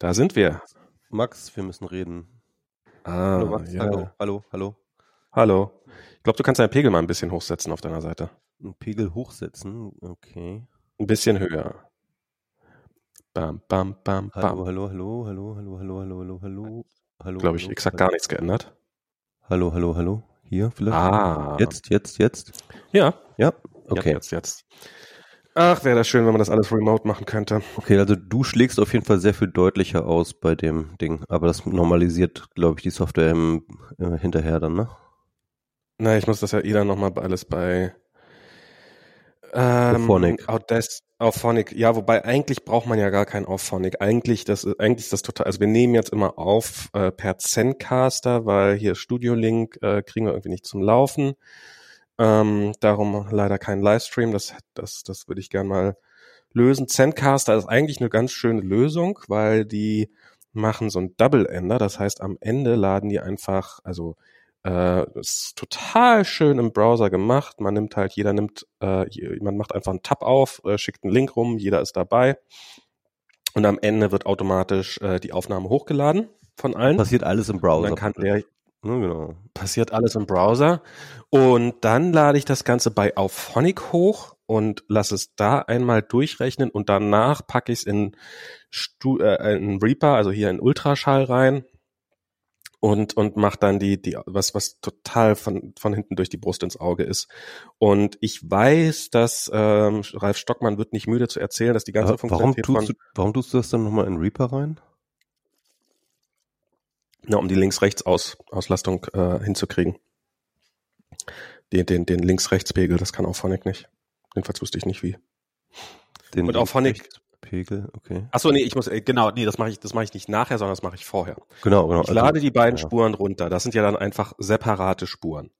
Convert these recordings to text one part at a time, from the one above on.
Da sind wir. Max, wir müssen reden. Ah, hallo, Max. ja. Hallo, hallo, hallo. Hallo. Ich glaube, du kannst deinen Pegel mal ein bisschen hochsetzen auf deiner Seite. Einen Pegel hochsetzen. Okay. Ein bisschen höher. Bam, bam, bam, Hallo, bam. hallo, hallo, hallo, hallo, hallo, hallo, hallo, hallo. Hallo. Glaube ich, hallo, exakt hallo. gar nichts geändert. Hallo, hallo, hallo. Hier vielleicht? Ah. Jetzt, jetzt, jetzt. Ja. Ja. Okay. Jetzt, jetzt. Ach, wäre das schön, wenn man das alles remote machen könnte. Okay, also du schlägst auf jeden Fall sehr viel deutlicher aus bei dem Ding, aber das normalisiert, glaube ich, die Software im, äh, hinterher dann, ne? Na, ich muss das ja eh dann nochmal alles bei ähm, Auphonic. Audacity, Auphonic. Ja, wobei eigentlich braucht man ja gar kein Auphonic. Eigentlich, das ist, eigentlich ist das total, also wir nehmen jetzt immer auf äh, per Zencaster, weil hier Studio Link äh, kriegen wir irgendwie nicht zum Laufen. Ähm, darum leider kein Livestream. Das, das, das würde ich gern mal lösen. Zencaster ist eigentlich eine ganz schöne Lösung, weil die machen so ein Double-Ender. Das heißt, am Ende laden die einfach, also äh, ist total schön im Browser gemacht. Man nimmt halt, jeder nimmt, äh, man macht einfach einen Tab auf, äh, schickt einen Link rum, jeder ist dabei. Und am Ende wird automatisch äh, die Aufnahme hochgeladen von allen. Passiert alles im Und Browser. dann kann der, genau. passiert alles im Browser. Und dann lade ich das Ganze bei Auphonic hoch und lasse es da einmal durchrechnen und danach packe ich es in, Stu äh, in Reaper, also hier in Ultraschall rein und und mach dann die die was was total von von hinten durch die Brust ins Auge ist und ich weiß dass ähm, Ralf Stockmann wird nicht müde zu erzählen dass die ganze Aber warum, tust du, warum tust du das dann nochmal in Reaper rein? Ja, um die links-rechts -Aus Auslastung äh, hinzukriegen den den den links-rechts-Pegel das kann auch Phonic nicht jedenfalls wusste ich nicht wie Den Und auf Honig- Pegel, okay. Achso, nee, ich muss, äh, genau, nee, das mache ich, das mache ich nicht nachher, sondern das mache ich vorher. Genau, genau. Ich lade die beiden ja. Spuren runter. Das sind ja dann einfach separate Spuren.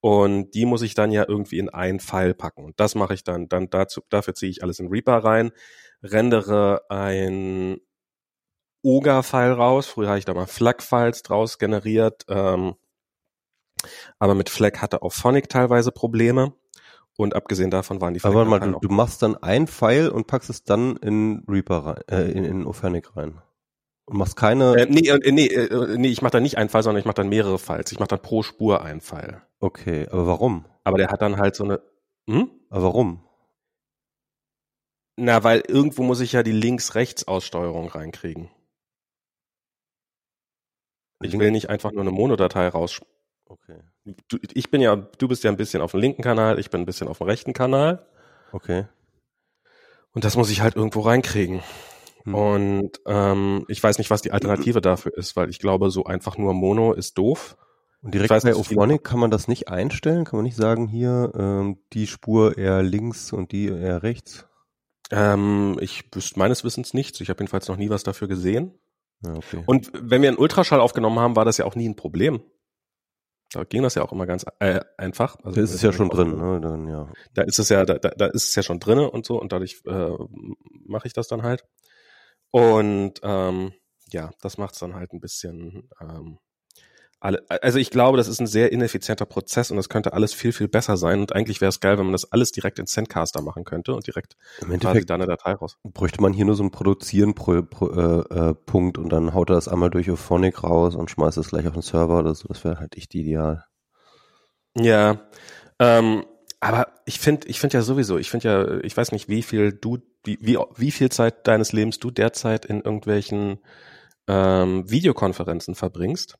Und die muss ich dann ja irgendwie in einen File packen. Und das mache ich dann, dann dazu, dafür ziehe ich alles in Reaper rein, rendere ein OGA-File raus. Früher habe ich da mal FLAC-Files draus generiert. Ähm, aber mit FLAC hatte auch Phonic teilweise Probleme. Und abgesehen davon waren die Aber warte mal, du, du machst dann ein File und packst es dann in Reaper rein, äh, in, in Ophonic rein. Und machst keine, Äh, nee, äh, nee, äh, nee, ich mache dann nicht einen File, sondern ich mache dann mehrere Files. Ich mache dann pro Spur einen File. okay, aber warum? Aber der hat dann halt so eine. Hm? Aber warum? Na, weil irgendwo muss ich ja die Links-Rechts-Aussteuerung reinkriegen. Ich will nicht einfach nur eine Monodatei raus. Okay, Du, ich bin ja, du bist ja ein bisschen auf dem linken Kanal, ich bin ein bisschen auf dem rechten Kanal. okay. Und das muss ich halt irgendwo reinkriegen. Hm. Und ähm, ich weiß nicht, was die Alternative dafür ist, weil ich glaube, so einfach nur Mono ist doof. Und direkt weiß bei Ophonic kann man das nicht einstellen? Kann man nicht sagen, hier, ähm, die Spur eher links und die eher rechts? Ähm, ich wüsste meines Wissens nichts. Ich habe jedenfalls noch nie was dafür gesehen. Okay. Und wenn wir einen Ultraschall aufgenommen haben, war das ja auch nie ein Problem. Da ging das ja auch immer ganz äh, einfach. Also da ist es ja schon drin, ne? Dann, ja. Da ist es ja, da, da, da ist es ja schon drinne und so und dadurch äh, mache ich das dann halt. Und ähm, ja, das macht es dann halt ein bisschen. Ähm, alle, also ich glaube, das ist ein sehr ineffizienter Prozess und das könnte alles viel viel besser sein. Und eigentlich wäre es geil, wenn man das alles direkt in Zencaster machen könnte und direkt Im quasi Endeffekt da eine Datei raus. bräuchte man hier nur so einen Produzieren pro, pro, äh, äh, Punkt und dann haut er das einmal durch Ophonic raus und schmeißt es gleich auf den Server oder so. Das wäre halt echt ideal. Ja, ähm, aber ich finde, ich finde ja sowieso, ich finde ja, ich weiß nicht, wie viel du, wie, wie, wie viel Zeit deines Lebens du derzeit in irgendwelchen ähm, Videokonferenzen verbringst.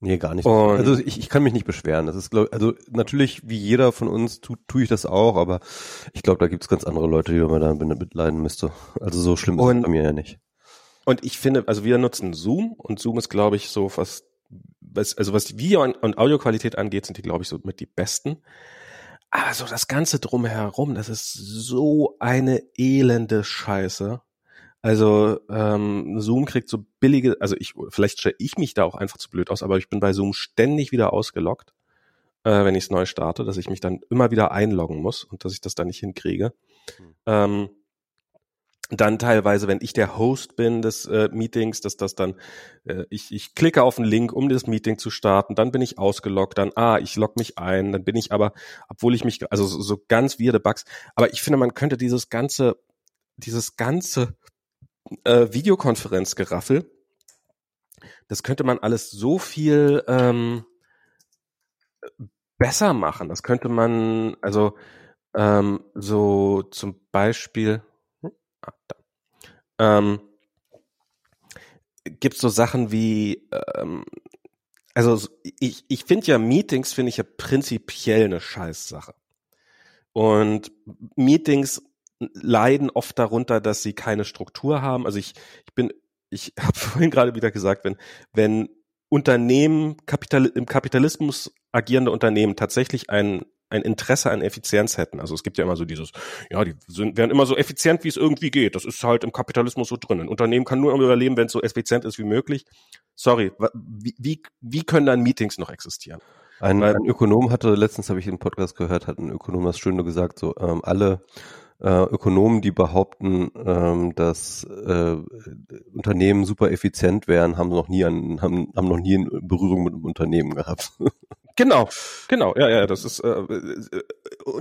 Nee, gar nicht. Und- also ich, ich kann mich nicht beschweren. Das ist, glaub, also natürlich, wie jeder von uns, tu, tue ich das auch, aber ich glaube, da gibt's ganz andere Leute, die man da mitleiden müsste. Also so schlimm ist Und- es bei mir ja nicht. Und ich finde, also wir nutzen Zoom und Zoom ist, glaube ich, so was, was, also was die Video- und Audioqualität angeht, sind die, glaube ich, so mit die besten. Aber so das Ganze drumherum, das ist so eine elende Scheiße. Also ähm, Zoom kriegt so billige, also ich, vielleicht stelle ich mich da auch einfach zu blöd aus, aber ich bin bei Zoom ständig wieder ausgeloggt, äh, wenn ich es neu starte, dass ich mich dann immer wieder einloggen muss und dass ich das dann nicht hinkriege. Hm. Ähm, dann teilweise, wenn ich der Host bin des äh, Meetings, dass das dann, äh, ich, ich klicke auf den Link, um das Meeting zu starten, dann bin ich ausgeloggt, dann, ah, ich log mich ein, dann bin ich aber, obwohl ich mich, also so, so ganz weirde Bugs, aber ich finde, man könnte dieses ganze, dieses ganze äh, Videokonferenzgeraffel, das könnte man alles so viel ähm, besser machen. Das könnte man, also ähm, so zum Beispiel, hm, ah, ähm, gibt so Sachen wie, ähm, also ich, ich finde ja Meetings, finde ich ja prinzipiell eine Scheißsache. Und Meetings leiden oft darunter, dass sie keine Struktur haben. Also ich, ich bin, ich habe vorhin gerade wieder gesagt, wenn, wenn Unternehmen, Kapital, im Kapitalismus agierende Unternehmen tatsächlich ein, ein Interesse an Effizienz hätten. Also es gibt ja immer so dieses, ja, die sind, werden immer so effizient, wie es irgendwie geht. Das ist halt im Kapitalismus so drin. Ein Unternehmen kann nur überleben, wenn es so effizient ist wie möglich. Sorry, wie, wie, wie können dann Meetings noch existieren? Ein, ein Ökonom hatte, letztens habe ich einen Podcast gehört, hat ein Ökonom das Schöne gesagt, so ähm, alle äh, Ökonomen, die behaupten, ähm, dass äh, Unternehmen super effizient wären, haben noch nie an, haben, haben noch nie in Berührung mit einem Unternehmen gehabt. Genau, genau, ja, ja, das ist äh, äh,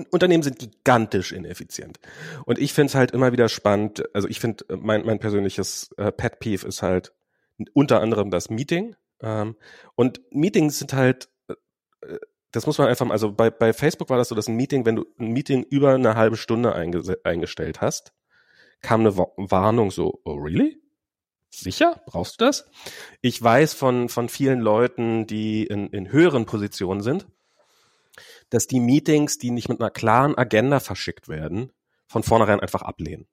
Unternehmen sind gigantisch ineffizient. Und ich finde es halt immer wieder spannend, also ich finde, mein, mein persönliches äh, Pet Peeve ist halt unter anderem das Meeting. Ähm, und Meetings sind halt äh, das muss man einfach also bei, bei Facebook war das so, dass ein Meeting, wenn du ein Meeting über eine halbe Stunde einge eingestellt hast, kam eine Warnung so, oh really? Sicher? Brauchst du das? Ich weiß von, von vielen Leuten, die in, in höheren Positionen sind, dass die Meetings, die nicht mit einer klaren Agenda verschickt werden, von vornherein einfach ablehnen.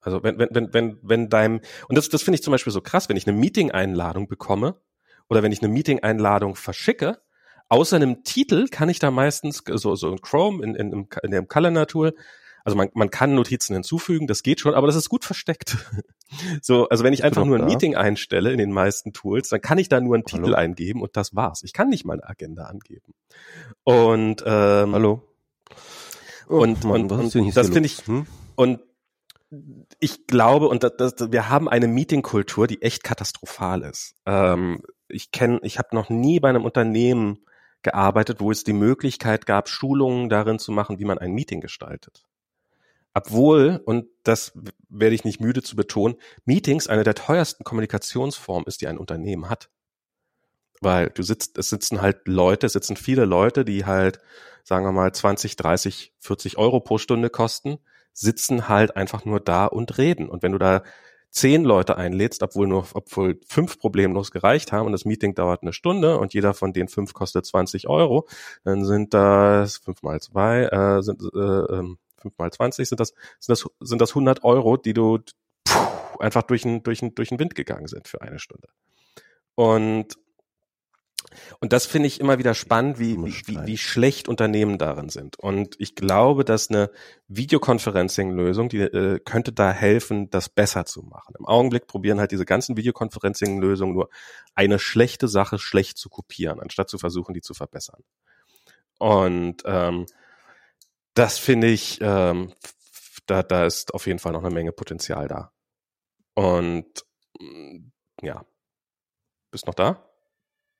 Also wenn, wenn, wenn, wenn, wenn deinem, und das, das finde ich zum Beispiel so krass, wenn ich eine Meeting-Einladung bekomme oder wenn ich eine Meeting-Einladung verschicke außer einem Titel kann ich da meistens so, so in Chrome, in, in, in dem Calendar-Tool, also man, man kann Notizen hinzufügen, das geht schon, aber das ist gut versteckt. so, also wenn ich einfach nur ein da? Meeting einstelle in den meisten Tools, dann kann ich da nur einen Hallo? Titel eingeben und das war's. Ich kann nicht mal eine Agenda angeben. Und ähm, Hallo. Oh, und, Mann, und, und das finde ich hm? und ich glaube, und das, das, wir haben eine Meetingkultur, die echt katastrophal ist. Ähm, ich kenne, ich habe noch nie bei einem Unternehmen gearbeitet, wo es die Möglichkeit gab, Schulungen darin zu machen, wie man ein Meeting gestaltet. Obwohl, und das werde ich nicht müde zu betonen, Meetings eine der teuersten Kommunikationsformen ist, die ein Unternehmen hat. Weil du sitzt, es sitzen halt Leute, es sitzen viele Leute, die halt, sagen wir mal, 20, 30, 40 Euro pro Stunde kosten, sitzen halt einfach nur da und reden. Und wenn du da zehn Leute einlädst, obwohl nur, obwohl fünf problemlos gereicht haben und das Meeting dauert eine Stunde und jeder von den fünf kostet 20 Euro, dann sind das fünf mal zwei, äh, sind, äh, ähm, fünf mal 20 sind das, sind das, sind das 100 Euro, die du pff, einfach durch den, durch den, durch den Wind gegangen sind für eine Stunde. Und und das finde ich immer wieder spannend, wie, wie, wie schlecht Unternehmen darin sind. Und ich glaube, dass eine Videoconferencing-Lösung, die äh, könnte da helfen, das besser zu machen. Im Augenblick probieren halt diese ganzen Videoconferencing-Lösungen nur eine schlechte Sache schlecht zu kopieren, anstatt zu versuchen, die zu verbessern. Und ähm, das finde ich, ähm, da, da ist auf jeden Fall noch eine Menge Potenzial da. Und ja, bist noch da?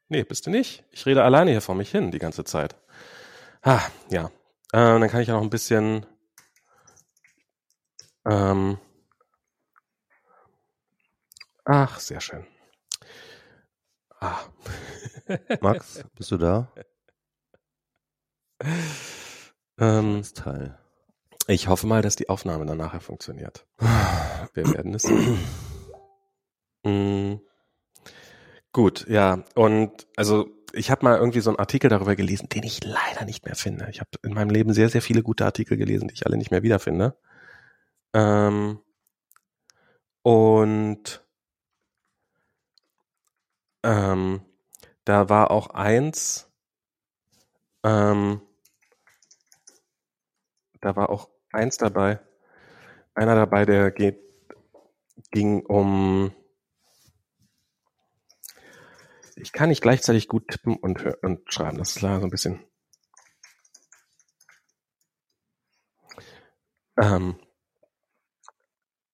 Nee, bist du nicht? Ich rede alleine hier vor mich hin die ganze Zeit. Ah, ja. Ähm, dann kann ich ja noch ein bisschen ähm, Ach, sehr schön. Ah. Max, bist du da? Ähm, Teil. Ich hoffe mal, dass die Aufnahme dann nachher funktioniert. Wir werden es sehen. mm. Gut, ja. Und also ich habe mal irgendwie so einen Artikel darüber gelesen, den ich leider nicht mehr finde. Ich habe in meinem Leben sehr, sehr viele gute Artikel gelesen, die ich alle nicht mehr wiederfinde. Ähm, und ähm, da war auch eins, ähm, da war auch eins dabei, einer dabei, der geht, ging um ich kann nicht gleichzeitig gut tippen und, und schreiben. Das ist leider so ein bisschen. Ähm,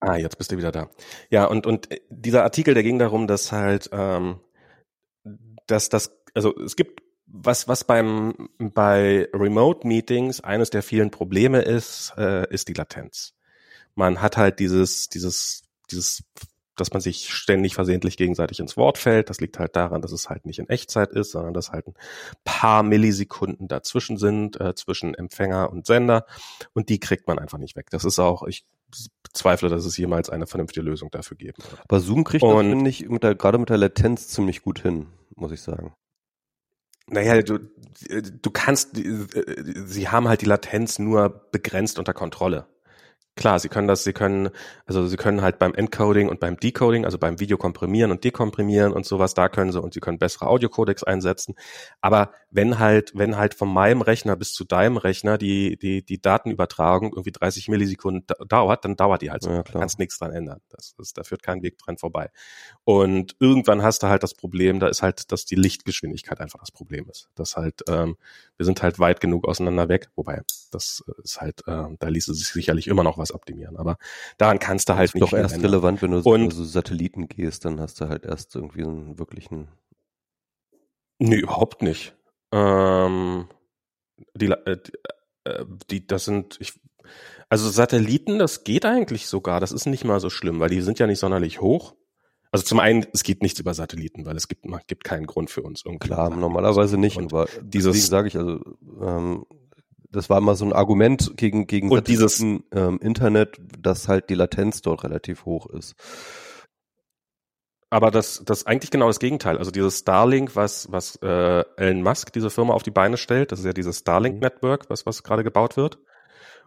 ah, jetzt bist du wieder da. Ja, und, und dieser Artikel, der ging darum, dass halt, ähm, dass das, also es gibt was, was beim, bei Remote Meetings eines der vielen Probleme ist, äh, ist die Latenz. Man hat halt dieses, dieses dieses dass man sich ständig versehentlich gegenseitig ins Wort fällt. Das liegt halt daran, dass es halt nicht in Echtzeit ist, sondern dass halt ein paar Millisekunden dazwischen sind, äh, zwischen Empfänger und Sender. Und die kriegt man einfach nicht weg. Das ist auch, ich bezweifle, dass es jemals eine vernünftige Lösung dafür geben wird. Aber Zoom kriegt und, das, finde ich, mit der, gerade mit der Latenz ziemlich gut hin, muss ich sagen. Naja, du, du kannst, sie haben halt die Latenz nur begrenzt unter Kontrolle. Klar, sie können das, sie können, also sie können halt beim Encoding und beim Decoding, also beim Video komprimieren und dekomprimieren und sowas, da können sie und sie können bessere Audiocodecs einsetzen. Aber wenn halt, wenn halt von meinem Rechner bis zu deinem Rechner die, die, die Datenübertragung irgendwie 30 Millisekunden dauert, dann dauert die halt so. Ja, da kannst nichts dran ändern. Das, das, da führt kein Weg dran vorbei. Und irgendwann hast du halt das Problem, da ist halt, dass die Lichtgeschwindigkeit einfach das Problem ist. Das halt, ähm, wir sind halt weit genug auseinander weg, wobei das ist halt, äh, da ließe sich sicherlich immer noch was optimieren. Aber daran kannst du halt das ist nicht. Doch erst ändern. relevant, wenn du und, so Satelliten gehst, dann hast du halt erst irgendwie einen wirklichen. Nee, überhaupt nicht. Ähm, die, äh, äh, die, das sind, ich, also Satelliten, das geht eigentlich sogar. Das ist nicht mal so schlimm, weil die sind ja nicht sonderlich hoch. Also zum einen, es geht nichts über Satelliten, weil es gibt, gibt keinen Grund für uns. Klar, normalerweise nicht, und aber dieses sage ich also, ähm, das war immer so ein Argument gegen gegen und dieses ähm, Internet, dass halt die Latenz dort relativ hoch ist. Aber das das eigentlich genau das Gegenteil. Also dieses Starlink, was was äh, Elon Musk diese Firma auf die Beine stellt, das ist ja dieses Starlink mhm. Network, was was gerade gebaut wird.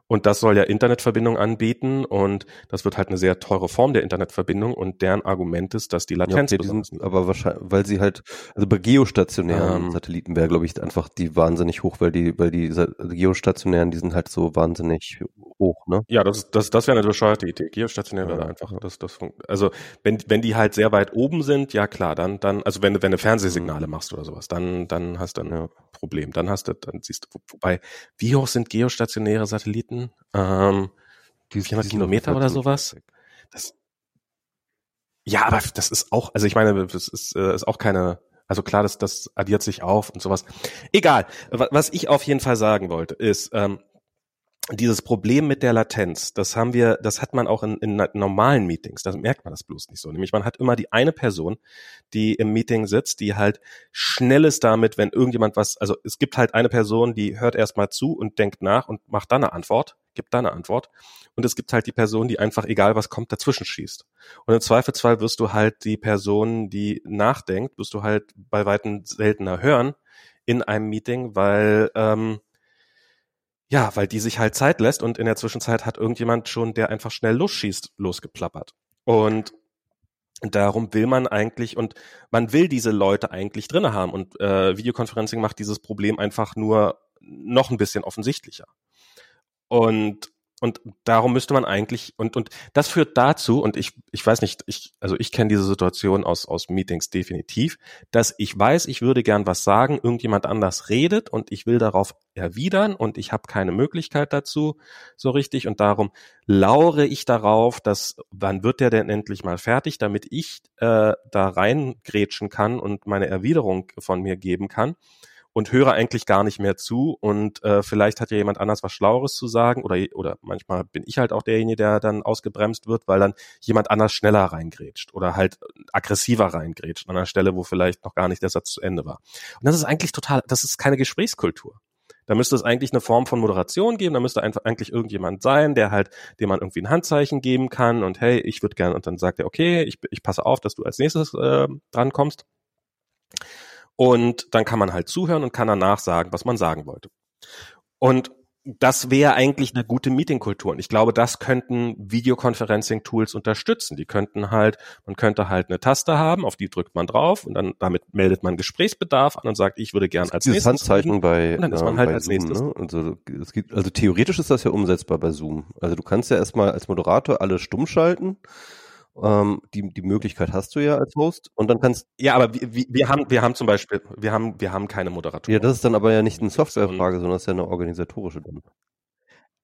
Und das soll ja Internetverbindung anbieten und das wird halt eine sehr teure Form der Internetverbindung und deren Argument ist, dass die Latenz ja, okay, die sind, aber wahrscheinlich, weil sie halt, also bei geostationären ähm, Satelliten wäre, glaube ich, einfach die wahnsinnig hoch, weil die, weil die geostationären, die sind halt so wahnsinnig hoch, ne? Ja, das, das, das wäre eine bescheuerte Idee. Geostationär wäre einfach, das, das, also wenn, wenn die halt sehr weit oben sind, ja klar, dann, dann, also wenn du, wenn du Fernsehsignale mhm. machst oder sowas, dann, dann hast du ein ja. Problem. Dann hast du, dann siehst du, wobei, wie hoch sind geostationäre Satelliten? Minuten, ähm, die 400 Kilometer oder sowas. Das, ja, aber das ist auch, also ich meine, das ist, äh, ist auch keine, also klar, das, das addiert sich auf und sowas. Egal. Was ich auf jeden Fall sagen wollte, ist, ähm, dieses Problem mit der Latenz, das haben wir, das hat man auch in, in normalen Meetings, da merkt man das bloß nicht so. Nämlich man hat immer die eine Person, die im Meeting sitzt, die halt schnell ist damit, wenn irgendjemand was, also es gibt halt eine Person, die hört erstmal zu und denkt nach und macht dann eine Antwort, gibt dann eine Antwort. Und es gibt halt die Person, die einfach, egal was kommt, dazwischen schießt. Und im Zweifelsfall wirst du halt die Person, die nachdenkt, wirst du halt bei weitem seltener hören in einem Meeting, weil ähm, ja, weil die sich halt Zeit lässt und in der Zwischenzeit hat irgendjemand schon, der einfach schnell losschießt, losgeplappert. Und darum will man eigentlich und man will diese Leute eigentlich drinne haben und äh, Videoconferencing macht dieses Problem einfach nur noch ein bisschen offensichtlicher. Und und darum müsste man eigentlich, und, und das führt dazu, und ich, ich weiß nicht, ich, also ich kenne diese Situation aus, aus Meetings definitiv, dass ich weiß, ich würde gern was sagen, irgendjemand anders redet und ich will darauf erwidern und ich habe keine Möglichkeit dazu so richtig. Und darum laure ich darauf, dass wann wird der denn endlich mal fertig, damit ich äh, da reingrätschen kann und meine Erwiderung von mir geben kann und höre eigentlich gar nicht mehr zu und äh, vielleicht hat ja jemand anders was Schlaueres zu sagen oder oder manchmal bin ich halt auch derjenige, der dann ausgebremst wird, weil dann jemand anders schneller reingrätscht oder halt aggressiver reingrätscht an einer Stelle, wo vielleicht noch gar nicht der Satz zu Ende war. Und das ist eigentlich total, das ist keine Gesprächskultur. Da müsste es eigentlich eine Form von Moderation geben, da müsste einfach eigentlich irgendjemand sein, der halt, dem man irgendwie ein Handzeichen geben kann und hey, ich würde gerne, und dann sagt er, okay, ich, ich passe auf, dass du als nächstes äh, dran kommst. Und dann kann man halt zuhören und kann danach sagen, was man sagen wollte. Und das wäre eigentlich eine gute Meetingkultur. Und ich glaube, das könnten Videoconferencing-Tools unterstützen. Die könnten halt, man könnte halt eine Taste haben, auf die drückt man drauf und dann damit meldet man Gesprächsbedarf an und sagt, ich würde gern als nächstes. Handzeichen bei, und dann ist man halt als Zoom, nächstes. Ne? Also, es gibt, also theoretisch ist das ja umsetzbar bei Zoom. Also du kannst ja erstmal als Moderator alle stumm schalten ähm, die, die Möglichkeit hast du ja als Host und dann kannst Ja, aber wir, wir haben wir haben zum Beispiel wir haben wir haben keine Moderatoren. Ja, das ist dann aber ja nicht eine Softwarefrage, sondern das ist ja eine organisatorische dann.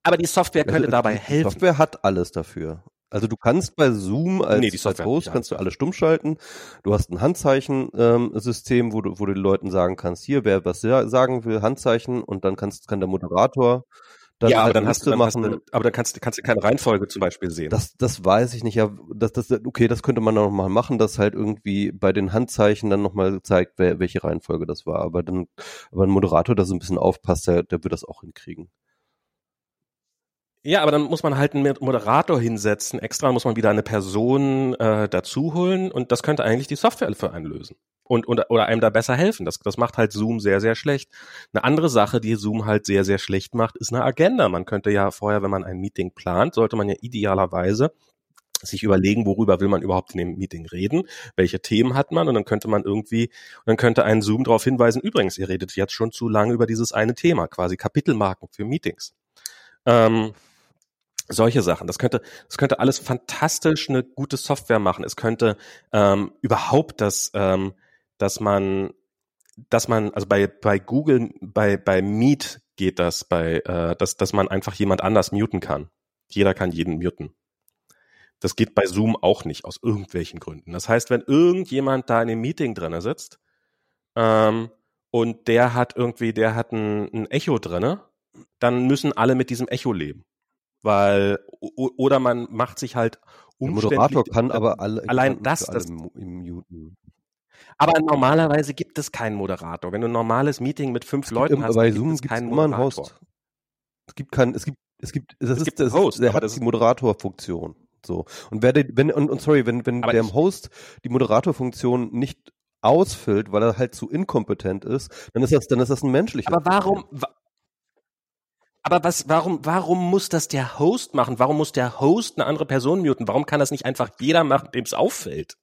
Aber die Software könnte also, dabei helfen. Die Software hat alles dafür. Also du kannst bei Zoom als, nee, als Host kannst du alle stumm schalten. Du hast ein Handzeichen-System, ähm, wo du, wo du den Leuten sagen kannst, hier, wer was sagen will, Handzeichen und dann kannst, kann der Moderator dann, ja, aber dann hast du, dann machen, hast du, aber dann kannst, kannst du keine Reihenfolge zum Beispiel sehen. Das, das weiß ich nicht. Ja, das, das, okay, das könnte man noch mal machen, dass halt irgendwie bei den Handzeichen dann noch mal zeigt, wer, welche Reihenfolge das war. Aber dann, aber ein Moderator, der so ein bisschen aufpasst, der, der wird das auch hinkriegen. Ja, aber dann muss man halt einen Moderator hinsetzen. Extra muss man wieder eine Person äh, dazu holen und das könnte eigentlich die Software für einen lösen und, und oder einem da besser helfen. Das, das macht halt Zoom sehr, sehr schlecht. Eine andere Sache, die Zoom halt sehr, sehr schlecht macht, ist eine Agenda. Man könnte ja vorher, wenn man ein Meeting plant, sollte man ja idealerweise sich überlegen, worüber will man überhaupt in dem Meeting reden, welche Themen hat man und dann könnte man irgendwie, dann könnte ein Zoom darauf hinweisen, übrigens, ihr redet jetzt schon zu lange über dieses eine Thema, quasi Kapitelmarken für Meetings. Ähm, solche Sachen. Das könnte, das könnte alles fantastisch eine gute Software machen. Es könnte ähm, überhaupt das ähm, dass man, dass man, also bei, bei Google, bei, bei Meet geht das, bei, äh, dass, dass man einfach jemand anders muten kann. Jeder kann jeden muten. Das geht bei Zoom auch nicht, aus irgendwelchen Gründen. Das heißt, wenn irgendjemand da in dem Meeting drinne sitzt, ähm, und der hat irgendwie, der hat ein, ein Echo drinne, dann müssen alle mit diesem Echo leben. Weil, oder man macht sich halt umständlich. Der Moderator kann aber alle, allein das, das, muten. Aber normalerweise gibt es keinen Moderator. Wenn du ein normales Meeting mit fünf Leuten im, hast, bei Zoom gibt es keinen immer einen Host. Es gibt keinen, es gibt, es gibt, das es ist, gibt das, Host, der hat die Moderatorfunktion. So. Und wer, wenn, und, und sorry, wenn, wenn der Host die Moderatorfunktion nicht ausfüllt, weil er halt zu inkompetent ist, dann ist das, dann ist das ein menschlicher. Aber warum, aber was, warum, warum muss das der Host machen? Warum muss der Host eine andere Person muten? Warum kann das nicht einfach jeder machen, dem es auffällt?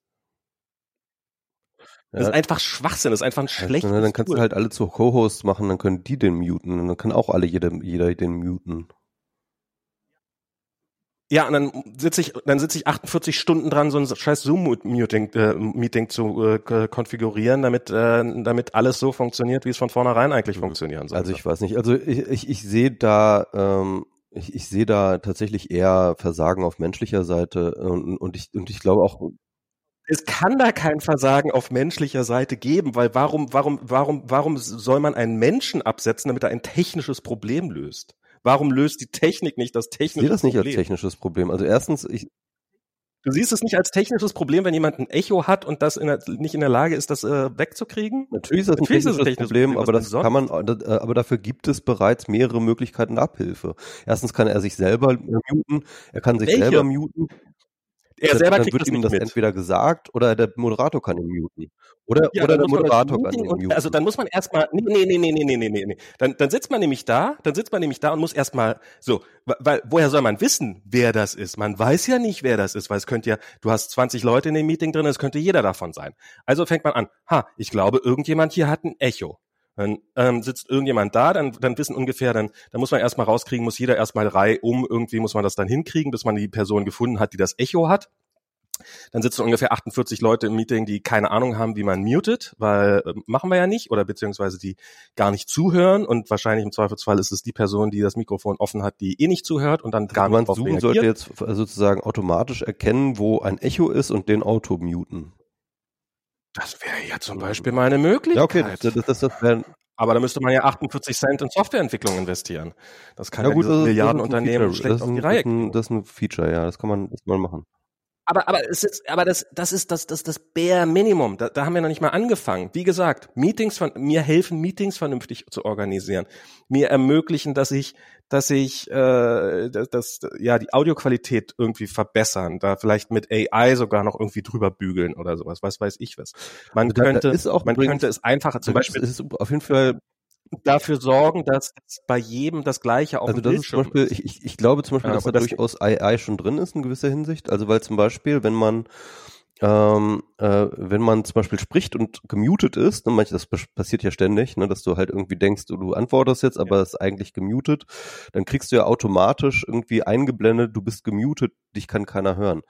Das ja. ist einfach Schwachsinn, das ist einfach ein schlechtes ja, Dann kannst Tool. du halt alle zu Co-Hosts machen, dann können die den muten und dann kann auch alle jeder, jeder den muten. Ja, und dann sitze ich, dann sitze ich 48 Stunden dran, so ein scheiß Zoom-Meeting äh, Meeting zu äh, konfigurieren, damit, äh, damit alles so funktioniert, wie es von vornherein eigentlich funktionieren soll. Also ich weiß nicht, also ich, ich, ich sehe da, ähm, ich, ich sehe da tatsächlich eher Versagen auf menschlicher Seite und, und ich, und ich glaube auch, es kann da kein Versagen auf menschlicher Seite geben, weil warum, warum, warum, warum soll man einen Menschen absetzen, damit er ein technisches Problem löst? Warum löst die Technik nicht das technische Problem? Ich sehe das nicht Problem? als technisches Problem. Also erstens, ich, Du siehst es nicht als technisches Problem, wenn jemand ein Echo hat und das in der, nicht in der Lage ist, das äh, wegzukriegen? Natürlich ist das ein, Natürlich technisches, ist ein technisches Problem, Problem aber das kann man, äh, aber dafür gibt es bereits mehrere Möglichkeiten der Abhilfe. Erstens kann er sich selber muten, er kann sich Welche? selber muten. Er selber dann wird ihm das mit. entweder gesagt oder der Moderator kann ihn muten. Oder, ja, oder der Moderator kann ihn muten. Also dann muss man erstmal, nee, nee, nee, nee, nee, nee, nee, nee. Dann, dann sitzt man nämlich da, dann sitzt man nämlich da und muss erstmal, so, weil, woher soll man wissen, wer das ist? Man weiß ja nicht, wer das ist, weil es könnte ja, du hast 20 Leute in dem Meeting drin, es könnte jeder davon sein. Also fängt man an, ha, ich glaube, irgendjemand hier hat ein Echo. Dann ähm, sitzt irgendjemand da, dann, dann wissen ungefähr, dann, dann muss man erstmal rauskriegen, muss jeder erstmal Reihe um, irgendwie muss man das dann hinkriegen, bis man die Person gefunden hat, die das Echo hat. Dann sitzen ungefähr 48 Leute im Meeting, die keine Ahnung haben, wie man mutet, weil äh, machen wir ja nicht oder beziehungsweise die gar nicht zuhören und wahrscheinlich im Zweifelsfall ist es die Person, die das Mikrofon offen hat, die eh nicht zuhört und dann gar also nicht drauf Zoom reagiert. sollte jetzt sozusagen automatisch erkennen, wo ein Echo ist und den Auto muten. Das wäre ja zum Beispiel mal eine Möglichkeit. Ja, okay, das, das, das wäre aber da müsste man ja 48 Cent in Softwareentwicklung investieren. Das kann ja, gut, ja Milliardenunternehmen schlecht auf die Reihe kriegen. Das ist ein Feature, ja, das kann man, das kann man machen aber, aber es ist, aber das, das ist das, das, das Bare Minimum. Da, da haben wir noch nicht mal angefangen. Wie gesagt, Meetings von, mir helfen, Meetings vernünftig zu organisieren. Mir ermöglichen, dass ich, dass ich, äh, das, das, ja, die Audioqualität irgendwie verbessern. Da vielleicht mit AI sogar noch irgendwie drüber bügeln oder sowas. Was weiß ich was. Man also könnte, da, da man könnte es einfacher, zum Beispiel. Es ist auf jeden Fall dafür sorgen, dass bei jedem das Gleiche auf also dem Bildschirm ist. Zum Beispiel, ich, ich glaube zum Beispiel, ja, dass da das durchaus AI schon drin ist in gewisser Hinsicht. Also weil zum Beispiel, wenn man ähm, äh, wenn man zum Beispiel spricht und gemutet ist, ne, manche, das passiert ja ständig, ne, dass du halt irgendwie denkst, du, du antwortest jetzt, aber es ja. ist eigentlich gemutet, dann kriegst du ja automatisch irgendwie eingeblendet, du bist gemutet, dich kann keiner hören.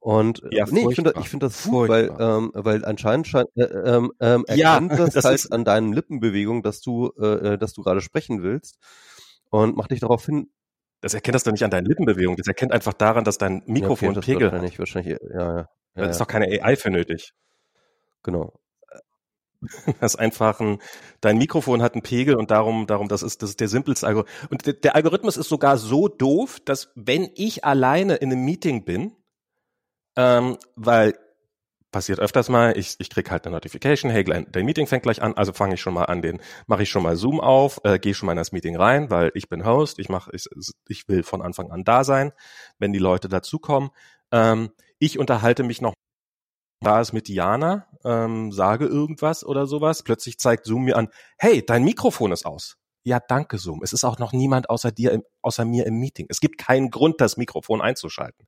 Und äh, ja, nee, ich finde ich finde das gut, weil ähm, weil anscheinend scheint, äh, ähm, ähm, erkennt ja, das, das halt an deinen Lippenbewegungen, dass du äh, äh dass du gerade sprechen willst und macht dich darauf hin. Das erkennt das doch nicht an deinen Lippenbewegungen, das erkennt einfach daran, dass dein Mikrofon ja, okay, Pegel wahrscheinlich, wahrscheinlich ja ja. Da ist doch keine AI für nötig. Genau. Das ist einfach ein, dein Mikrofon hat einen Pegel und darum, darum, das ist, das ist der simpelste Algorithmus. Und der, der Algorithmus ist sogar so doof, dass wenn ich alleine in einem Meeting bin, ähm, weil passiert öfters mal, ich, ich krieg halt eine Notification, hey dein Meeting fängt gleich an, also fange ich schon mal an den, mache ich schon mal Zoom auf, äh, gehe schon mal in das Meeting rein, weil ich bin Host, ich mache, ich, ich will von Anfang an da sein, wenn die Leute dazukommen. Ähm, ich unterhalte mich noch da ist mit Diana, ähm, sage irgendwas oder sowas, plötzlich zeigt Zoom mir an, hey, dein Mikrofon ist aus. Ja, danke Zoom. Es ist auch noch niemand außer dir, im, außer mir im Meeting. Es gibt keinen Grund, das Mikrofon einzuschalten.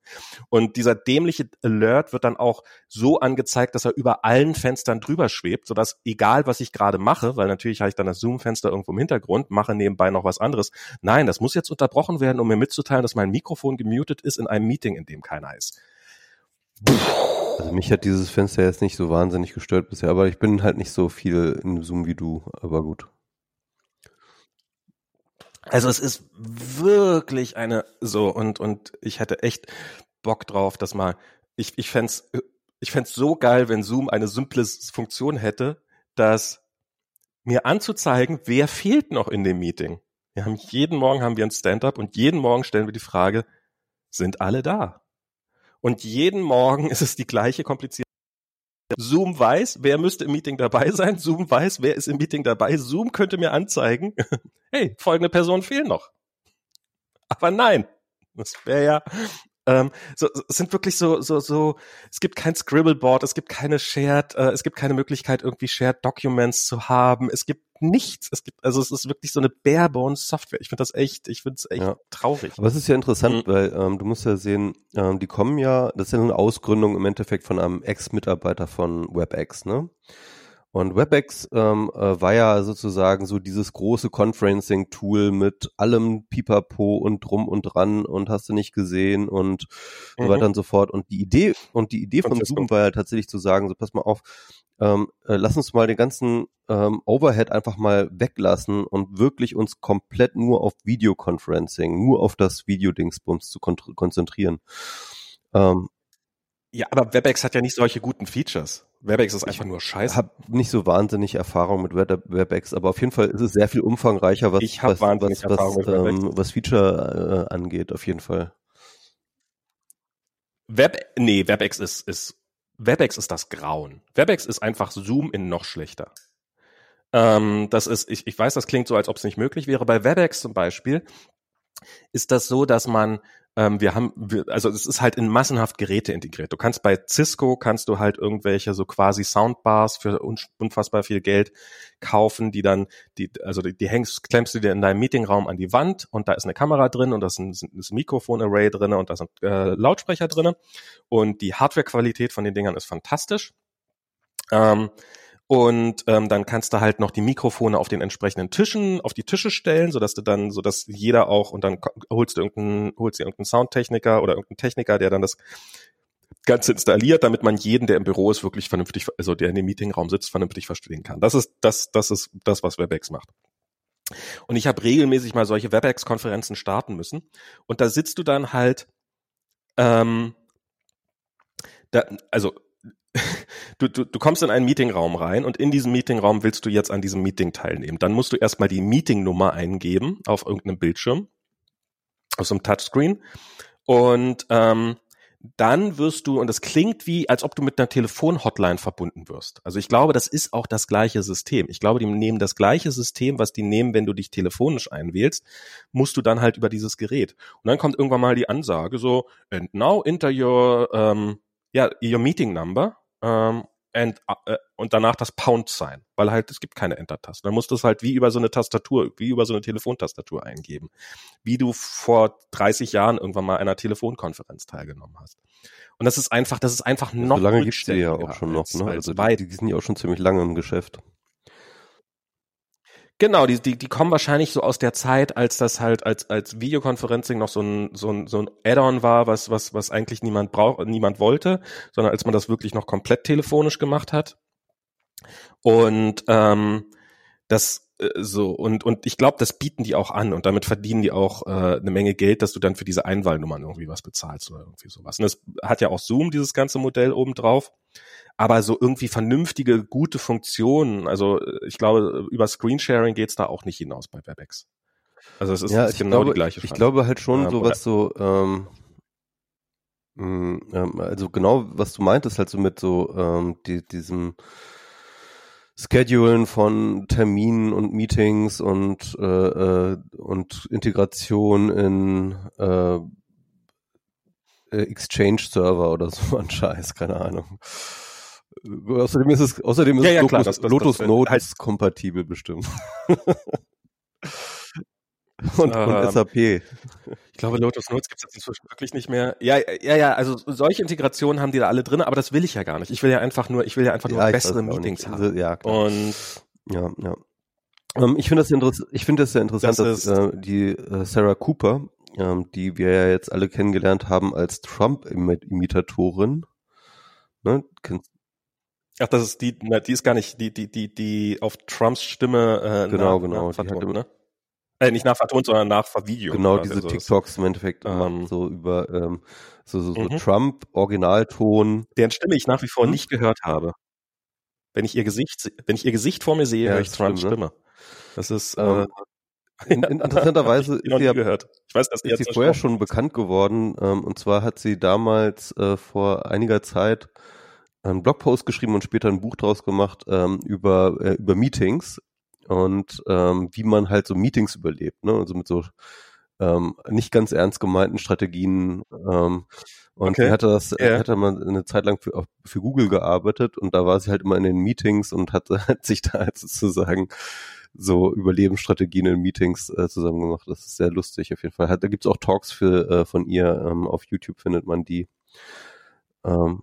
Und dieser dämliche Alert wird dann auch so angezeigt, dass er über allen Fenstern drüber schwebt, sodass egal was ich gerade mache, weil natürlich habe ich dann das Zoom-Fenster irgendwo im Hintergrund, mache nebenbei noch was anderes. Nein, das muss jetzt unterbrochen werden, um mir mitzuteilen, dass mein Mikrofon gemutet ist in einem Meeting, in dem keiner ist. Also mich hat dieses Fenster jetzt nicht so wahnsinnig gestört bisher, aber ich bin halt nicht so viel in Zoom wie du, aber gut. Also es ist wirklich eine so und und ich hätte echt Bock drauf, dass mal ich ich fände ich fänd's so geil, wenn Zoom eine simple Funktion hätte, dass mir anzuzeigen, wer fehlt noch in dem Meeting. Wir haben jeden Morgen haben wir ein Stand-up und jeden Morgen stellen wir die Frage, sind alle da? Und jeden Morgen ist es die gleiche komplizierte Zoom weiß, wer müsste im Meeting dabei sein. Zoom weiß, wer ist im Meeting dabei. Zoom könnte mir anzeigen, hey, folgende Personen fehlen noch. Aber nein, das wäre ja ähm, so, es sind wirklich so, so, so, es gibt kein Scribbleboard, es gibt keine Shared, äh, es gibt keine Möglichkeit, irgendwie Shared Documents zu haben. Es gibt nichts. Es gibt, also es ist wirklich so eine barebone Software. Ich finde das echt, ich finde es echt ja. traurig. Aber es ist ja interessant, mhm. weil ähm, du musst ja sehen, ähm, die kommen ja, das ist ja eine Ausgründung im Endeffekt von einem Ex-Mitarbeiter von WebEx, ne? Und WebEx ähm, äh, war ja sozusagen so dieses große Conferencing-Tool mit allem Pipapo und drum und dran und hast du nicht gesehen und mhm. so weiter und so fort. Und die Idee und die Idee von Zoom war ja tatsächlich zu sagen, so pass mal auf, ähm, äh, lass uns mal den ganzen ähm, Overhead einfach mal weglassen und wirklich uns komplett nur auf Videoconferencing, nur auf das Videodingsbums zu kon konzentrieren. Ähm, ja, aber WebEx hat ja nicht solche guten Features. WebEx ist einfach nur scheiße. Ich habe nicht so wahnsinnig Erfahrung mit WebEx, aber auf jeden Fall ist es sehr viel umfangreicher, was, ich was, was, was, ähm, was Feature äh, angeht, auf jeden Fall. Web, nee, WebEx ist, ist, WebEx ist das Grauen. WebEx ist einfach Zoom in noch schlechter. Ähm, das ist, ich, ich weiß, das klingt so, als ob es nicht möglich wäre. Bei WebEx zum Beispiel ist das so, dass man ähm, wir haben, wir, also es ist halt in massenhaft Geräte integriert. Du kannst bei Cisco kannst du halt irgendwelche so quasi Soundbars für unfassbar viel Geld kaufen, die dann, die, also die, die hängst, klemmst du dir in deinem Meetingraum an die Wand und da ist eine Kamera drin und da ist ein, ein Mikrofon-Array drin und da sind äh, Lautsprecher drin und die Hardwarequalität von den Dingern ist fantastisch. Ähm, und ähm, dann kannst du halt noch die Mikrofone auf den entsprechenden Tischen, auf die Tische stellen, sodass du dann, sodass jeder auch, und dann holst du irgendeinen, holst dir irgendeinen Soundtechniker oder irgendeinen Techniker, der dann das Ganze installiert, damit man jeden, der im Büro ist, wirklich vernünftig, also der in dem Meetingraum sitzt, vernünftig verstehen kann. Das ist das, das ist das, was WebEx macht. Und ich habe regelmäßig mal solche WebEx-Konferenzen starten müssen. Und da sitzt du dann halt, ähm, da, also du, du, du kommst in einen Meetingraum rein und in diesem Meetingraum willst du jetzt an diesem Meeting teilnehmen. Dann musst du erstmal die Meetingnummer eingeben auf irgendeinem Bildschirm, auf so einem Touchscreen. Und ähm, dann wirst du, und das klingt wie, als ob du mit einer Telefonhotline verbunden wirst. Also ich glaube, das ist auch das gleiche System. Ich glaube, die nehmen das gleiche System, was die nehmen, wenn du dich telefonisch einwählst, musst du dann halt über dieses Gerät. Und dann kommt irgendwann mal die Ansage so, and now enter your, ähm, ja, your meeting number ähm, and, äh, und danach das Pound sein, weil halt es gibt keine Enter-Taste. Dann musst du es halt wie über so eine Tastatur, wie über so eine Telefontastatur eingeben, wie du vor 30 Jahren irgendwann mal einer Telefonkonferenz teilgenommen hast. Und das ist einfach, das ist einfach noch. So lange gibt's die ja auch schon noch, ne? Also die, die sind ja auch schon ziemlich lange im Geschäft. Genau, die, die, die kommen wahrscheinlich so aus der Zeit, als das halt als, als Videoconferencing noch so ein, so ein, so ein Add-on war, was, was, was eigentlich niemand braucht, niemand wollte, sondern als man das wirklich noch komplett telefonisch gemacht hat. Und ähm, das äh, so, und, und ich glaube, das bieten die auch an und damit verdienen die auch äh, eine Menge Geld, dass du dann für diese Einwahlnummern irgendwie was bezahlst oder irgendwie sowas. Und das hat ja auch Zoom, dieses ganze Modell obendrauf. Aber so irgendwie vernünftige, gute Funktionen, also ich glaube, über Screensharing geht's da auch nicht hinaus bei WebEx. Also es ist, Ja, genau glaube, die gleiche ich glaube halt schon Ähm, so was so, ähm, mh, ähm, also genau, was du meintest, halt so mit so ähm, die, diesem Schedulen von Terminen und Meetings und äh, äh, und Integration in äh, äh, Exchange-Server oder so ein Scheiß, keine Ahnung. Äh, Außerdem ist es, außerdem ist Ja, ja, Lotus, klar, das- das- Lotus das, äh, Notes halt- kompatibel bestimmt. und, Ähm, und SAP. Ich glaube, Lotus Notes gibt es jetzt inzwischen wirklich nicht mehr. Ja, ja, ja, also solche Integrationen haben die da alle drin, aber das will ich ja gar nicht. Ich will ja einfach nur, ich will ja einfach nur Ja, bessere Meetings nicht. haben. Also, ja, klar. Und Ja, ja. Ähm, ich finde das, ich finde das sehr interessant, Das dass äh, die äh, Sarah Cooper, ähm, die wir ja jetzt alle kennengelernt haben als Trump-Imitatorin, ne, kennst, ach, das ist die, na, die ist gar nicht, die, die, die, die auf Trumps Stimme äh, Genau, nach, genau, nachvertont, ne? Äh, nicht nachvertont, sondern nachvervideo. genau quasi. diese Also TikToks im Endeffekt ähm, so über ähm, so, so, so Mhm. Trump, Originalton. deren Stimme ich nach wie vor Hm? nicht gehört habe. Wenn ich ihr Gesicht, wenn ich ihr Gesicht vor mir sehe, Ja, höre ich Trumps stimmt, ne? Stimme. Das ist, Ähm, äh, in, in, interessanterweise ist sie ja gehört. Ich weiß, dass ist sie vorher schon bekannt geworden. Ähm, und zwar hat sie damals äh, vor einiger Zeit einen Blogpost geschrieben und später ein Buch draus gemacht ähm, über, äh, über Meetings und ähm, wie man halt so Meetings überlebt. Ne? Also mit so ähm, nicht ganz ernst gemeinten Strategien. Ähm, und Okay. sie hatte das, Ja. hatte mal eine Zeit lang für, für Google gearbeitet und da war sie halt immer in den Meetings und hat, hat sich da halt sozusagen so Überlebensstrategien in Meetings äh, zusammen gemacht. Das ist sehr lustig auf jeden Fall. Hat, da gibt's auch Talks für äh, von ihr ähm, auf YouTube findet man die. Ähm,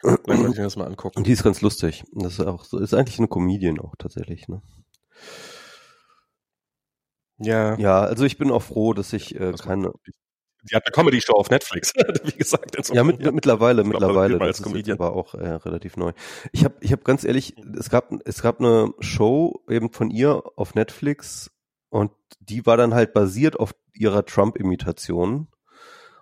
Vielleicht sollte ich mir das mal angucken. und die ist ganz lustig. Das ist auch so, ist eigentlich eine Comedian auch tatsächlich. Ne? Ja. Ja, also ich bin auch froh, dass ich äh, Das keine. Die hat eine Comedy-Show auf Netflix, wie gesagt. Ja, einem- mit, mittlerweile, glaub, mittlerweile. Das ist aber auch äh, relativ neu. Ich habe, ich habe ganz ehrlich, es gab, es gab eine Show eben von ihr auf Netflix und die war dann halt basiert auf ihrer Trump-Imitation.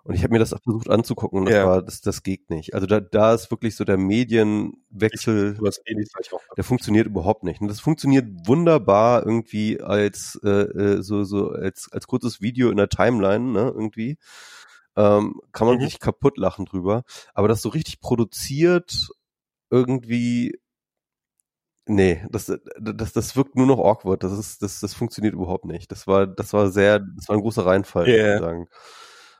Und ich habe mir das auch versucht anzugucken und das Ja. war, das, das geht nicht. Also da, da ist wirklich so der Medienwechsel. Auch. Der funktioniert überhaupt nicht. Und das funktioniert wunderbar irgendwie als äh, äh, so so als als kurzes Video in der Timeline, ne, irgendwie. Ähm, kann man Mhm. sich kaputt lachen drüber. Aber das so richtig produziert irgendwie Nee, das, das, das wirkt nur noch awkward. Das ist, das, das funktioniert überhaupt nicht. Das war, das war sehr, das war ein großer Reinfall, Yeah. muss ich sagen.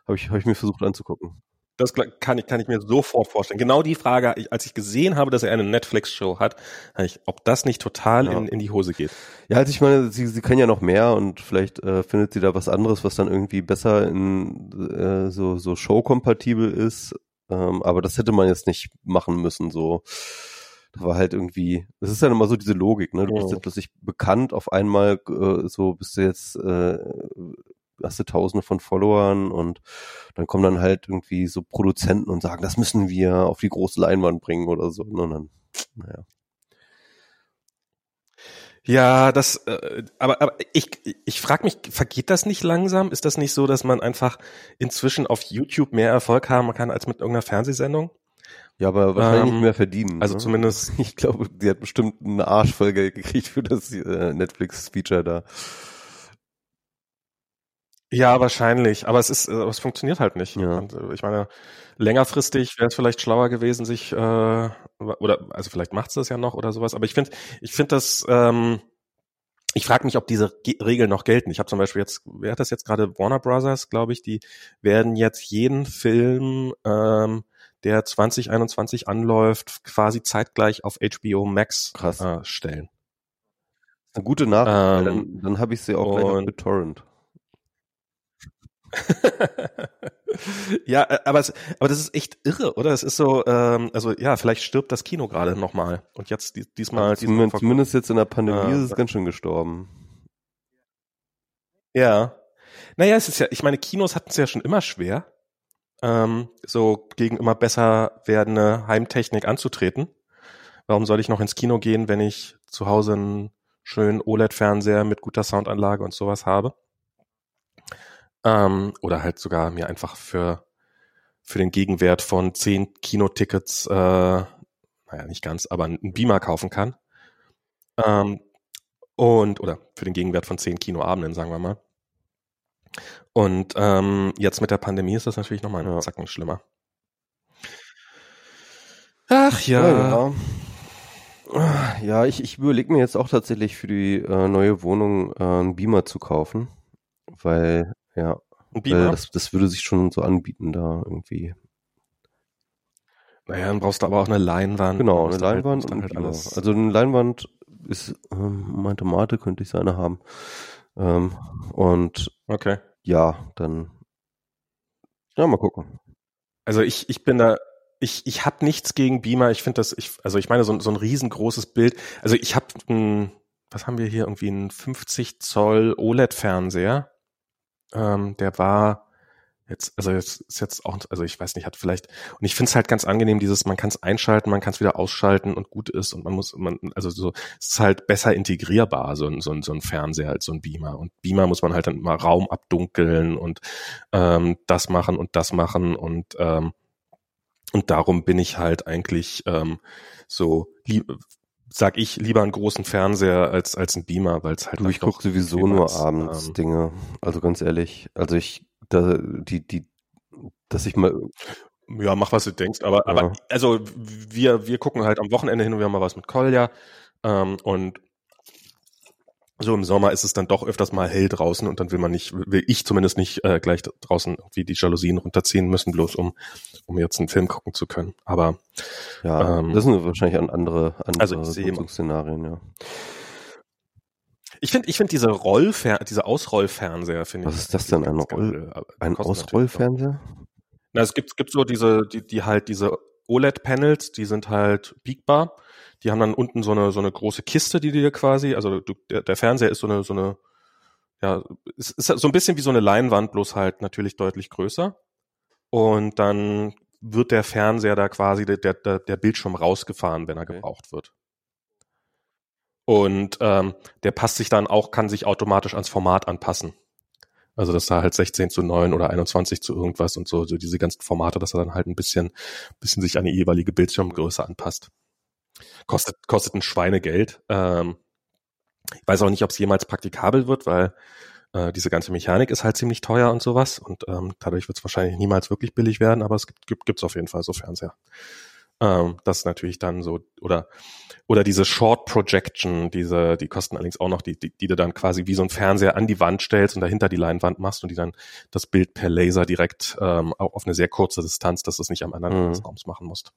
Habe ich, habe ich mir versucht anzugucken. Das kann ich, kann ich mir sofort vorstellen. Genau die Frage, als ich gesehen habe, dass er eine Netflix-Show hat, ich, ob das nicht total Ja. in, in die Hose geht. Ja, also ich meine, sie, sie kann ja noch mehr und vielleicht äh, findet sie da was anderes, was dann irgendwie besser in äh, so, so Show-kompatibel ist. Ähm, aber das hätte man jetzt nicht machen müssen. So, das war halt irgendwie. Das ist dann immer so diese Logik, ne? Du bist Ja. jetzt plötzlich bekannt, auf einmal äh, so bist du jetzt äh, hast du Tausende von Followern und dann kommen dann halt irgendwie so Produzenten und sagen, das müssen wir auf die große Leinwand bringen oder so. ne? Und dann, naja. Ja, das, äh, aber, aber ich, ich frage mich, vergeht das nicht langsam? Ist das nicht so, dass man einfach inzwischen auf YouTube mehr Erfolg haben kann als mit irgendeiner Fernsehsendung? Ja, aber wahrscheinlich Ähm, nicht mehr verdienen. also ne? zumindest- Ich glaube, die hat bestimmt eine Arsch voll Geld gekriegt für das äh, Netflix-Feature da. Ja, wahrscheinlich. Aber es ist, äh, aber es funktioniert halt nicht. Ja. Und, äh, ich meine, längerfristig wäre es vielleicht schlauer gewesen, sich äh, oder also vielleicht macht's das ja noch oder sowas. Aber ich finde, ich finde das. Ähm, ich frage mich, ob diese Ge Regeln noch gelten. Ich habe zum Beispiel jetzt, wer hat das jetzt gerade? Warner Brothers, glaube ich, die werden jetzt jeden Film, ähm, der 2021 anläuft, quasi zeitgleich auf HBO Max Krass. äh, stellen. Eine gute Nachricht, Ähm, dann, dann habe ich sie auch gleich mit Torrent. ja, äh, aber, es, aber das ist echt irre, oder? Es ist so, ähm, also ja, vielleicht stirbt das Kino gerade nochmal. Und jetzt dies- diesmal, diesmal Zumindest, vor- zumindest jetzt in der Pandemie Äh, ist es ganz schön gestorben. Ja. Naja, es ist ja, ich meine, Kinos hatten es ja schon immer schwer, ähm, so gegen immer besser werdende Heimtechnik anzutreten. Warum soll ich noch ins Kino gehen, wenn ich zu Hause einen schönen OLED-Fernseher mit guter Soundanlage und sowas habe? Ähm, oder halt sogar mir einfach für, für den Gegenwert von zehn Kinotickets äh, naja, nicht ganz, aber einen Beamer kaufen kann. Ähm, und, oder für den Gegenwert von zehn Kinoabenden, sagen wir mal. Und ähm, jetzt mit der Pandemie ist das natürlich nochmal einen ja. Zacken schlimmer. Ach ja. Ja, ja ich, ich überlege mir jetzt auch tatsächlich für die äh, neue Wohnung äh, einen Beamer zu kaufen. Weil, ja, weil das, das würde sich schon so anbieten, da irgendwie. Naja, dann brauchst du aber auch eine Leinwand. Genau, eine halt Leinwand halt, und halt alles. Also eine Leinwand ist, ähm, meinte Mate, könnte ich seine haben. Ähm, und okay. ja, dann ja, mal gucken. Also ich, ich bin da, ich, ich habe nichts gegen Beamer. Ich finde das, ich, also ich meine, so, so ein riesengroßes Bild. Also ich habe ein, was haben wir hier, irgendwie ein 50 Zoll OLED-Fernseher. Ähm, der war Jetzt, also jetzt ist jetzt auch, also ich weiß nicht, hat vielleicht, und ich finde es halt ganz angenehm, dieses, man kann es einschalten, man kann es wieder ausschalten und gut ist und man muss, man, also so, es ist halt besser integrierbar, so ein, so so ein Fernseher als so ein Beamer. Und Beamer muss man halt dann mal Raum abdunkeln und ähm, das machen und das machen und ähm, und darum bin ich halt eigentlich ähm, so lieb, sag ich lieber einen großen Fernseher als als ein Beamer, weil es halt. Du, ich gucke sowieso nur abends ähm, Dinge. Also ganz ehrlich, also ich da, die, die, dass ich mal. Ja, mach was du denkst, aber, ja. aber also wir, wir gucken halt am Wochenende hin und wir haben mal was mit Kolja ähm, und so im Sommer ist es dann doch öfters mal hell draußen und dann will man nicht, will ich zumindest nicht äh, gleich draußen wie die Jalousien runterziehen müssen, bloß um, um jetzt einen Film gucken zu können. Aber ja, ähm, das sind wahrscheinlich andere, andere also Szenarien, ja. Ich finde, ich finde diese Rollfer diese Ausrollfernseher finde ich. Was ist das denn ein Roll ein Ausrollfernseher? Na, es gibt es gibt so diese die die halt diese OLED Panels, die sind halt biegbar. Die haben dann unten so eine so eine große Kiste, die dir quasi, also du, der, der Fernseher ist so eine so eine ja, es ist so ein bisschen wie so eine Leinwand, bloß halt natürlich deutlich größer. Und dann wird der Fernseher da quasi der, der, der Bildschirm rausgefahren, wenn er gebraucht wird. Und ähm, der passt sich dann auch, kann sich automatisch ans Format anpassen. Also dass da halt 16 zu 9 oder 21 zu irgendwas und so, so diese ganzen Formate, dass er dann halt ein bisschen, bisschen sich an die jeweilige Bildschirmgröße anpasst. Kostet, kostet ein Schweinegeld. Ähm, ich weiß auch nicht, ob es jemals praktikabel wird, weil äh, diese ganze Mechanik ist halt ziemlich teuer und sowas. Und ähm, dadurch wird es wahrscheinlich niemals wirklich billig werden, aber es gibt, gibt gibt's auf jeden Fall so Fernseher. Ähm, das natürlich dann so, oder, oder diese Short Projection, diese, die kosten allerdings auch noch, die, die, die du dann quasi wie so ein Fernseher an die Wand stellst und dahinter die Leinwand machst und die dann das Bild per Laser direkt ähm, auf eine sehr kurze Distanz, dass du es nicht am anderen Ende des mhm. Raums machen musst.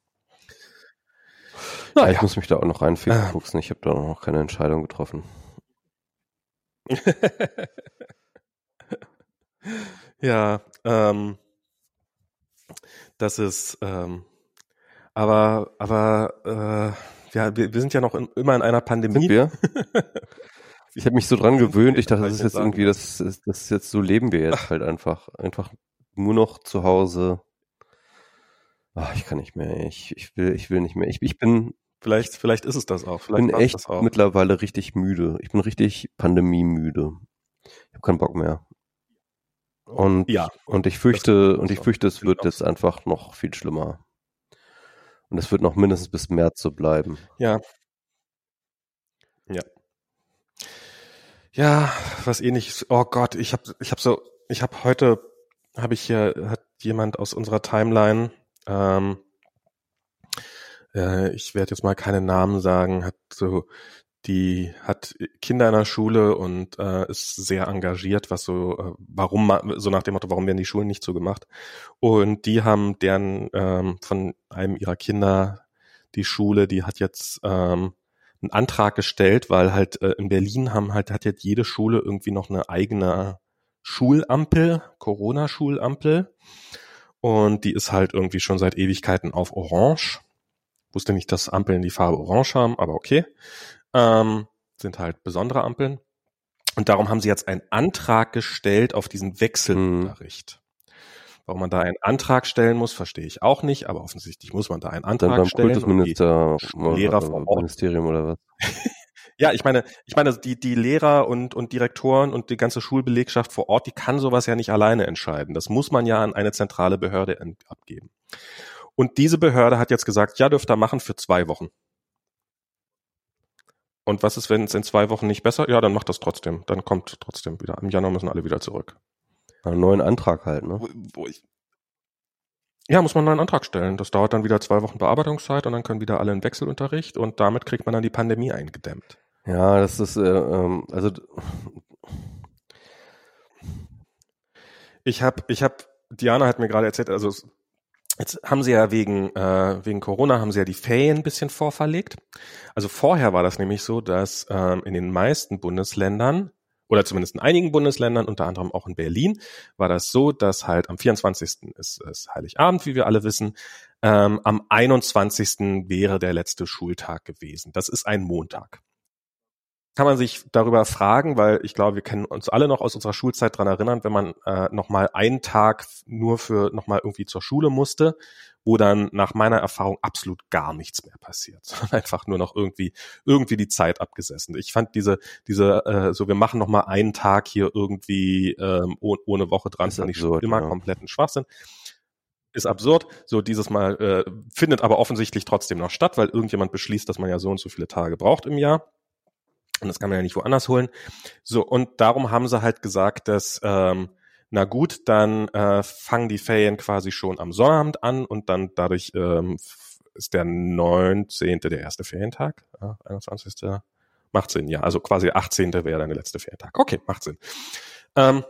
Na, ja, ich muss mich da auch noch reinfuchsen. Ah. Ich habe da noch keine Entscheidung getroffen. ja, ähm, das ist, ähm, aber, aber äh, ja, wir, wir sind ja noch in, immer in einer Pandemie. Sind wir? ich habe mich so dran gewöhnt. Ich dachte, das ist jetzt irgendwie, das, das ist jetzt so leben wir jetzt halt einfach. Einfach nur noch zu Hause. Ach, ich kann nicht mehr. Ich, ich will, ich will nicht mehr. Ich, ich bin. Vielleicht, vielleicht ist es das auch. Vielleicht bin echt mittlerweile richtig müde. Ich bin richtig pandemiemüde. Ich habe keinen Bock mehr. Und, ja, und ich fürchte, und ich fürchte, es wird jetzt einfach noch viel schlimmer. Und es wird noch mindestens bis März so bleiben. Ja. Ja. Ja, was ähnliches. Oh Gott, ich habe ich hab so, ich habe heute, habe ich hier, hat jemand aus unserer Timeline, ähm, äh, ich werde jetzt mal keine Namen sagen, hat so die hat Kinder in der Schule und äh, ist sehr engagiert, was so, äh, warum, so nach dem Motto, warum werden die Schulen nicht so gemacht? Und die haben deren ähm, von einem ihrer Kinder die Schule, die hat jetzt ähm, einen Antrag gestellt, weil halt äh, in Berlin haben halt hat jetzt jede Schule irgendwie noch eine eigene Schulampel, Corona-Schulampel. Und die ist halt irgendwie schon seit Ewigkeiten auf Orange. Wusste nicht, dass Ampeln die Farbe Orange haben, aber okay ähm, sind halt besondere Ampeln. Und darum haben sie jetzt einen Antrag gestellt auf diesen Wechselunterricht. Hm. Warum man da einen Antrag stellen muss, verstehe ich auch nicht, aber offensichtlich muss man da einen Antrag Dann beim stellen. Kultusminister Lehrer vor Ort. Ministerium oder was? ja, ich meine, ich meine, die, die Lehrer und, und Direktoren und die ganze Schulbelegschaft vor Ort, die kann sowas ja nicht alleine entscheiden. Das muss man ja an eine zentrale Behörde abgeben. Und diese Behörde hat jetzt gesagt, ja, dürft ihr machen für zwei Wochen. Und was ist, wenn es in zwei Wochen nicht besser? Ja, dann macht das trotzdem. Dann kommt trotzdem wieder. Im Januar müssen alle wieder zurück. Einen neuen Antrag halt, ne? Wo, wo ich, ja, muss man einen neuen Antrag stellen. Das dauert dann wieder zwei Wochen Bearbeitungszeit und dann können wieder alle in Wechselunterricht und damit kriegt man dann die Pandemie eingedämmt. Ja, das ist, äh, ähm, also ich habe, ich habe, Diana hat mir gerade erzählt, also Jetzt haben sie ja wegen, äh, wegen Corona haben sie ja die Ferien ein bisschen vorverlegt. Also vorher war das nämlich so, dass ähm, in den meisten Bundesländern oder zumindest in einigen Bundesländern, unter anderem auch in Berlin, war das so, dass halt am 24. ist, ist Heiligabend, wie wir alle wissen. Ähm, am 21. wäre der letzte Schultag gewesen. Das ist ein Montag kann man sich darüber fragen, weil ich glaube, wir kennen uns alle noch aus unserer Schulzeit dran erinnern, wenn man äh, noch mal einen Tag nur für noch mal irgendwie zur Schule musste, wo dann nach meiner Erfahrung absolut gar nichts mehr passiert, sondern einfach nur noch irgendwie irgendwie die Zeit abgesessen. Ich fand diese diese äh, so wir machen noch mal einen Tag hier irgendwie ähm, ohne, ohne Woche dran, ist nicht immer ja. kompletten Schwachsinn ist absurd. So dieses Mal äh, findet aber offensichtlich trotzdem noch statt, weil irgendjemand beschließt, dass man ja so und so viele Tage braucht im Jahr. Und das kann man ja nicht woanders holen. So, und darum haben sie halt gesagt, dass, ähm, na gut, dann äh, fangen die Ferien quasi schon am Sonnabend an und dann dadurch ähm, ist der 19. der erste Ferientag, ja, 21. Macht Sinn, ja. Also quasi der 18. wäre dann der letzte Ferientag. Okay, macht Sinn. Ähm,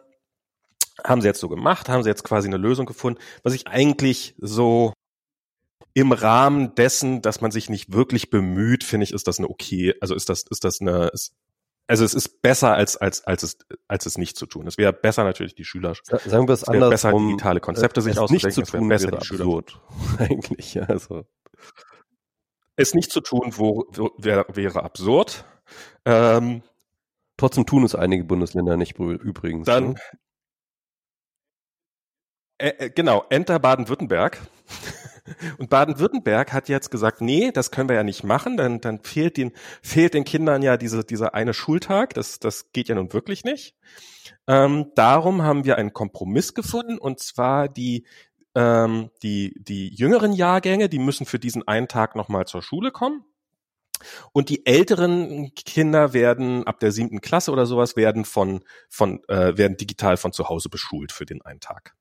haben sie jetzt so gemacht, haben sie jetzt quasi eine Lösung gefunden, was ich eigentlich so im Rahmen dessen, dass man sich nicht wirklich bemüht, finde ich, ist das eine okay, also ist das, ist das eine, ist, also es ist besser als als als es als es nicht zu tun. Es wäre besser natürlich die Schüler. Sagen wir es, es anders, besser digitale Konzepte sich auszudenken. Es wäre besser die Schüler. Absurd, eigentlich ja, also es nicht zu tun, wo, wo wär, wäre absurd. Ähm, Trotzdem tun es einige Bundesländer nicht übrigens. Dann ne? äh, äh, genau Enter Baden-Württemberg. Und Baden-Württemberg hat jetzt gesagt, nee, das können wir ja nicht machen, dann, dann fehlt den, fehlt den Kindern ja diese, dieser eine Schultag, das, das geht ja nun wirklich nicht. Ähm, darum haben wir einen Kompromiss gefunden, und zwar die, ähm, die, die jüngeren Jahrgänge, die müssen für diesen einen Tag nochmal zur Schule kommen. Und die älteren Kinder werden ab der siebten Klasse oder sowas werden von, von, äh, werden digital von zu Hause beschult für den einen Tag.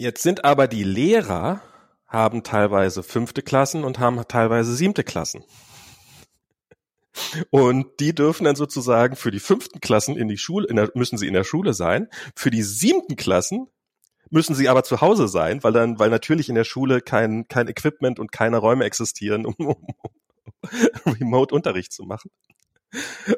Jetzt sind aber die Lehrer haben teilweise fünfte Klassen und haben teilweise siebte Klassen. Und die dürfen dann sozusagen für die fünften Klassen in die Schule, in der, müssen sie in der Schule sein. Für die siebten Klassen müssen sie aber zu Hause sein, weil dann, weil natürlich in der Schule kein, kein Equipment und keine Räume existieren, um, um, um Remote-Unterricht zu machen.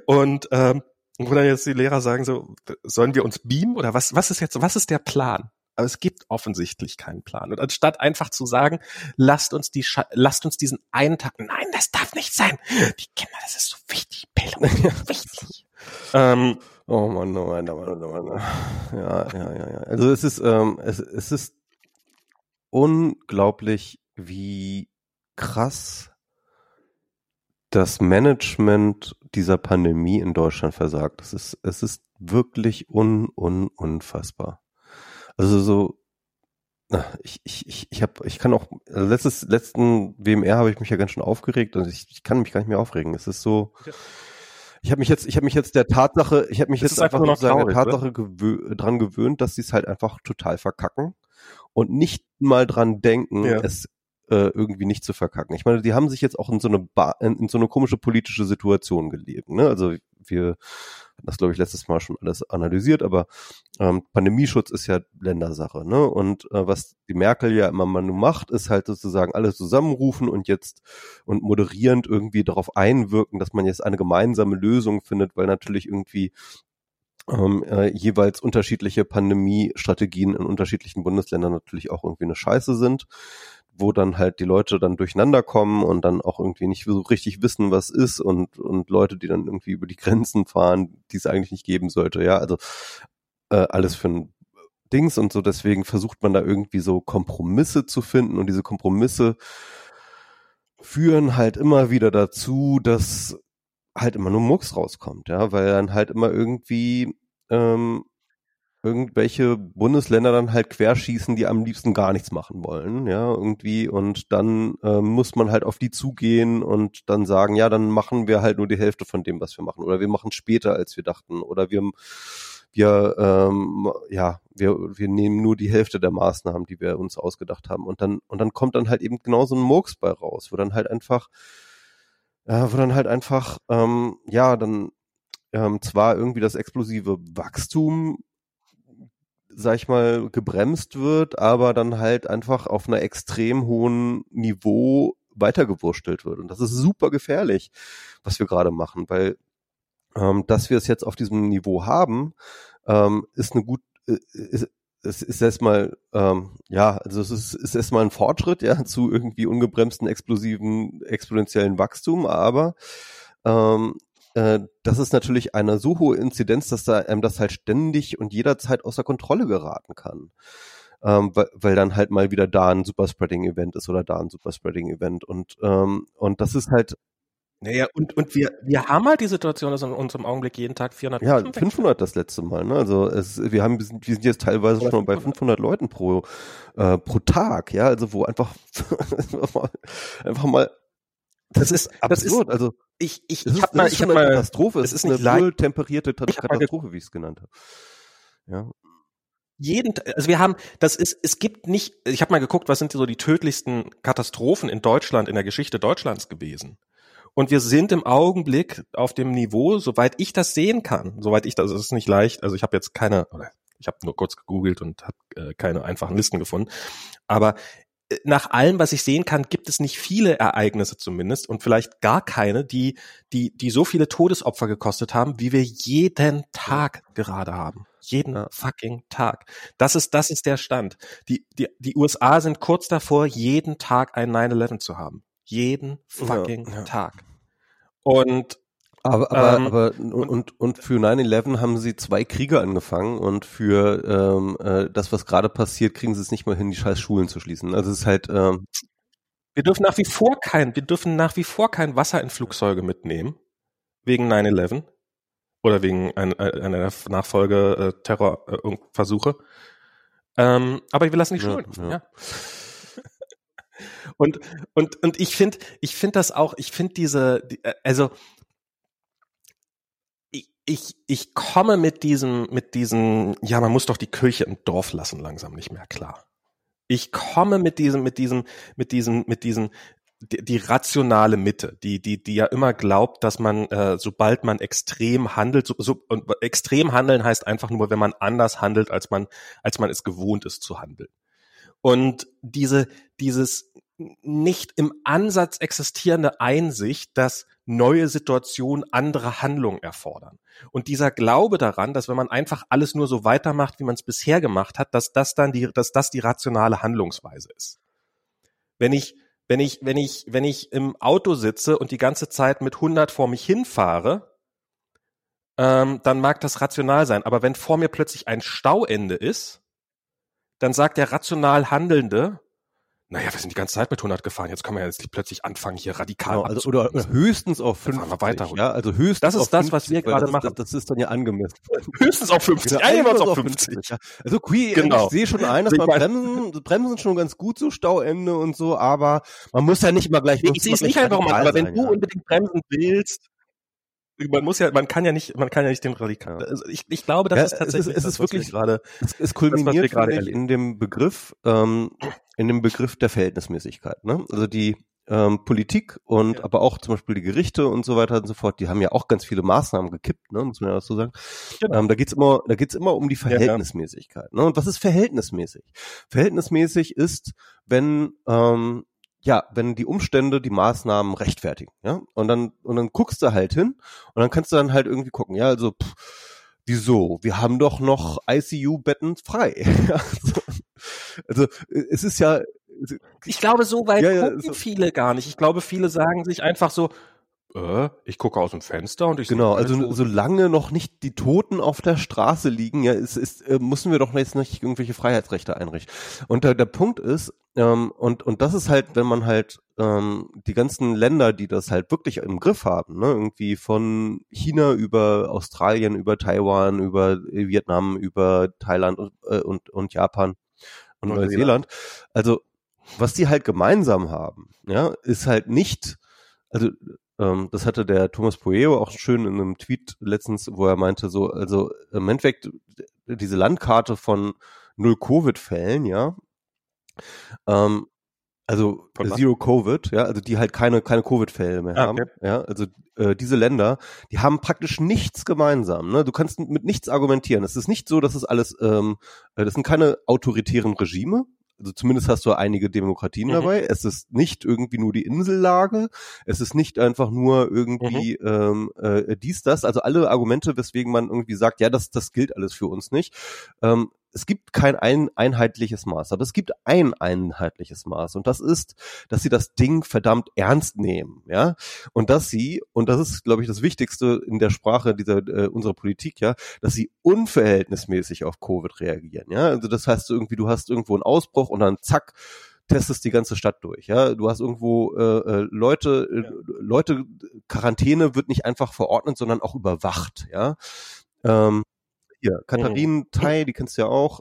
Und ähm, wo dann jetzt die Lehrer sagen so, sollen wir uns beamen oder was, was ist jetzt, was ist der Plan? Aber es gibt offensichtlich keinen Plan. Und anstatt einfach zu sagen, lasst uns die, lasst uns diesen einen Tag, nein, das darf nicht sein. Die Kinder, das ist so wichtig, Bildung ist wichtig. ähm, oh Mann, oh Mann, oh Mann, oh Mann. Ja, ja, ja, ja. Also es ist, ähm, es, es ist unglaublich, wie krass das Management dieser Pandemie in Deutschland versagt. Es ist, es ist wirklich un, un, unfassbar. Also so, ich, ich, ich, ich habe, ich kann auch, also letztes, letzten WMR habe ich mich ja ganz schön aufgeregt und ich, ich kann mich gar nicht mehr aufregen. Es ist so, ich habe mich jetzt, ich habe mich jetzt der Tatsache, ich habe mich das jetzt einfach nur sagen, der Tatsache gewö dran gewöhnt, dass sie es halt einfach total verkacken und nicht mal dran denken, ja. es äh, irgendwie nicht zu verkacken. Ich meine, die haben sich jetzt auch in so eine ba in, in so eine komische politische Situation gelebt. Ne? Also wir das glaube ich letztes Mal schon alles analysiert, aber ähm, Pandemieschutz ist ja Ländersache, ne? Und äh, was die Merkel ja immer mal nur macht, ist halt sozusagen alle zusammenrufen und jetzt und moderierend irgendwie darauf einwirken, dass man jetzt eine gemeinsame Lösung findet, weil natürlich irgendwie ähm, äh, jeweils unterschiedliche Pandemiestrategien in unterschiedlichen Bundesländern natürlich auch irgendwie eine Scheiße sind wo dann halt die Leute dann durcheinander kommen und dann auch irgendwie nicht so richtig wissen, was ist und, und Leute, die dann irgendwie über die Grenzen fahren, die es eigentlich nicht geben sollte. Ja, also äh, alles für ein Dings und so. Deswegen versucht man da irgendwie so Kompromisse zu finden und diese Kompromisse führen halt immer wieder dazu, dass halt immer nur Mucks rauskommt, ja, weil dann halt immer irgendwie ähm, irgendwelche Bundesländer dann halt querschießen, die am liebsten gar nichts machen wollen, ja, irgendwie. Und dann äh, muss man halt auf die zugehen und dann sagen, ja, dann machen wir halt nur die Hälfte von dem, was wir machen. Oder wir machen später, als wir dachten. Oder wir, wir, ähm, ja, wir, wir nehmen nur die Hälfte der Maßnahmen, die wir uns ausgedacht haben. Und dann, und dann kommt dann halt eben genau so ein Murks bei raus, wo dann halt einfach, ja, wo dann halt einfach, ähm, ja, dann ähm, zwar irgendwie das explosive Wachstum sag ich mal, gebremst wird, aber dann halt einfach auf einer extrem hohen Niveau weitergewurstelt wird. Und das ist super gefährlich, was wir gerade machen, weil ähm, dass wir es jetzt auf diesem Niveau haben, ähm, ist eine gut, äh, ist, es ist erstmal, ähm, ja, also es ist, ist erstmal ein Fortschritt, ja, zu irgendwie ungebremsten, explosiven, exponentiellen Wachstum, aber ähm, äh, das ist natürlich eine so hohe Inzidenz, dass da ähm, das halt ständig und jederzeit außer Kontrolle geraten kann. Ähm, weil, weil dann halt mal wieder da ein Superspreading-Event ist oder da ein Superspreading-Event und ähm, und das ist halt naja, und, und wir, wir haben halt die Situation, dass in unserem Augenblick jeden Tag 400 Ja, 500 das letzte Mal, ne? Also es, wir haben, wir sind, wir sind jetzt teilweise schon bei 500 Leuten pro, äh, pro Tag, ja, also wo einfach, einfach mal das ist absurd. Das ist, also ich ich, ich habe mal ich habe mal Katastrophe. Es ist, eine wohl temperierte Katastrophe, wie ich es genannt habe. Ja. Jeden, also wir haben, das ist, es gibt nicht. Ich habe mal geguckt, was sind so die tödlichsten Katastrophen in Deutschland in der Geschichte Deutschlands gewesen. Und wir sind im Augenblick auf dem Niveau, soweit ich das sehen kann, soweit ich das, das ist nicht leicht. Also ich habe jetzt keine, ich habe nur kurz gegoogelt und habe äh, keine einfachen Listen gefunden. Aber nach allem, was ich sehen kann, gibt es nicht viele Ereignisse zumindest und vielleicht gar keine, die, die, die so viele Todesopfer gekostet haben, wie wir jeden Tag gerade haben. Jeden ja. fucking Tag. Das ist, das ist der Stand. Die, die, die USA sind kurz davor, jeden Tag ein 9-11 zu haben. Jeden fucking ja, ja. Tag. Und aber, aber, ähm, aber und, und, und für 9-11 haben sie zwei Kriege angefangen und für ähm, äh, das, was gerade passiert, kriegen sie es nicht mal hin, die scheiß Schulen zu schließen. Also es ist halt. Ähm, wir dürfen nach wie vor kein, wir dürfen nach wie vor kein Wasser in Flugzeuge mitnehmen wegen 9-11 oder wegen ein, äh, einer Nachfolge äh, Terrorversuche. Ähm, aber wir lassen die Schulen. Ja, ja. ja. und und und ich finde ich finde das auch ich finde diese die, äh, also ich, ich komme mit diesem, mit diesem, ja, man muss doch die Kirche im Dorf lassen, langsam nicht mehr klar. Ich komme mit diesem, mit diesem, mit diesem, mit diesem, die, die rationale Mitte, die, die, die ja immer glaubt, dass man, äh, sobald man extrem handelt, so, so, und extrem handeln heißt einfach nur, wenn man anders handelt, als man, als man es gewohnt ist zu handeln. Und diese, dieses nicht im Ansatz existierende Einsicht, dass neue Situationen andere Handlungen erfordern. Und dieser Glaube daran, dass wenn man einfach alles nur so weitermacht, wie man es bisher gemacht hat, dass das dann die, dass das die rationale Handlungsweise ist. Wenn ich, wenn ich, wenn ich, wenn ich im Auto sitze und die ganze Zeit mit 100 vor mich hinfahre, ähm, dann mag das rational sein. Aber wenn vor mir plötzlich ein Stauende ist, dann sagt der rational Handelnde, naja, wir sind die ganze Zeit mit 100 gefahren, jetzt können wir jetzt plötzlich anfangen, hier radikal genau, also, oder, oder höchstens auf 50. wir weiter. Ja, also höchstens Das ist das, 50, was wir gerade machen. Das, das, ist dann ja angemessen. Höchstens auf 50. Genau, ja, auf 50. 50 ja. Also Qui, genau. ich sehe schon ein, dass man Bremsen, Bremsen schon ganz gut, so Stauende und so, aber man muss ja nicht mal gleich. Ich sehe es nicht einfach mal, aber wenn du unbedingt bremsen willst, man muss ja, man kann ja nicht, man kann ja nicht den Radikal. Also ich, ich glaube, das ja, ist tatsächlich, es ist, es ist wirklich gerade, es, es kulminiert gerade in dem Begriff, ähm, in dem Begriff der Verhältnismäßigkeit. Ne? Also die ähm, Politik und ja. aber auch zum Beispiel die Gerichte und so weiter und so fort, die haben ja auch ganz viele Maßnahmen gekippt, ne, muss man ja auch so sagen. Genau. Ähm, da geht's immer, da geht's immer um die Verhältnismäßigkeit. Ne? Und was ist verhältnismäßig? Verhältnismäßig ist, wenn ähm, ja, wenn die Umstände die Maßnahmen rechtfertigen, ja, und dann und dann guckst du halt hin und dann kannst du dann halt irgendwie gucken, ja, also pff, wieso? Wir haben doch noch ICU-Betten frei. also es ist ja ich glaube, so weit ja, ja, gucken so. viele gar nicht. Ich glaube, viele sagen sich einfach so, äh, ich gucke aus dem Fenster und ich genau, also solange noch nicht die Toten auf der Straße liegen, ja, ist, ist, äh, müssen wir doch jetzt nicht irgendwelche Freiheitsrechte einrichten. Und der, der Punkt ist, ähm, und und das ist halt, wenn man halt ähm, die ganzen Länder, die das halt wirklich im Griff haben, ne, irgendwie von China über Australien, über Taiwan, über Vietnam, über Thailand und äh, und, und Japan und Neuseeland, also was die halt gemeinsam haben, ja, ist halt nicht, also ähm, das hatte der Thomas Poeo auch schön in einem Tweet letztens, wo er meinte, so, also im Endeffekt diese Landkarte von null Covid-Fällen, ja, ähm, also Zero Covid, ja, also die halt keine keine Covid-Fälle mehr ah, haben, okay. ja, also äh, diese Länder, die haben praktisch nichts gemeinsam, ne? Du kannst mit nichts argumentieren. Es ist nicht so, dass es alles, ähm, äh, das sind keine autoritären Regime, also zumindest hast du einige Demokratien mhm. dabei. Es ist nicht irgendwie nur die Insellage, es ist nicht einfach nur irgendwie mhm. ähm, äh, dies, das, also alle Argumente, weswegen man irgendwie sagt, ja, das, das gilt alles für uns nicht. Ähm, es gibt kein ein, einheitliches Maß, aber es gibt ein einheitliches Maß und das ist, dass sie das Ding verdammt ernst nehmen, ja, und dass sie und das ist, glaube ich, das Wichtigste in der Sprache dieser äh, unserer Politik, ja, dass sie unverhältnismäßig auf Covid reagieren, ja, also das heißt irgendwie, du hast irgendwo einen Ausbruch und dann zack testest die ganze Stadt durch. Ja, du hast irgendwo äh, äh Leute, äh, ja. Leute, Quarantäne wird nicht einfach verordnet, sondern auch überwacht. Ja, ähm, hier, Katharin mhm. Tai, die kennst du ja auch,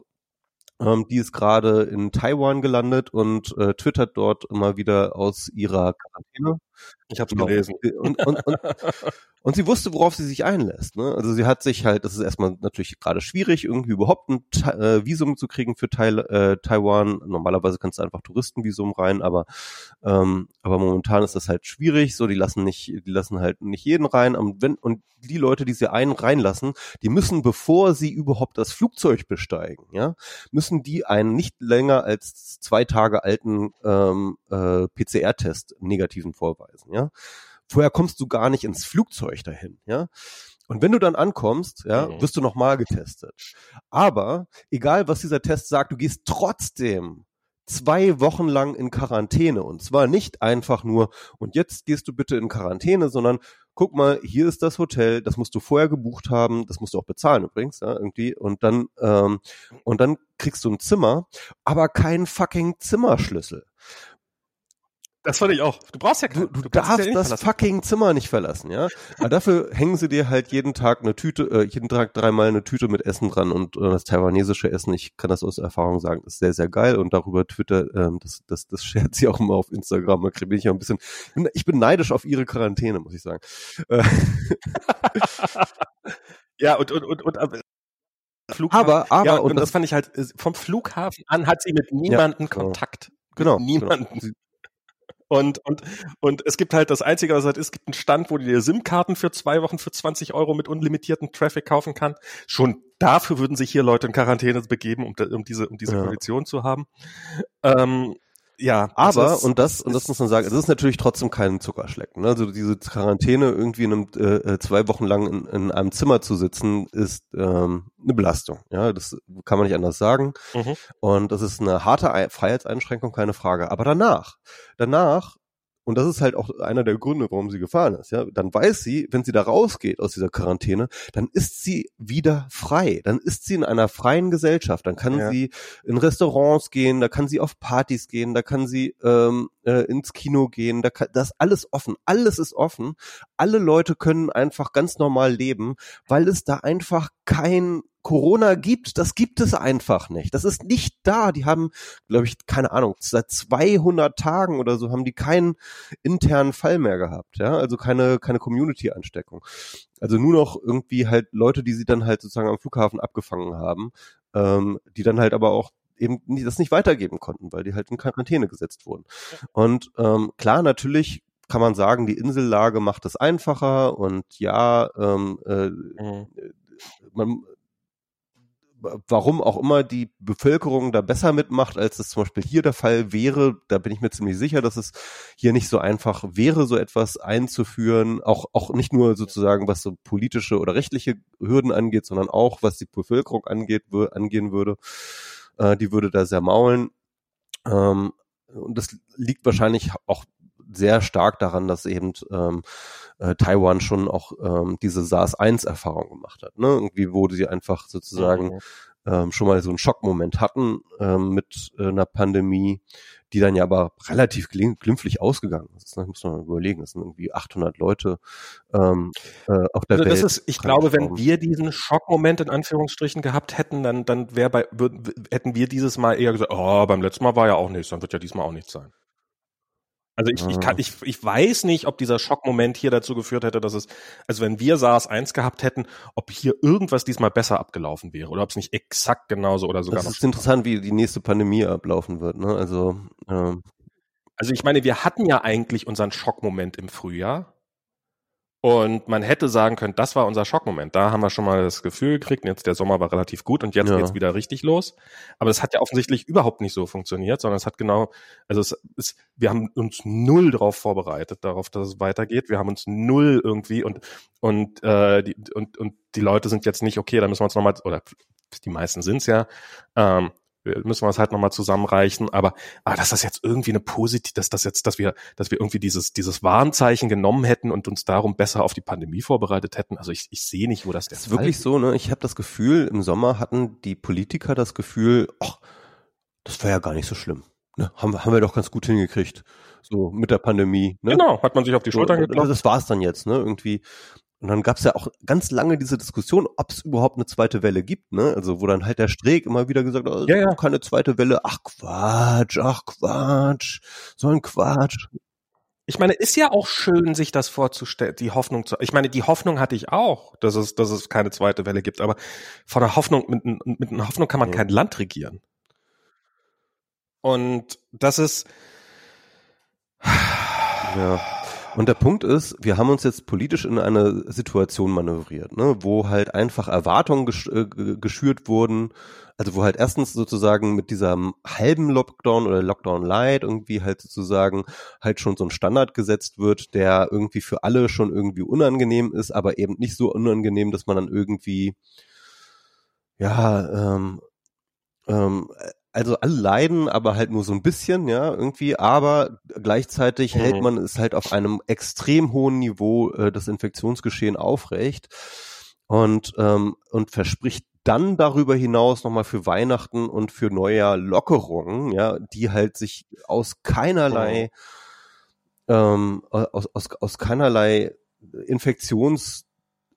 ähm, die ist gerade in Taiwan gelandet und äh, twittert dort immer wieder aus ihrer Quarantäne. Ich habe es genau. gelesen. Und, und, und, und sie wusste, worauf sie sich einlässt. Ne? Also sie hat sich halt, das ist erstmal natürlich gerade schwierig, irgendwie überhaupt ein äh, Visum zu kriegen für Teil, äh, Taiwan. Normalerweise kannst du einfach Touristenvisum rein, aber ähm, aber momentan ist das halt schwierig. So, die lassen nicht, die lassen halt nicht jeden rein. Und wenn und die Leute, die sie einen reinlassen, die müssen, bevor sie überhaupt das Flugzeug besteigen, ja, müssen die einen nicht länger als zwei Tage alten ähm, äh, PCR-Test negativen vorweisen, ja. Vorher kommst du gar nicht ins Flugzeug dahin, ja. Und wenn du dann ankommst, ja, mhm. wirst du nochmal getestet. Aber egal, was dieser Test sagt, du gehst trotzdem zwei Wochen lang in Quarantäne. Und zwar nicht einfach nur, und jetzt gehst du bitte in Quarantäne, sondern guck mal, hier ist das Hotel, das musst du vorher gebucht haben, das musst du auch bezahlen übrigens, ja, irgendwie. Und dann, ähm, und dann kriegst du ein Zimmer, aber keinen fucking Zimmerschlüssel. Das fand ich auch. Du brauchst ja keinen. Du, du, darfst ja das verlassen. fucking Zimmer nicht verlassen, ja. Aber dafür hängen sie dir halt jeden Tag eine Tüte, äh, jeden Tag dreimal eine Tüte mit Essen dran und äh, das taiwanesische Essen, ich kann das aus Erfahrung sagen, ist sehr, sehr geil und darüber Twitter, ähm, das, das, das schert sie auch immer auf Instagram. Da bin ich auch ein bisschen, ich bin neidisch auf ihre Quarantäne, muss ich sagen. Äh. ja, und, und, und, und, äh, Flughafen. Aber, aber, ja, und, und das, das, fand ich halt, vom Flughafen an hat sie mit niemandem ja, Kontakt. Genau. Mit niemanden. Genau. Und, und, und es gibt halt das Einzige, was halt ist, es gibt einen Stand, wo du dir SIM-Karten für zwei Wochen für 20 Euro mit unlimitierten Traffic kaufen kann. Schon dafür würden sich hier Leute in Quarantäne begeben, um, um diese, um diese ja. Kondition zu haben. Ähm, ja, aber ist, und das und das muss man sagen, es ist natürlich trotzdem kein Zuckerschlecken. Ne? Also diese Quarantäne irgendwie in einem äh, äh, zwei Wochen lang in, in einem Zimmer zu sitzen, ist ähm, eine Belastung. Ja, das kann man nicht anders sagen. Mhm. Und das ist eine harte Freiheitseinschränkung, keine Frage. Aber danach, danach und das ist halt auch einer der Gründe, warum sie gefahren ist. Ja, dann weiß sie, wenn sie da rausgeht aus dieser Quarantäne, dann ist sie wieder frei. Dann ist sie in einer freien Gesellschaft. Dann kann ja. sie in Restaurants gehen, da kann sie auf Partys gehen, da kann sie ähm, äh, ins Kino gehen. Da kann, das alles offen. Alles ist offen. Alle Leute können einfach ganz normal leben, weil es da einfach kein Corona gibt, das gibt es einfach nicht. Das ist nicht da. Die haben, glaube ich, keine Ahnung, seit 200 Tagen oder so haben die keinen internen Fall mehr gehabt. Ja, also keine, keine Community-Ansteckung. Also nur noch irgendwie halt Leute, die sie dann halt sozusagen am Flughafen abgefangen haben, ähm, die dann halt aber auch eben das nicht weitergeben konnten, weil die halt in Quarantäne gesetzt wurden. Und ähm, klar, natürlich kann man sagen, die Insellage macht es einfacher und ja, ähm, äh, mhm. man warum auch immer die Bevölkerung da besser mitmacht, als es zum Beispiel hier der Fall wäre. Da bin ich mir ziemlich sicher, dass es hier nicht so einfach wäre, so etwas einzuführen. Auch, auch nicht nur sozusagen, was so politische oder rechtliche Hürden angeht, sondern auch, was die Bevölkerung angeht, angehen würde. Äh, die würde da sehr maulen. Ähm, und das liegt wahrscheinlich auch sehr stark daran, dass eben ähm, äh, Taiwan schon auch ähm, diese SARS-1-Erfahrung gemacht hat. Ne? Irgendwie, wo sie einfach sozusagen mhm. Ähm, schon mal so einen Schockmoment hatten ähm, mit äh, einer Pandemie, die dann ja aber relativ glimpflich ausgegangen ist. Das muss man überlegen. Das sind irgendwie 800 Leute ähm, äh, auf der also Welt. Ist, ich glaube, wenn wir diesen Schockmoment in Anführungsstrichen gehabt hätten, dann, dann wäre bei, würd, hätten wir dieses Mal eher gesagt, oh, beim letzten Mal war ja auch nichts, dann wird ja diesmal auch nichts sein. Also ich, ich, kann, ah. ich, ich weiß nicht, ob dieser Schockmoment hier dazu geführt hätte, dass es, also wenn wir SARS 1 gehabt hätten, ob hier irgendwas diesmal besser abgelaufen wäre oder ob es nicht exakt genauso oder sogar. Das ist interessant, wie die nächste Pandemie ablaufen wird. Ne? Also, ähm. also ich meine, wir hatten ja eigentlich unseren Schockmoment im Frühjahr. Und man hätte sagen können, das war unser Schockmoment. Da haben wir schon mal das Gefühl gekriegt, jetzt der Sommer war relativ gut und jetzt ja. geht's wieder richtig los. Aber es hat ja offensichtlich überhaupt nicht so funktioniert, sondern es hat genau, also es ist, wir haben uns null darauf vorbereitet, darauf, dass es weitergeht. Wir haben uns null irgendwie und und äh, die, und und die Leute sind jetzt nicht okay, da müssen wir uns nochmal oder die meisten sind's ja, ähm, müssen wir es halt nochmal zusammenreichen. Aber, aber dass das jetzt irgendwie eine positive, dass das jetzt, dass wir, dass wir irgendwie dieses, dieses Warnzeichen genommen hätten und uns darum besser auf die Pandemie vorbereitet hätten. Also ich, ich sehe nicht, wo das der das ist wirklich ist. so, ne? Ich habe das Gefühl, im Sommer hatten die Politiker das Gefühl, ach, das war ja gar nicht so schlimm. Ne? Haben, haben wir doch ganz gut hingekriegt. So mit der Pandemie. Ne? Genau, hat man sich auf die Schultern so, geklappt. Das war's dann jetzt, ne? Irgendwie. Und dann gab es ja auch ganz lange diese Diskussion, ob es überhaupt eine zweite Welle gibt, ne? Also wo dann halt der Streeck immer wieder gesagt hat, oh, ja, ja. keine zweite Welle, ach Quatsch, ach Quatsch, so ein Quatsch. Ich meine, ist ja auch schön, sich das vorzustellen, die Hoffnung zu. Ich meine, die Hoffnung hatte ich auch, dass es, dass es keine zweite Welle gibt, aber von der Hoffnung, mit, mit einer Hoffnung kann man ja. kein Land regieren. Und das ist. Ja. Und der Punkt ist, wir haben uns jetzt politisch in eine Situation manövriert, ne, wo halt einfach Erwartungen gesch äh, geschürt wurden, also wo halt erstens sozusagen mit diesem halben Lockdown oder Lockdown Light irgendwie halt sozusagen halt schon so ein Standard gesetzt wird, der irgendwie für alle schon irgendwie unangenehm ist, aber eben nicht so unangenehm, dass man dann irgendwie ja ähm, ähm, also alle leiden, aber halt nur so ein bisschen, ja, irgendwie, aber gleichzeitig mhm. hält man es halt auf einem extrem hohen Niveau äh, das Infektionsgeschehen aufrecht und, ähm, und verspricht dann darüber hinaus nochmal für Weihnachten und für Neujahr Lockerungen, ja, die halt sich aus keinerlei, mhm. ähm, aus, aus, aus keinerlei Infektions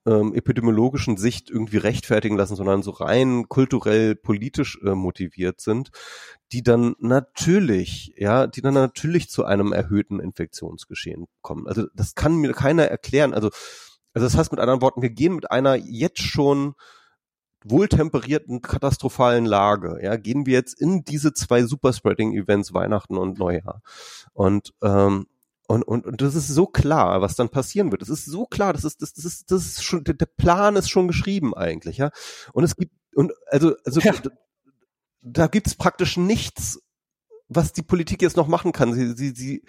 ähm, epidemiologischen Sicht irgendwie rechtfertigen lassen, sondern so rein kulturell politisch äh, motiviert sind, die dann natürlich, ja, die dann natürlich zu einem erhöhten Infektionsgeschehen kommen. Also das kann mir keiner erklären. Also, also das heißt mit anderen Worten, wir gehen mit einer jetzt schon wohltemperierten katastrophalen Lage, ja, gehen wir jetzt in diese zwei Superspreading-Events Weihnachten und Neujahr. Und ähm, und, und, und das ist so klar, was dann passieren wird. Das ist so klar, das ist, das, das ist, das ist schon, der Plan ist schon geschrieben eigentlich, ja. Und es gibt, und also, also ja. da, da gibt es praktisch nichts, was die Politik jetzt noch machen kann. Sie, sie, sie,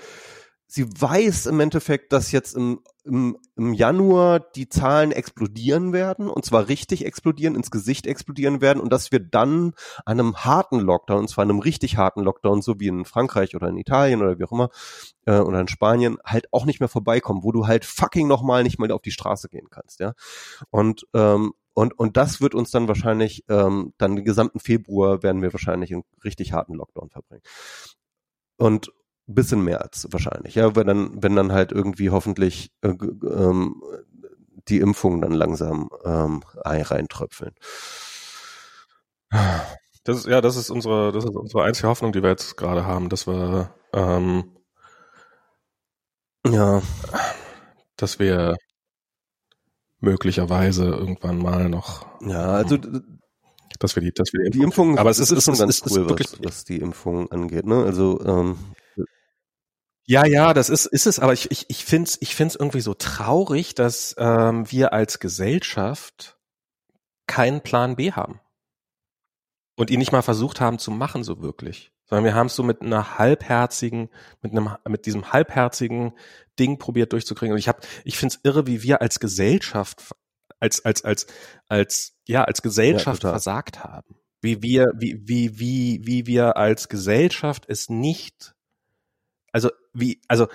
sie weiß im Endeffekt, dass jetzt im, im, im Januar die Zahlen explodieren werden und zwar richtig explodieren, ins Gesicht explodieren werden und dass wir dann einem harten Lockdown, und zwar einem richtig harten Lockdown, so wie in Frankreich oder in Italien oder wie auch immer, äh, oder in Spanien, halt auch nicht mehr vorbeikommen, wo du halt fucking nochmal nicht mal auf die Straße gehen kannst, ja. Und ähm, und, und das wird uns dann wahrscheinlich, ähm, dann den gesamten Februar werden wir wahrscheinlich einen richtig harten Lockdown verbringen. Und, bis in März wahrscheinlich, ja, wenn dann, wenn dann halt irgendwie hoffentlich äh, ähm, die Impfungen dann langsam ähm, reintröpfeln. Das ist, ja, das ist unsere, das ist unsere einzige Hoffnung, die wir jetzt gerade haben, dass wir ähm, ja, dass wir möglicherweise irgendwann mal noch ja, also dass wir die, dass wir die, die Impfung, aber es ist, ist schon ganz ist, cool, was, was die Impfung angeht, ne? Also ähm, ja, ja, das ist, ist es, aber ich, ich, ich finde es ich find's irgendwie so traurig, dass ähm, wir als Gesellschaft keinen Plan B haben. Und ihn nicht mal versucht haben zu machen, so wirklich. Sondern wir haben es so mit einer halbherzigen, mit einem, mit diesem halbherzigen Ding probiert durchzukriegen. Und ich habe, ich finde es irre, wie wir als Gesellschaft, als, als, als, als, ja, als Gesellschaft ja, versagt haben. Wie wir, wie, wie, wie, wie wir als Gesellschaft es nicht also wie, also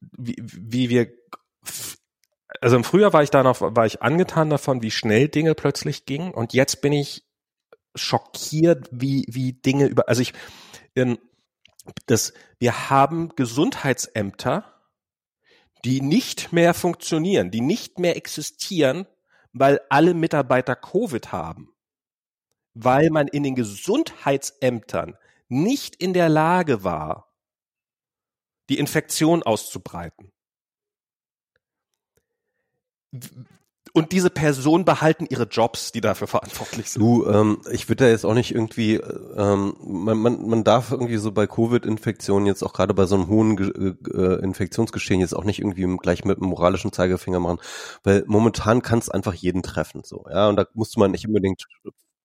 wie, wie wir also im Frühjahr war ich da noch, war ich angetan davon, wie schnell Dinge plötzlich gingen und jetzt bin ich schockiert, wie, wie Dinge über, also ich, in, das, wir haben Gesundheitsämter, die nicht mehr funktionieren, die nicht mehr existieren, weil alle Mitarbeiter Covid haben. Weil man in den Gesundheitsämtern nicht in der Lage war, die Infektion auszubreiten und diese Personen behalten ihre Jobs, die dafür verantwortlich sind. Du, ähm, ich würde da jetzt auch nicht irgendwie, ähm, man, man, man darf irgendwie so bei Covid-Infektionen jetzt auch gerade bei so einem hohen äh, Infektionsgeschehen jetzt auch nicht irgendwie gleich mit einem moralischen Zeigefinger machen, weil momentan kann es einfach jeden treffen, so, ja, und da musste man nicht unbedingt.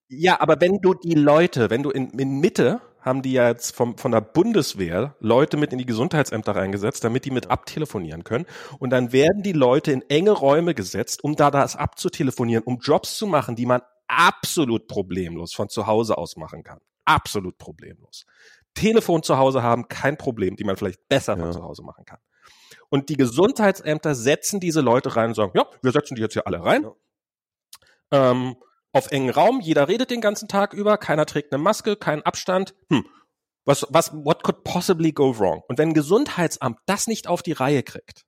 Ja, aber wenn du die Leute, wenn du in, in Mitte haben die ja jetzt vom, von der Bundeswehr Leute mit in die Gesundheitsämter reingesetzt, damit die mit abtelefonieren können. Und dann werden die Leute in enge Räume gesetzt, um da das abzutelefonieren, um Jobs zu machen, die man absolut problemlos von zu Hause aus machen kann. Absolut problemlos. Telefon zu Hause haben, kein Problem, die man vielleicht besser von ja. zu Hause machen kann. Und die Gesundheitsämter setzen diese Leute rein und sagen, ja, wir setzen die jetzt hier alle rein. Ja. Ähm, auf engen Raum, jeder redet den ganzen Tag über, keiner trägt eine Maske, keinen Abstand. Hm, was, was, what could possibly go wrong? Und wenn ein Gesundheitsamt das nicht auf die Reihe kriegt,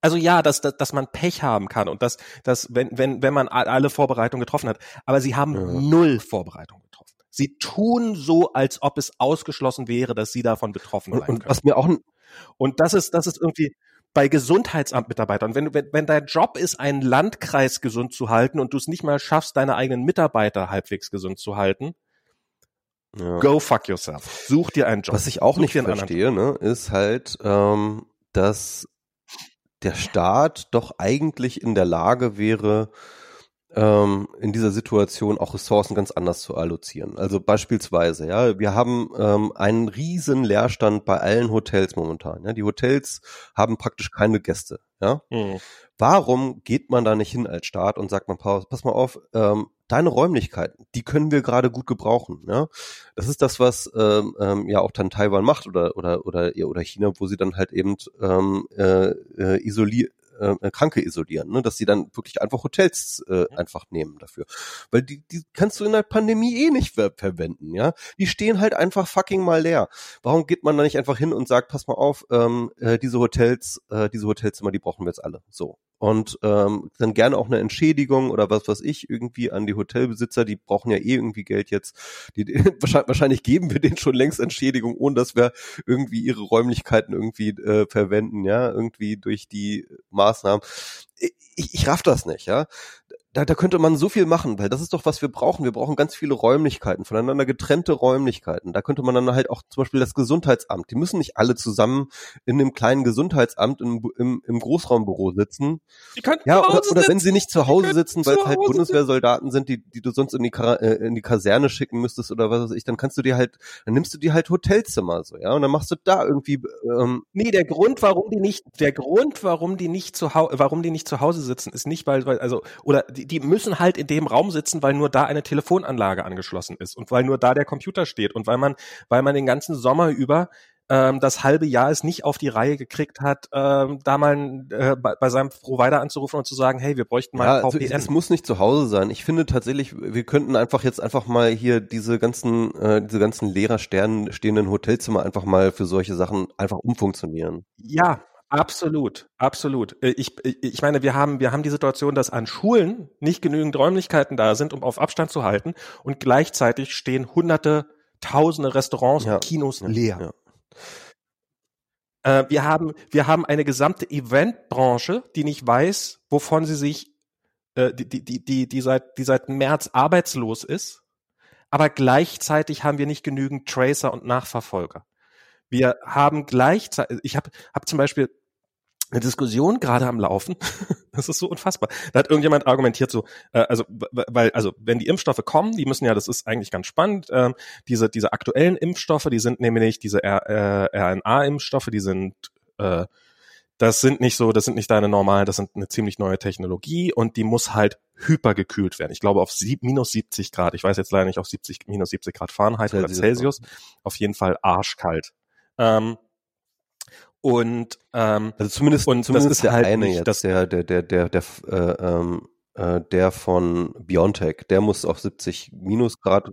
also ja, dass, dass, dass man Pech haben kann und dass, dass wenn, wenn, wenn man alle Vorbereitungen getroffen hat, aber sie haben ja. null Vorbereitungen getroffen. Sie tun so, als ob es ausgeschlossen wäre, dass sie davon betroffen sein und, und Was mir auch und das ist, das ist irgendwie, bei Gesundheitsamtmitarbeitern. Wenn, wenn, wenn dein Job ist, einen Landkreis gesund zu halten und du es nicht mal schaffst, deine eigenen Mitarbeiter halbwegs gesund zu halten, ja. go fuck yourself. Such dir einen Job. Was ich auch Such nicht verstehe, ne, ist halt, ähm, dass der Staat doch eigentlich in der Lage wäre, ähm, in dieser Situation auch Ressourcen ganz anders zu allozieren. Also beispielsweise, ja, wir haben ähm, einen riesen Leerstand bei allen Hotels momentan. Ja, die Hotels haben praktisch keine Gäste. Ja, mhm. warum geht man da nicht hin als Staat und sagt man, pass mal auf, ähm, deine Räumlichkeiten, die können wir gerade gut gebrauchen. Ja, das ist das, was ähm, ähm, ja auch dann Taiwan macht oder oder oder oder China, wo sie dann halt eben ähm, äh, äh, isoliert äh, Kranke isolieren, ne? dass sie dann wirklich einfach Hotels äh, einfach nehmen dafür. Weil die, die kannst du in der Pandemie eh nicht ver verwenden, ja. Die stehen halt einfach fucking mal leer. Warum geht man da nicht einfach hin und sagt, pass mal auf, ähm, äh, diese Hotels, äh, diese Hotelzimmer, die brauchen wir jetzt alle. So und ähm, dann gerne auch eine Entschädigung oder was was ich irgendwie an die Hotelbesitzer, die brauchen ja eh irgendwie Geld jetzt. Die, wahrscheinlich, wahrscheinlich geben wir denen schon längst Entschädigung, ohne dass wir irgendwie ihre Räumlichkeiten irgendwie äh, verwenden, ja, irgendwie durch die Maßnahmen. Ich, ich raff das nicht, ja da, da könnte man so viel machen, weil das ist doch, was wir brauchen. Wir brauchen ganz viele Räumlichkeiten, voneinander getrennte Räumlichkeiten. Da könnte man dann halt auch zum Beispiel das Gesundheitsamt. Die müssen nicht alle zusammen in einem kleinen Gesundheitsamt im, im, im Großraumbüro sitzen. Die könnten ja, oder, oder wenn sie nicht zu Hause sitzen, weil es halt Bundeswehrsoldaten sind, die, die du sonst in die, äh, in die Kaserne schicken müsstest oder was weiß ich, dann kannst du dir halt, dann nimmst du dir halt Hotelzimmer so, ja, und dann machst du da irgendwie. Ähm, nee, der Grund, warum die nicht, der Grund, warum die nicht zu Hause, warum die nicht zu Hause sitzen, ist nicht, weil, weil also oder die, die müssen halt in dem Raum sitzen, weil nur da eine Telefonanlage angeschlossen ist und weil nur da der Computer steht und weil man, weil man den ganzen Sommer über ähm, das halbe Jahr es nicht auf die Reihe gekriegt hat, ähm, da mal äh, bei, bei seinem Provider anzurufen und zu sagen, hey, wir bräuchten mal ja, VPN. Es muss nicht zu Hause sein. Ich finde tatsächlich, wir könnten einfach jetzt einfach mal hier diese ganzen, äh, diese ganzen leerer stehenden Hotelzimmer einfach mal für solche Sachen einfach umfunktionieren. Ja, Absolut, absolut. Äh, ich, ich meine, wir haben, wir haben die Situation, dass an Schulen nicht genügend Räumlichkeiten da sind, um auf Abstand zu halten und gleichzeitig stehen hunderte, tausende Restaurants ja. und Kinos leer. Ja. Äh, wir haben, wir haben eine gesamte Eventbranche, die nicht weiß, wovon sie sich, äh, die, die, die, die, die seit, die seit März arbeitslos ist. Aber gleichzeitig haben wir nicht genügend Tracer und Nachverfolger. Wir haben gleichzeitig, ich habe hab zum Beispiel eine Diskussion gerade am Laufen. das ist so unfassbar. Da hat irgendjemand argumentiert so, äh, also weil also wenn die Impfstoffe kommen, die müssen ja, das ist eigentlich ganz spannend. Äh, diese diese aktuellen Impfstoffe, die sind nämlich diese äh, RNA-Impfstoffe, die sind äh, das sind nicht so, das sind nicht deine normalen, das sind eine ziemlich neue Technologie und die muss halt hypergekühlt werden. Ich glaube auf sieb, minus 70 Grad. Ich weiß jetzt leider nicht auf 70 minus 70 Grad Fahrenheit Celsius. oder Celsius. Auf jeden Fall arschkalt. Ähm, Und ähm, also zumindest, und zumindest das ist der halt eine nicht, jetzt, der, der, der, der, der, äh, ähm, äh, der von Biontech, der muss auf 70 Minusgrad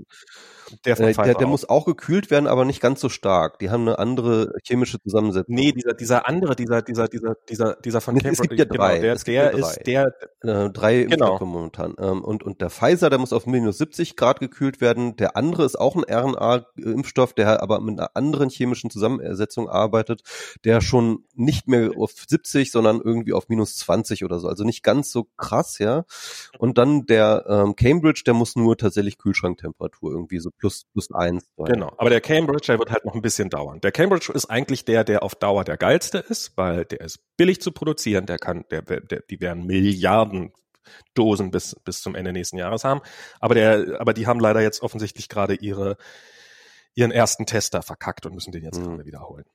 der, äh, der, der muss auch gekühlt werden, aber nicht ganz so stark. Die haben eine andere chemische Zusammensetzung. Nee, dieser, dieser andere, dieser, dieser, dieser, dieser, dieser von Cambridge, es gibt ja drei. genau, der, Es gibt der ja ist, drei. der, Äh, drei Genau. Impfstoffe momentan. Ähm, und, und der Pfizer, der muss auf minus 70 Grad gekühlt werden. Der andere ist auch ein RNA-Impfstoff, der aber mit einer anderen chemischen Zusammensetzung arbeitet, der schon nicht mehr auf 70, sondern irgendwie auf minus 20 oder so. Also nicht ganz so krass, ja. Und dann der ähm, Cambridge, der muss nur tatsächlich Kühlschranktemperatur irgendwie so plus, plus eins. Genau, aber der Cambridge, der wird halt noch ein bisschen dauern. Der Cambridge ist eigentlich der, der auf Dauer der geilste ist, weil der ist billig zu produzieren, der kann, der, der die werden Milliarden Dosen bis, bis zum Ende nächsten Jahres haben. Aber der, aber die haben leider jetzt offensichtlich gerade ihre, ihren ersten Tester verkackt und müssen den jetzt Mhm. gerade wiederholen.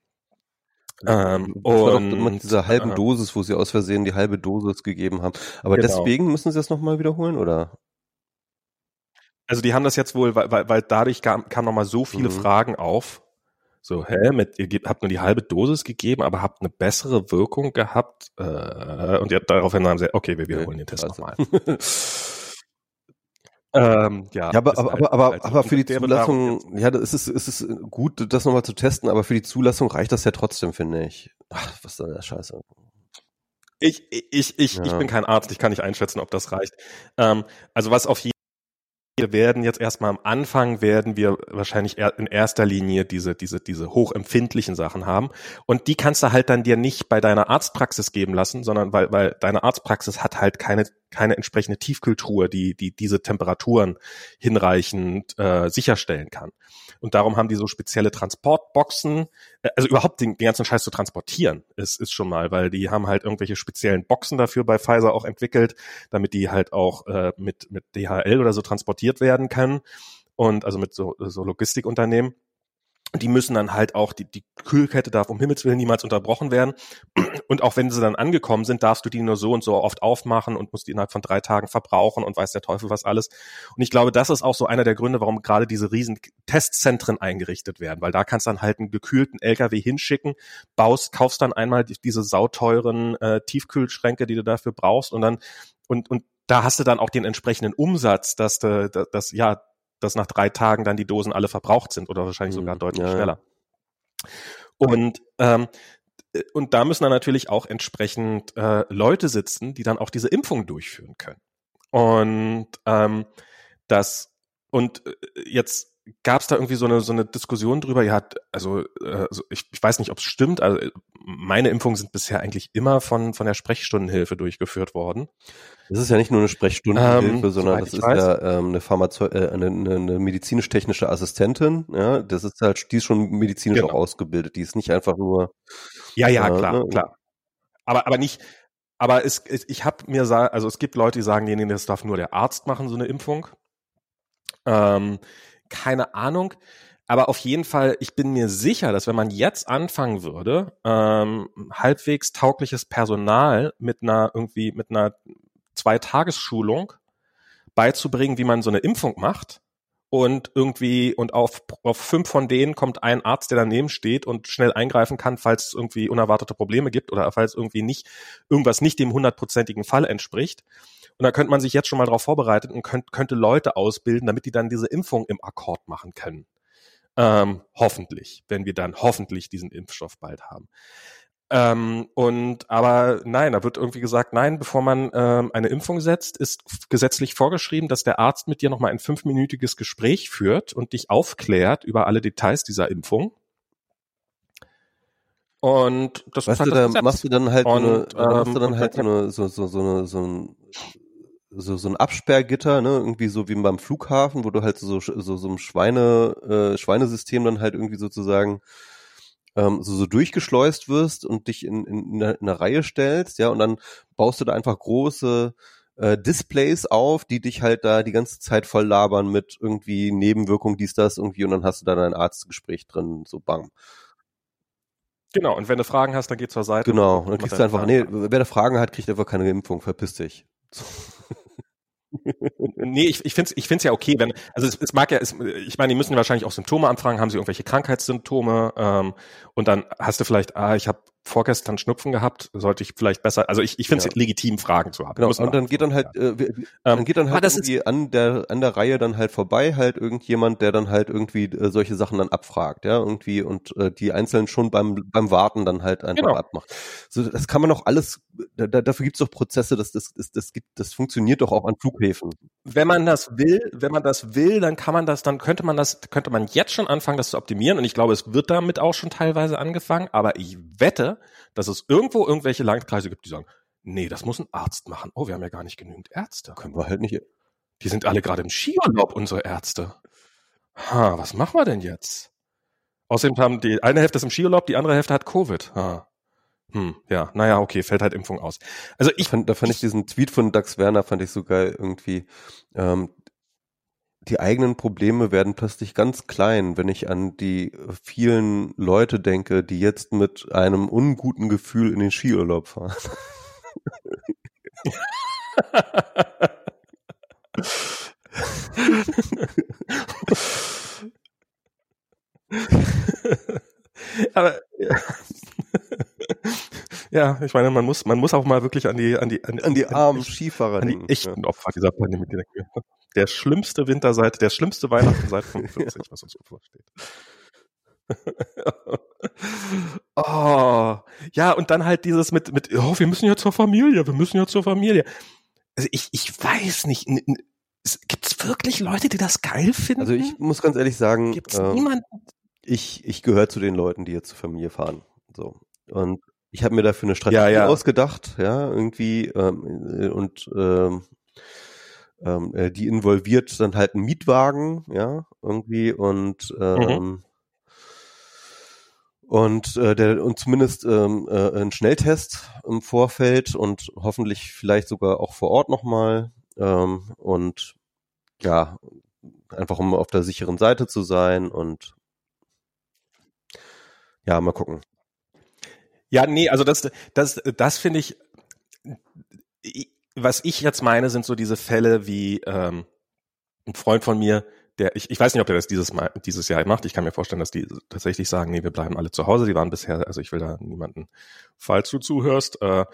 Ähm, Das war doch und mit dieser halben äh, Dosis, wo sie aus Versehen die halbe Dosis gegeben haben. Aber Genau. deswegen müssen sie das nochmal wiederholen, oder? Also die haben das jetzt wohl, weil, weil, weil dadurch kam, kam nochmal so viele Mhm. Fragen auf. So, hä, mit, ihr gebt, habt nur die halbe Dosis gegeben, aber habt eine bessere Wirkung gehabt. Äh, und ja, daraufhin haben sie, okay, wir wiederholen den Test Also. nochmal. ähm, ja, Ja, aber, aber, halt- aber, aber, halt aber für die Zulassung, ja, das ist, es ist gut, das nochmal zu testen, aber für die Zulassung reicht das ja trotzdem, finde ich. Ach, was ist denn der Scheiße? Ich, ich, ich, ich Ja. bin kein Arzt, ich kann nicht einschätzen, ob das reicht. Ähm, also was auf jeden wir werden jetzt erstmal am Anfang werden wir wahrscheinlich in erster Linie diese, diese, diese hochempfindlichen Sachen haben. Und die kannst du halt dann dir nicht bei deiner Arztpraxis geben lassen, sondern weil, weil deine Arztpraxis hat halt keine, keine entsprechende Tiefkühltruhe, die, die diese Temperaturen hinreichend äh, sicherstellen kann. Und darum haben die so spezielle Transportboxen, äh, also überhaupt den, den ganzen Scheiß zu transportieren, ist, ist schon mal, weil die haben halt irgendwelche speziellen Boxen dafür bei Pfizer auch entwickelt, damit die halt auch äh, mit, mit DHL oder so transportiert werden können und also mit so, so Logistikunternehmen. Die müssen dann halt auch, die, die Kühlkette darf um Himmels Willen niemals unterbrochen werden. Und auch wenn sie dann angekommen sind, darfst du die nur so und so oft aufmachen und musst die innerhalb von drei Tagen verbrauchen und weiß der Teufel was alles. Und ich glaube, das ist auch so einer der Gründe, warum gerade diese riesen Testzentren eingerichtet werden, weil da kannst du dann halt einen gekühlten LKW hinschicken, baust, kaufst dann einmal die, diese sauteuren äh, Tiefkühlschränke, die du dafür brauchst und dann und und da hast du dann auch den entsprechenden Umsatz, dass du, dass, dass ja, dass nach drei Tagen dann die Dosen alle verbraucht sind oder wahrscheinlich sogar Mhm, deutlich ja, ja. schneller. Und ähm, und da müssen dann natürlich auch entsprechend äh, Leute sitzen, die dann auch diese Impfung durchführen können. Und ähm, das und äh, jetzt gab es da irgendwie so eine so eine Diskussion drüber. Ja, also, äh, also ich, ich weiß nicht, ob es stimmt. Also äh, meine Impfungen sind bisher eigentlich immer von von der Sprechstundenhilfe durchgeführt worden. Das ist ja nicht nur eine Sprechstundenhilfe, Ähm, sondern das ist weiß. ja ähm, eine, Pharmazeu äh, eine, eine, eine medizinisch-technische Assistentin. Ja, das ist halt, die ist schon medizinisch Genau. auch ausgebildet. Die ist nicht einfach nur. Ja, ja, Ja, klar, ne? klar. Aber aber nicht. Aber es, ich habe mir also es gibt Leute, die sagen, nee, nee, das darf nur der Arzt machen, so eine Impfung. Ähm, keine Ahnung. Aber auf jeden Fall, ich bin mir sicher, dass wenn man jetzt anfangen würde, ähm, halbwegs taugliches Personal mit einer irgendwie mit einer Zweitagesschulung beizubringen, wie man so eine Impfung macht und irgendwie und auf, auf fünf von denen kommt ein Arzt, der daneben steht und schnell eingreifen kann, falls es irgendwie unerwartete Probleme gibt oder falls irgendwie nicht irgendwas nicht dem hundertprozentigen Fall entspricht. Und da könnte man sich jetzt schon mal darauf vorbereiten und könnt, könnte Leute ausbilden, damit die dann diese Impfung im Akkord machen können. Ähm, hoffentlich, wenn wir dann hoffentlich diesen Impfstoff bald haben. Ähm, und aber nein, da wird irgendwie gesagt, nein, bevor man ähm, eine Impfung setzt, ist gesetzlich vorgeschrieben, dass der Arzt mit dir nochmal ein fünfminütiges Gespräch führt und dich aufklärt über alle Details dieser Impfung. Und das Weißt du, da machst du dann halt so eine, Und, da machst du ähm, dann und halt so eine, so, so, so eine, so ein, so, so ein Absperrgitter, ne, irgendwie so wie beim Flughafen, wo du halt so, so, so ein Schweine, äh, Schweinesystem dann halt irgendwie sozusagen, ähm, so, so durchgeschleust wirst und dich in, in, in, eine, in eine Reihe stellst, ja, und dann baust du da einfach große, äh, Displays auf, die dich halt da die ganze Zeit voll labern mit irgendwie Nebenwirkungen, dies, das irgendwie, und dann hast du da dein Arztgespräch drin, so bang. Genau, und wenn du Fragen hast, dann geh zur Seite. Genau, und dann kriegst du einfach, Fragen nee, wer da Fragen hat, kriegt einfach keine Impfung, verpiss dich. Nee, ich, ich finde es ich find's ja okay, wenn, also es, es mag ja, es, ich meine, die müssen wahrscheinlich auch Symptome anfragen, haben sie irgendwelche Krankheitssymptome? Ähm, und dann hast du vielleicht, ah, ich habe vorgestern Schnupfen gehabt, sollte ich vielleicht besser, also ich, ich finde es ja. legitim, Fragen zu haben. Genau, und dann geht dann halt, äh, dann geht dann halt irgendwie an der, an der Reihe dann halt vorbei, halt irgendjemand, der dann halt irgendwie äh, solche Sachen dann abfragt, ja, irgendwie und äh, die Einzelnen schon beim, beim Warten dann halt einfach genau. abmacht. So, das kann man doch alles, da, dafür gibt es doch Prozesse, das, das, das, das, gibt, das funktioniert doch auch an Flughäfen. Wenn man das will, wenn man das will, dann kann man das, dann könnte man das, könnte man jetzt schon anfangen, das zu optimieren und ich glaube, es wird damit auch schon teilweise angefangen, aber ich wette, dass es irgendwo irgendwelche Landkreise gibt, die sagen, nee, das muss ein Arzt machen. Oh, wir haben ja gar nicht genügend Ärzte. Können wir halt nicht. Die sind alle gerade im Skiurlaub, unsere Ärzte. Ha, was machen wir denn jetzt? Außerdem haben die eine Hälfte ist im Skiurlaub, die andere Hälfte hat Covid. Ha. Hm, ja, naja, okay, fällt halt Impfung aus. Also ich fand, da fand ich, ich diesen Tweet von Dax Werner fand ich so geil irgendwie. Ähm, die eigenen Probleme werden plötzlich ganz klein, wenn ich an die vielen Leute denke, die jetzt mit einem unguten Gefühl in den Skiurlaub fahren. Aber. Ja, ich meine, man muss, man muss auch mal wirklich an die, an die, an, an die armen Skifahrer an die echten ja. Opfer dieser Pandemie denken der schlimmste Winter seit, der schlimmste Weihnachten seit 45, was uns so vorsteht. oh, ja, und dann halt dieses mit, mit, oh, wir müssen ja zur Familie, wir müssen ja zur Familie. Also ich, ich weiß nicht, gibt es wirklich Leute, die das geil finden? Also ich muss ganz ehrlich sagen, gibt's ähm, niemanden? Ich, ich gehöre zu den Leuten, die jetzt zur Familie fahren. So. Und ich habe mir dafür eine Strategie ja, ja. ausgedacht, ja, irgendwie, ähm, und ähm, ähm, äh, die involviert dann halt einen Mietwagen, ja, irgendwie und ähm, mhm. und äh, der und zumindest ähm, äh, ein Schnelltest im Vorfeld und hoffentlich vielleicht sogar auch vor Ort nochmal ähm, und ja, einfach um auf der sicheren Seite zu sein und ja, mal gucken. Ja, nee, also das, das, das finde ich, was ich jetzt meine, sind so diese Fälle wie ähm, ein Freund von mir, der, ich, ich weiß nicht, ob er das dieses Mal, dieses Jahr macht. Ich kann mir vorstellen, dass die tatsächlich sagen, nee, wir bleiben alle zu Hause. Die waren bisher, also ich will da niemanden, falls du zuhörst, äh,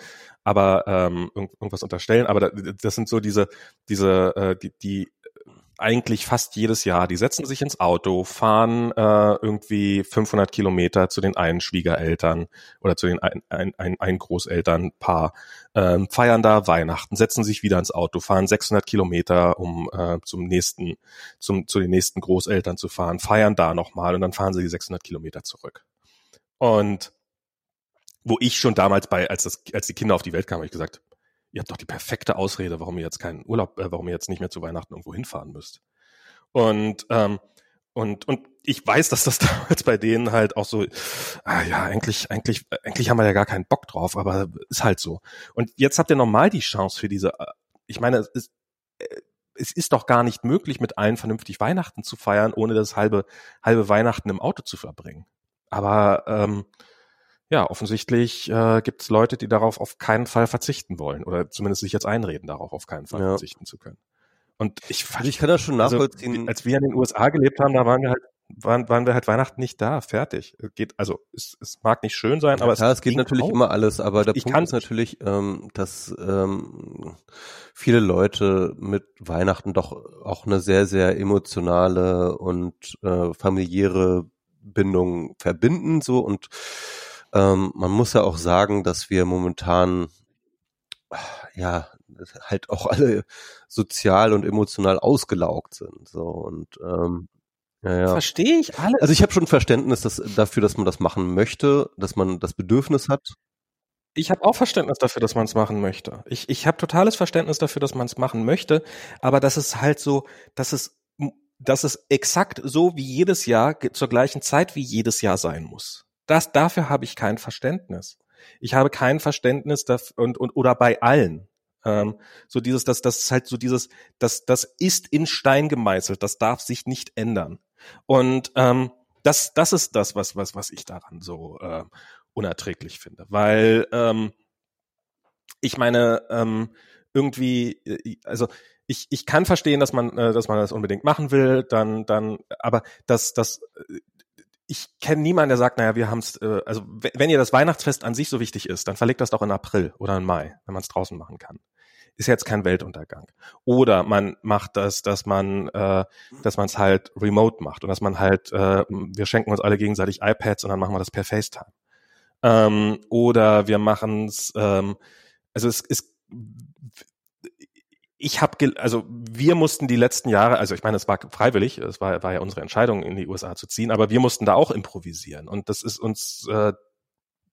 aber ähm, irgendwas unterstellen. Aber das sind so diese, diese, äh, die, die eigentlich fast jedes Jahr. Die setzen sich ins Auto, fahren äh, irgendwie 500 Kilometer zu den einen Schwiegereltern oder zu den ein, ein, ein, Großelternpaar, ähm, feiern da Weihnachten, setzen sich wieder ins Auto, fahren 600 Kilometer, um äh, zum nächsten, zum, zu den nächsten Großeltern zu fahren, feiern da nochmal und dann fahren sie die 600 Kilometer zurück. Und wo ich schon damals bei, als das, als die Kinder auf die Welt kamen, habe ich gesagt, ihr habt doch die perfekte Ausrede, warum ihr jetzt keinen Urlaub, äh, warum ihr jetzt nicht mehr zu Weihnachten irgendwo hinfahren müsst. Und ähm, und und ich weiß, dass das damals bei denen halt auch so, ah ja, eigentlich eigentlich eigentlich haben wir ja gar keinen Bock drauf, aber ist halt so. Und jetzt habt ihr nochmal die Chance für diese. Äh, ich meine, es ist, äh, es ist doch gar nicht möglich, mit allen vernünftig Weihnachten zu feiern, ohne das halbe halbe Weihnachten im Auto zu verbringen. Aber ähm, ja, offensichtlich äh, gibt es Leute, die darauf auf keinen Fall verzichten wollen oder zumindest sich jetzt einreden, darauf auf keinen Fall ja. verzichten zu können. Und ich, also ich kann das schon also, nachvollziehen. Also, als wir in den USA gelebt haben, da waren wir halt waren, waren wir halt Weihnachten nicht da, fertig. Geht, also es, es mag nicht schön sein, aber ja, es, es geht natürlich auch. immer alles, aber der ich Punkt ist natürlich, ähm, dass ähm, viele Leute mit Weihnachten doch auch eine sehr, sehr emotionale und äh, familiäre Bindung verbinden, so und ähm, man muss ja auch sagen, dass wir momentan ja halt auch alle sozial und emotional ausgelaugt sind. So und ähm, ja, ja. Verstehe ich alles. Also ich habe schon Verständnis dass, dafür, dass man das machen möchte, dass man das Bedürfnis hat. Ich habe auch Verständnis dafür, dass man es machen möchte. Ich, ich habe totales Verständnis dafür, dass man es machen möchte, aber das ist halt so, dass es, dass es exakt so wie jedes Jahr zur gleichen Zeit wie jedes Jahr sein muss. Das, dafür habe ich kein Verständnis. Ich habe kein Verständnis dafür, und, und oder bei allen. Ähm, so dieses, das, das ist halt so dieses, das, das ist in Stein gemeißelt, das darf sich nicht ändern. Und ähm, das, das ist das, was, was, was ich daran so äh, unerträglich finde. Weil ähm, ich meine, ähm, irgendwie, äh, also ich, ich kann verstehen, dass man, äh, dass man das unbedingt machen will, dann, dann, aber das, das, ich kenne niemanden, der sagt, naja, wir haben es, äh, also wenn ihr das Weihnachtsfest an sich so wichtig ist, dann verlegt das doch in April oder in Mai, wenn man es draußen machen kann. Ist jetzt kein Weltuntergang. Oder man macht das, dass man, äh, dass man es halt remote macht und dass man halt, äh, wir schenken uns alle gegenseitig iPads und dann machen wir das per FaceTime. Ähm, oder wir machen es, ähm, also es ist ich habe, also wir mussten die letzten Jahre, also ich meine, es war freiwillig, es war, war ja unsere Entscheidung, in die USA zu ziehen, aber wir mussten da auch improvisieren und das ist uns äh,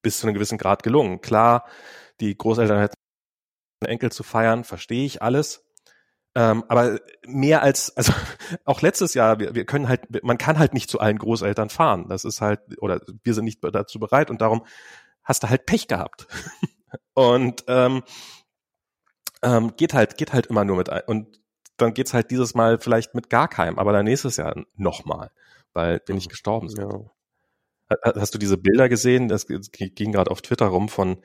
bis zu einem gewissen Grad gelungen. Klar, die Großeltern hätten Enkel zu feiern, verstehe ich alles. Ähm, aber mehr als, also auch letztes Jahr, wir, wir können halt, man kann halt nicht zu allen Großeltern fahren. Das ist halt, oder wir sind nicht dazu bereit und darum hast du halt Pech gehabt. und ähm, ähm, geht halt, geht halt immer nur mit ein. Und dann geht's halt dieses Mal vielleicht mit gar keinem, aber dann nächstes Jahr nochmal, weil wir nicht gestorben sind. Ja. Hast du diese Bilder gesehen? Das ging gerade auf Twitter rum von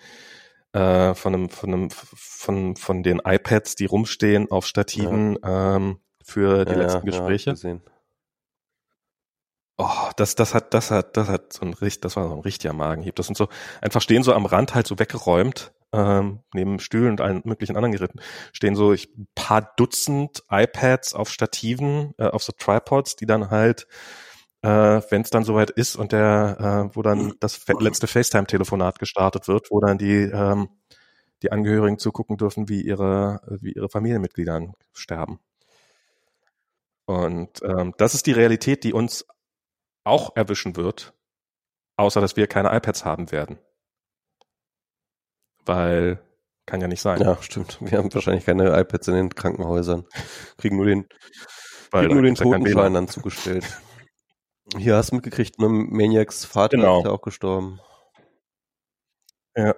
äh, von einem, von einem, von von den iPads, die rumstehen auf Stativen ja. ähm, für die ja, letzten Gespräche. Oh, das, das hat, das hat, das hat so ein richtig, das war so ein richtiger Magenhieb. Das sind so, einfach stehen so am Rand halt so weggeräumt ähm, neben Stühlen und allen möglichen anderen Geräten stehen so ich, ein paar Dutzend iPads auf Stativen, äh, auf so Tripods, die dann halt, äh, wenn es dann soweit ist und der, äh, wo dann das letzte FaceTime-Telefonat gestartet wird, wo dann die ähm, die Angehörigen zugucken dürfen, wie ihre wie ihre Familienmitglieder sterben. Und ähm, das ist die Realität, die uns auch erwischen wird, außer dass wir keine iPads haben werden weil kann ja nicht sein. Ja, stimmt. Wir haben wahrscheinlich keine iPads in den Krankenhäusern. Kriegen nur den, weil kriegen nur den Totenschein dann zugestellt. Hier hast du mitgekriegt, ne? Maniacs Vater genau. ist ja auch gestorben. Ja.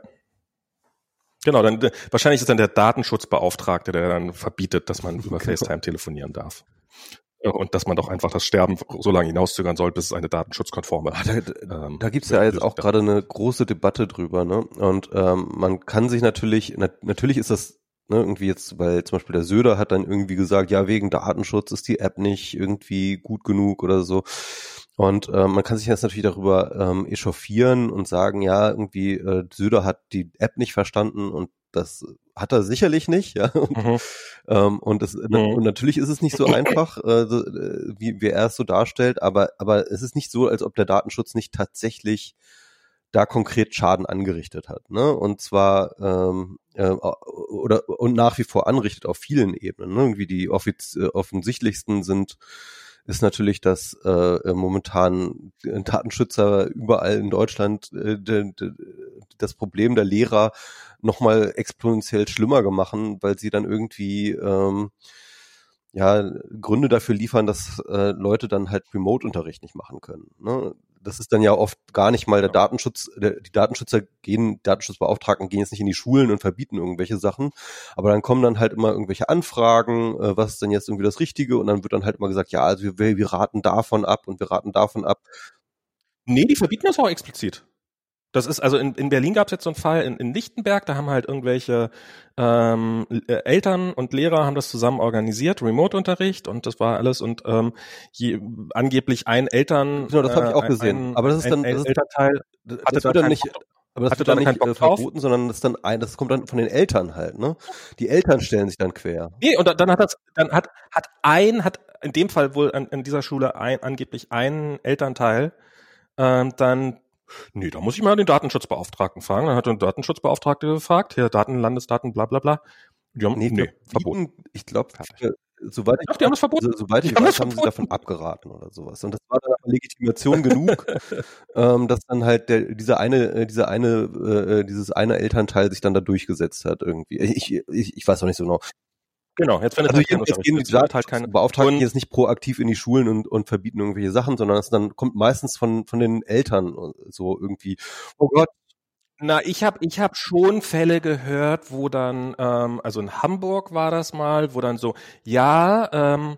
Genau, dann wahrscheinlich ist dann der Datenschutzbeauftragte, der dann verbietet, dass man über genau. FaceTime telefonieren darf und dass man doch einfach das Sterben so lange hinauszögern soll, bis es eine datenschutzkonforme. Ah, da, ähm, da gibt's ja jetzt auch gerade eine große Debatte drüber, ne? Und ähm, man kann sich natürlich, na, natürlich ist das ne, irgendwie jetzt, weil zum Beispiel der Söder hat dann irgendwie gesagt, ja, wegen Datenschutz ist die App nicht irgendwie gut genug oder so. Und äh, man kann sich jetzt natürlich darüber ähm, echauffieren und sagen, ja, irgendwie äh, Söder hat die App nicht verstanden und das hat er sicherlich nicht, ja. Und, mhm. ähm, und, das, mhm. und natürlich ist es nicht so einfach, äh, äh, wie, wie er es so darstellt, aber, aber es ist nicht so, als ob der Datenschutz nicht tatsächlich da konkret Schaden angerichtet hat. Ne? Und zwar ähm, äh, oder und nach wie vor anrichtet auf vielen Ebenen. Ne? Irgendwie die offiz offensichtlichsten sind ist natürlich, dass äh, momentan Datenschützer überall in Deutschland äh, das Problem der Lehrer nochmal exponentiell schlimmer gemacht, weil sie dann irgendwie ähm, ja Gründe dafür liefern, dass äh, Leute dann halt Remote-Unterricht nicht machen können. Ne? Das ist dann ja oft gar nicht mal der Datenschutz, der, die Datenschützer gehen, Datenschutzbeauftragten gehen jetzt nicht in die Schulen und verbieten irgendwelche Sachen, aber dann kommen dann halt immer irgendwelche Anfragen, äh, was ist denn jetzt irgendwie das Richtige und dann wird dann halt immer gesagt, ja, also wir, wir raten davon ab und wir raten davon ab. Nee, die verbieten das auch explizit. Das ist, also in, in Berlin gab es jetzt so einen Fall in, in Lichtenberg, da haben halt irgendwelche ähm, äh, Eltern und Lehrer haben das zusammen organisiert, Remote-Unterricht und das war alles und ähm, je, angeblich ein Eltern. Genau, das habe ich auch äh, gesehen. Ein, aber das ist dann das Elternteil das hatte da dann nicht. Aber das wird dann nicht äh, verboten, sondern das dann ein, das kommt dann von den Eltern halt, ne? Die Eltern stellen sich dann quer. Nee, und dann hat das, dann hat, hat ein, hat in dem Fall wohl an, an dieser Schule ein, angeblich ein Elternteil ähm, dann Nee, da muss ich mal den Datenschutzbeauftragten fragen. Dann hat der Datenschutzbeauftragte gefragt, hier Daten, Landesdaten, bla bla bla. Die haben, nee, nee verboten. Ich glaube, soweit ich, Ach, die haben das verboten. So, soweit ich weiß, haben sie davon abgeraten oder sowas. Und das war dann Legitimation genug, ähm, dass dann halt der, dieser eine, äh, dieser eine, äh, dieses eine Elternteil sich dann da durchgesetzt hat irgendwie. Ich, ich, ich weiß auch nicht so genau. Genau, jetzt findet also halt jetzt gehen die halt keine Beauftragten jetzt nicht proaktiv in die Schulen und, und verbieten irgendwelche Sachen, sondern es dann kommt meistens von von den Eltern so irgendwie. Oh Gott. Na, ich habe ich hab schon Fälle gehört, wo dann, ähm, also in Hamburg war das mal, wo dann so, ja, ähm,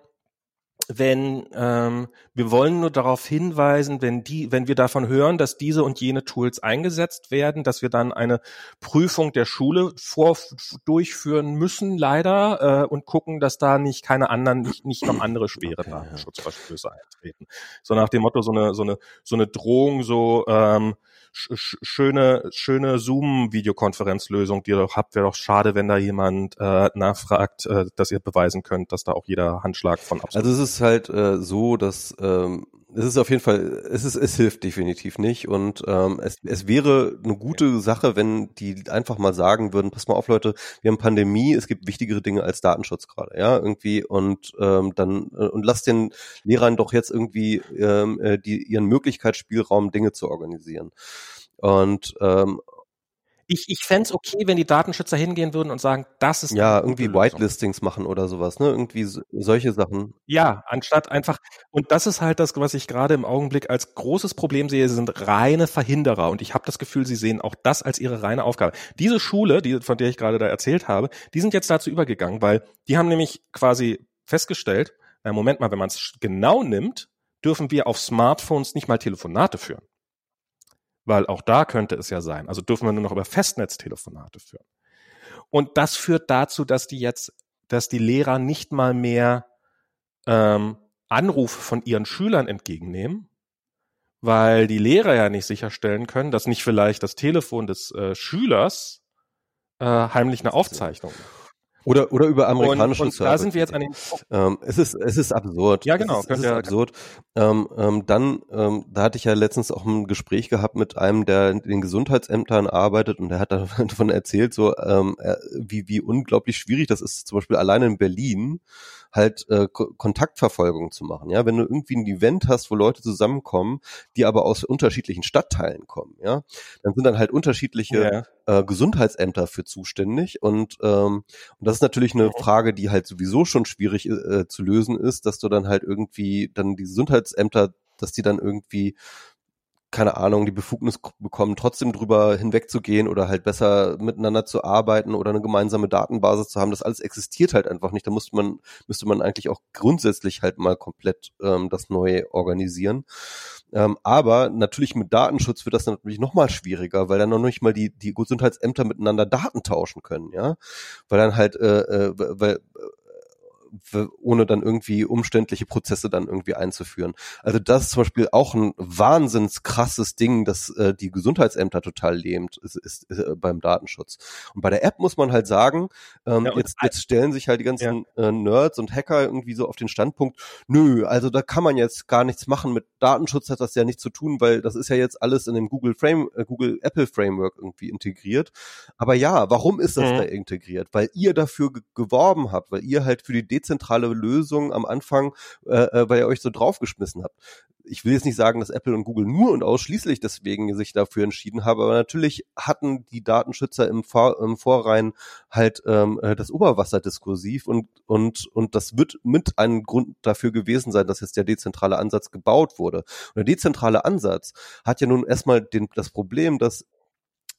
wenn ähm, wir wollen nur darauf hinweisen, wenn die, wenn wir davon hören, dass diese und jene Tools eingesetzt werden, dass wir dann eine Prüfung der Schule vor, durchführen müssen, leider, äh, und gucken, dass da nicht keine anderen, nicht, nicht noch andere schwere okay, Datenschutzverstöße eintreten. So nach dem Motto, so eine, so eine, so eine Drohung, so ähm, schöne, schöne Zoom-Videokonferenzlösung, die ihr doch habt, wäre doch schade, wenn da jemand äh, nachfragt, äh, dass ihr beweisen könnt, dass da auch jeder Handschlag von absolut. Also es ist halt äh, so, dass ähm, es ist auf jeden Fall, es ist, es hilft definitiv nicht. Und ähm, es, es wäre eine gute Sache, wenn die einfach mal sagen würden, pass mal auf Leute, wir haben Pandemie, es gibt wichtigere Dinge als Datenschutz gerade, ja, irgendwie. Und ähm, dann äh, und lasst den Lehrern doch jetzt irgendwie ähm, äh, die ihren Möglichkeitsspielraum Dinge zu organisieren. Und ähm, ich, ich fände okay, wenn die Datenschützer hingehen würden und sagen, das ist ja irgendwie Whitelistings machen oder sowas, ne? Irgendwie so, solche Sachen. Ja, anstatt einfach und das ist halt das, was ich gerade im Augenblick als großes Problem sehe, sind reine Verhinderer und ich habe das Gefühl, sie sehen auch das als ihre reine Aufgabe. Diese Schule, die von der ich gerade da erzählt habe, die sind jetzt dazu übergegangen, weil die haben nämlich quasi festgestellt, na Moment mal, wenn man es genau nimmt, dürfen wir auf Smartphones nicht mal Telefonate führen. Weil auch da könnte es ja sein. Also dürfen wir nur noch über Festnetztelefonate führen. Und das führt dazu, dass die jetzt, dass die Lehrer nicht mal mehr ähm, Anrufe von ihren Schülern entgegennehmen, weil die Lehrer ja nicht sicherstellen können, dass nicht vielleicht das Telefon des äh, Schülers äh, heimlich eine Aufzeichnung macht. Oder, oder über amerikanischen und, und Da sind wir jetzt an den. Ähm, es ist, es ist absurd. Ja, genau. Es ist, es ist absurd. Ähm, ähm, dann, ähm, da hatte ich ja letztens auch ein Gespräch gehabt mit einem, der in den Gesundheitsämtern arbeitet und der hat davon erzählt, so ähm, wie, wie unglaublich schwierig das ist, zum Beispiel alleine in Berlin halt äh, Ko Kontaktverfolgung zu machen. Ja, wenn du irgendwie ein Event hast, wo Leute zusammenkommen, die aber aus unterschiedlichen Stadtteilen kommen, ja, dann sind dann halt unterschiedliche ja. äh, Gesundheitsämter für zuständig und ähm, und das ist natürlich eine Frage, die halt sowieso schon schwierig äh, zu lösen ist, dass du dann halt irgendwie dann die Gesundheitsämter dass die dann irgendwie keine Ahnung, die Befugnis bekommen, trotzdem drüber hinwegzugehen oder halt besser miteinander zu arbeiten oder eine gemeinsame Datenbasis zu haben. Das alles existiert halt einfach nicht. Da müsste man, müsste man eigentlich auch grundsätzlich halt mal komplett ähm, das neu organisieren. Ähm, aber natürlich mit Datenschutz wird das natürlich noch mal schwieriger, weil dann noch nicht mal die, die Gesundheitsämter miteinander Daten tauschen können, ja. Weil dann halt, äh, äh, weil ohne dann irgendwie umständliche Prozesse dann irgendwie einzuführen. Also das ist zum Beispiel auch ein wahnsinns krasses Ding, das äh, die Gesundheitsämter total lähmt, ist, ist, ist äh, beim Datenschutz. Und bei der App muss man halt sagen, ähm, ja, jetzt, jetzt stellen sich halt die ganzen ja. äh, Nerds und Hacker irgendwie so auf den Standpunkt, nö, also da kann man jetzt gar nichts machen. Mit Datenschutz hat das ja nichts zu tun, weil das ist ja jetzt alles in dem Google Frame, äh, Google Apple Framework irgendwie integriert. Aber ja, warum ist das mhm. da integriert? Weil ihr dafür geworben habt, weil ihr halt für die dezentrale Lösung am Anfang, äh, äh, weil ihr euch so draufgeschmissen habt. Ich will jetzt nicht sagen, dass Apple und Google nur und ausschließlich deswegen sich dafür entschieden haben, aber natürlich hatten die Datenschützer im, Vor im Vorrein halt ähm, äh, das Oberwasserdiskursiv und, und, und das wird mit einem Grund dafür gewesen sein, dass jetzt der dezentrale Ansatz gebaut wurde. Und der dezentrale Ansatz hat ja nun erstmal den, das Problem, dass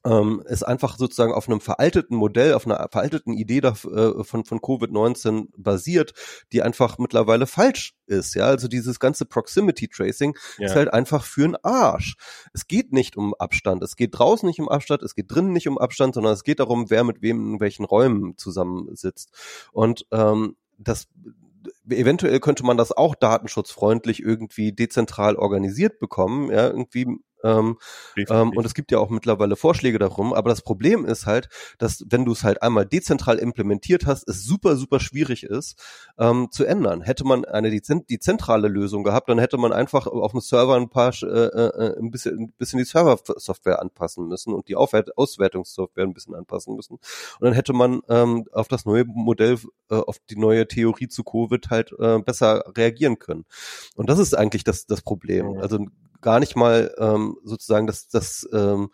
ähm, ist einfach sozusagen auf einem veralteten Modell, auf einer veralteten Idee da, äh, von, von Covid-19 basiert, die einfach mittlerweile falsch ist. Ja, also dieses ganze Proximity Tracing ja. ist halt einfach für einen Arsch. Es geht nicht um Abstand. Es geht draußen nicht um Abstand. Es geht drinnen nicht um Abstand, sondern es geht darum, wer mit wem in welchen Räumen zusammensitzt. Und ähm, das eventuell könnte man das auch datenschutzfreundlich irgendwie dezentral organisiert bekommen, ja, irgendwie ähm, ähm, und es gibt ja auch mittlerweile Vorschläge darum. Aber das Problem ist halt, dass wenn du es halt einmal dezentral implementiert hast, es super, super schwierig ist ähm, zu ändern. Hätte man eine die, die zentrale Lösung gehabt, dann hätte man einfach auf dem Server ein paar äh, äh, ein bisschen ein bisschen die Serversoftware anpassen müssen und die Aufwert Auswertungssoftware ein bisschen anpassen müssen. Und dann hätte man ähm, auf das neue Modell, äh, auf die neue Theorie zu Covid halt äh, besser reagieren können. Und das ist eigentlich das das Problem. Also gar nicht mal ähm, sozusagen, dass, dass ähm,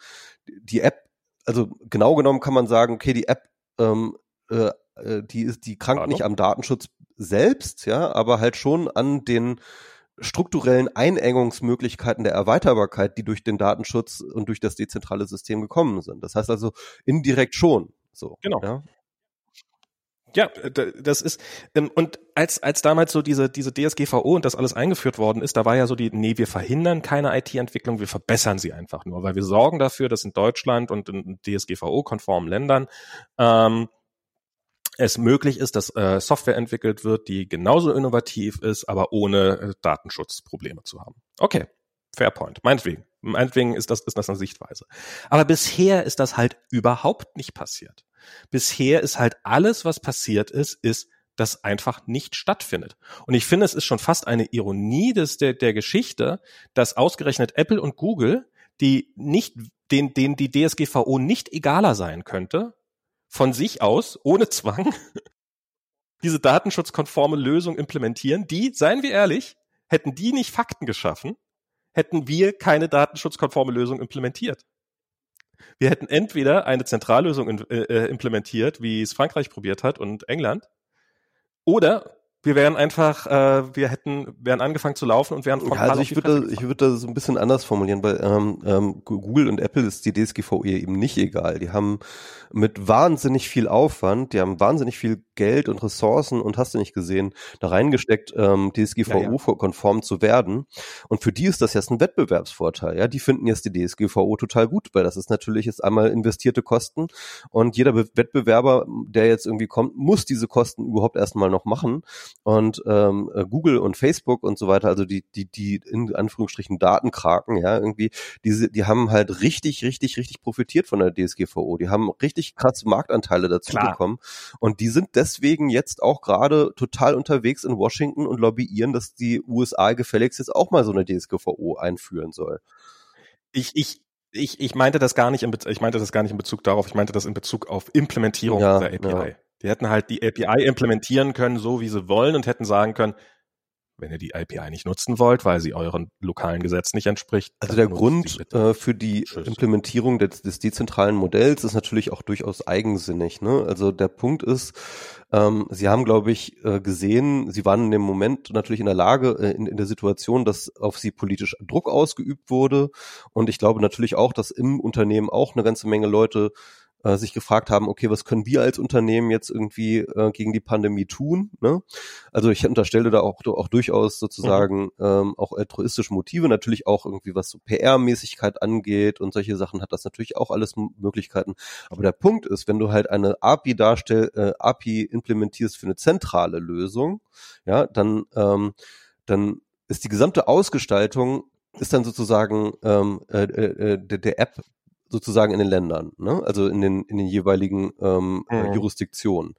die App, also genau genommen kann man sagen, okay, die App, ähm, äh, äh die ist, die krankt nicht am Datenschutz selbst, ja, aber halt schon an den strukturellen Einengungsmöglichkeiten der Erweiterbarkeit, die durch den Datenschutz und durch das dezentrale System gekommen sind. Das heißt also indirekt schon. So. Genau. Ja? Ja, das ist ähm, und als als damals so diese diese DSGVO und das alles eingeführt worden ist, da war ja so die nee, wir verhindern keine IT-Entwicklung, wir verbessern sie einfach nur, weil wir sorgen dafür, dass in Deutschland und in DSGVO-konformen Ländern ähm, es möglich ist, dass äh, Software entwickelt wird, die genauso innovativ ist, aber ohne äh, Datenschutzprobleme zu haben. Okay, Fairpoint, meinetwegen. Meinetwegen ist das, ist das eine Sichtweise. Aber bisher ist das halt überhaupt nicht passiert. Bisher ist halt alles, was passiert ist, ist, dass einfach nicht stattfindet. Und ich finde, es ist schon fast eine Ironie des, der, der Geschichte, dass ausgerechnet Apple und Google, die nicht, denen, denen die DSGVO nicht egaler sein könnte, von sich aus, ohne Zwang, diese datenschutzkonforme Lösung implementieren, die, seien wir ehrlich, hätten die nicht Fakten geschaffen, hätten wir keine datenschutzkonforme Lösung implementiert. Wir hätten entweder eine Zentrallösung in, äh, äh, implementiert, wie es Frankreich probiert hat und England, oder wir wären einfach, äh, wir hätten, wären angefangen zu laufen und wären von ja, Also ich würde, ich würde das so ein bisschen anders formulieren, weil ähm, ähm, Google und Apple ist die DSGVO eben nicht egal. Die haben mit wahnsinnig viel Aufwand, die haben wahnsinnig viel Geld und Ressourcen und hast du nicht gesehen, da reingesteckt, ähm, DSGVO-konform ja, ja. zu werden. Und für die ist das jetzt ein Wettbewerbsvorteil. Ja, die finden jetzt die DSGVO total gut, weil das ist natürlich jetzt einmal investierte Kosten und jeder Be Wettbewerber, der jetzt irgendwie kommt, muss diese Kosten überhaupt erstmal noch machen. Und ähm, äh, Google und Facebook und so weiter, also die, die, die in Anführungsstrichen Datenkraken, ja, irgendwie, diese, die haben halt richtig, richtig, richtig profitiert von der DSGVO. Die haben richtig krasse Marktanteile dazu Klar. bekommen. Und die sind deswegen jetzt auch gerade total unterwegs in Washington und lobbyieren, dass die USA gefälligst jetzt auch mal so eine DSGVO einführen soll. Ich, ich, ich, ich meinte das gar nicht in Bezug, ich meinte das gar nicht in Bezug darauf, ich meinte das in Bezug auf Implementierung ja, dieser API. Ja. Die hätten halt die API implementieren können, so wie sie wollen und hätten sagen können, wenn ihr die API nicht nutzen wollt, weil sie euren lokalen Gesetz nicht entspricht. Also der Grund äh, für die Tschüss. Implementierung des, des, dezentralen Modells ist natürlich auch durchaus eigensinnig. Ne? Also der Punkt ist, ähm, sie haben, glaube ich, äh, gesehen, sie waren in dem Moment natürlich in der Lage, äh, in, in der Situation, dass auf sie politisch Druck ausgeübt wurde. Und ich glaube natürlich auch, dass im Unternehmen auch eine ganze Menge Leute äh, sich gefragt haben, okay, was können wir als Unternehmen jetzt irgendwie äh, gegen die Pandemie tun? Ne? Also ich unterstelle da auch, auch durchaus sozusagen mhm. ähm, auch altruistische Motive, natürlich auch irgendwie was so PR-Mäßigkeit angeht und solche Sachen hat das natürlich auch alles Möglichkeiten. Aber der Punkt ist, wenn du halt eine API darstell, äh, API implementierst für eine zentrale Lösung, ja, dann ähm, dann ist die gesamte Ausgestaltung ist dann sozusagen ähm, äh, äh, der, der App sozusagen in den Ländern, ne? also in den, in den jeweiligen ähm, äh, mhm. Jurisdiktionen.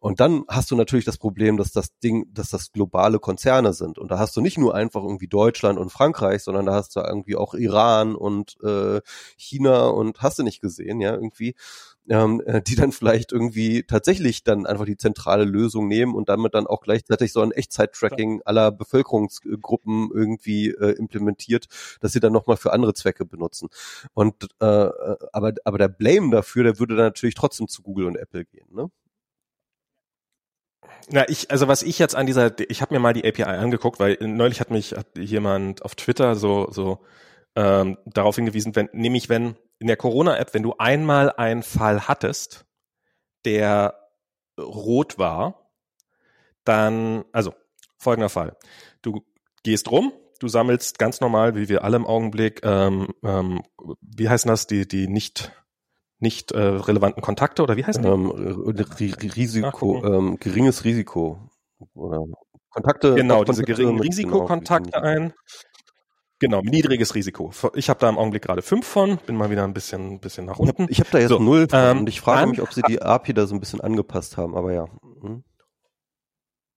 Und dann hast du natürlich das Problem, dass das Ding, dass das globale Konzerne sind. Und da hast du nicht nur einfach irgendwie Deutschland und Frankreich, sondern da hast du irgendwie auch Iran und äh, China und hast du nicht gesehen, ja, irgendwie ähm, äh, die dann vielleicht irgendwie tatsächlich dann einfach die zentrale Lösung nehmen und damit dann auch gleichzeitig so ein Echtzeit-Tracking aller Bevölkerungsgruppen irgendwie äh, implementiert, dass sie dann nochmal für andere Zwecke benutzen. Und äh, äh, aber, aber der Blame dafür, der würde dann natürlich trotzdem zu Google und Apple gehen, ne? Na, ich, also was ich jetzt an dieser, ich habe mir mal die API angeguckt, weil neulich hat mich hat jemand auf Twitter so so ähm, darauf hingewiesen, wenn nämlich wenn in der Corona-App, wenn du einmal einen Fall hattest, der rot war, dann, also folgender Fall. Du gehst rum, du sammelst ganz normal, wie wir alle im Augenblick, ähm, ähm, wie heißen das, die, die nicht nicht äh, relevanten Kontakte oder wie heißen die? Ähm, Risiko, ähm, geringes Risiko. Oder Kontakte. Genau, diese geringen Risikokontakte genau, ein. Genau, niedriges Risiko. Ich habe da im Augenblick gerade fünf von, bin mal wieder ein bisschen, bisschen nach unten. Ich habe hab da jetzt so, null von ähm, und ich frage mich, ob sie die API da so ein bisschen angepasst haben, aber ja. Hm.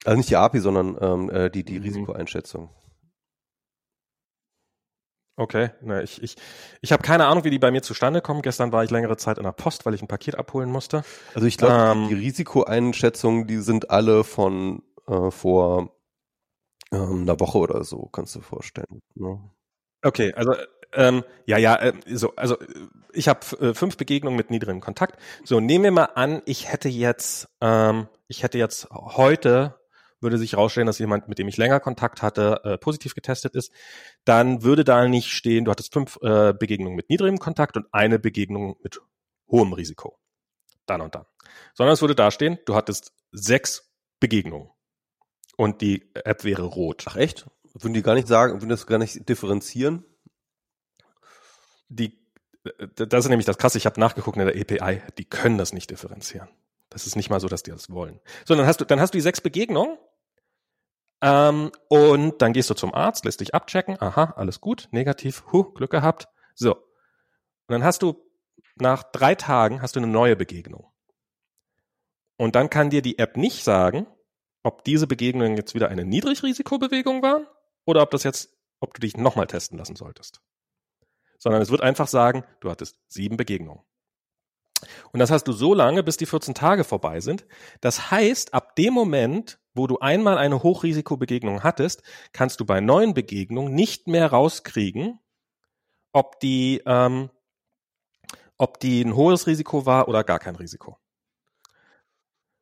Also nicht die API, sondern ähm, äh, die, die mhm. Risikoeinschätzung. Okay, na, ich, ich, ich habe keine Ahnung, wie die bei mir zustande kommen. Gestern war ich längere Zeit in der Post, weil ich ein Paket abholen musste. Also ich glaube, ähm, die Risikoeinschätzungen, die sind alle von äh, vor ähm, einer Woche oder so, kannst du vorstellen. Ne? Okay, also ähm, ja, ja, äh, so, also ich habe äh, fünf Begegnungen mit niedrigem Kontakt. So, nehmen wir mal an, ich hätte jetzt, ähm, ich hätte jetzt heute würde sich herausstellen, dass jemand, mit dem ich länger Kontakt hatte, äh, positiv getestet ist, dann würde da nicht stehen, du hattest fünf äh, Begegnungen mit niedrigem Kontakt und eine Begegnung mit hohem Risiko dann und dann. Sondern es würde dastehen, du hattest sechs Begegnungen. Und die App wäre rot. Ach echt? Würden die gar nicht sagen, würden das gar nicht differenzieren? Die, das ist nämlich das Krasse, ich habe nachgeguckt in der API, die können das nicht differenzieren. Das ist nicht mal so, dass die das wollen. So, dann hast du, dann hast du die sechs Begegnungen ähm, und dann gehst du zum Arzt, lässt dich abchecken. Aha, alles gut, negativ, huh, Glück gehabt. So. Und dann hast du nach drei Tagen hast du eine neue Begegnung. Und dann kann dir die App nicht sagen, ob diese Begegnungen jetzt wieder eine Niedrigrisikobewegung waren oder ob das jetzt, ob du dich nochmal testen lassen solltest. Sondern es wird einfach sagen, du hattest sieben Begegnungen. Und das hast du so lange, bis die 14 Tage vorbei sind. Das heißt, ab dem Moment, wo du einmal eine Hochrisikobegegnung hattest, kannst du bei neuen Begegnungen nicht mehr rauskriegen, ob die, ähm, ob die ein hohes Risiko war oder gar kein Risiko.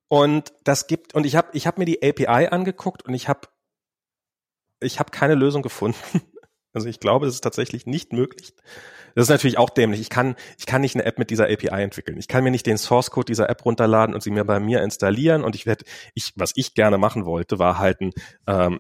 Und das gibt, und ich habe ich hab mir die API angeguckt und ich habe ich hab keine Lösung gefunden. Also ich glaube, es ist tatsächlich nicht möglich, das ist natürlich auch dämlich. Ich kann, ich kann nicht eine App mit dieser API entwickeln. Ich kann mir nicht den Source Code dieser App runterladen und sie mir bei mir installieren. Und ich werde, ich, was ich gerne machen wollte, war halt ein, ähm,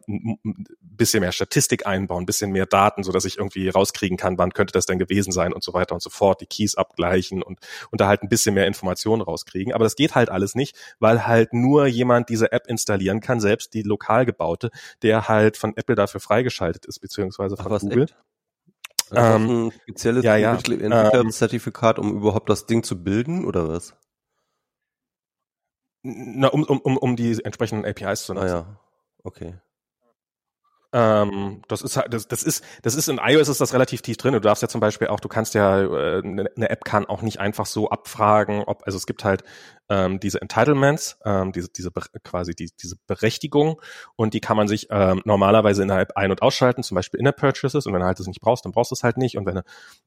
bisschen mehr Statistik einbauen, ein bisschen mehr Daten, so dass ich irgendwie rauskriegen kann, wann könnte das denn gewesen sein und so weiter und so fort, die Keys abgleichen und, und da halt ein bisschen mehr Informationen rauskriegen. Aber das geht halt alles nicht, weil halt nur jemand diese App installieren kann, selbst die lokal gebaute, der halt von Apple dafür freigeschaltet ist, beziehungsweise von Ach, Google. Echt? Ähm, ein spezielles ja, ja. Entwicklerzertifikat, um überhaupt das Ding zu bilden, oder was? Na, um, um, um, um die entsprechenden APIs zu nutzen. Ah ja, okay. Ähm, das ist halt, das, das ist, das ist in iOS ist das relativ tief drin. Du darfst ja zum Beispiel auch, du kannst ja, äh, eine App kann auch nicht einfach so abfragen, ob, also es gibt halt ähm, diese Entitlements, ähm, diese, diese quasi die, diese Berechtigung. Und die kann man sich ähm, normalerweise in der App ein- und ausschalten, zum Beispiel in der Purchases. Und wenn du halt das nicht brauchst, dann brauchst du es halt nicht. Und wenn du,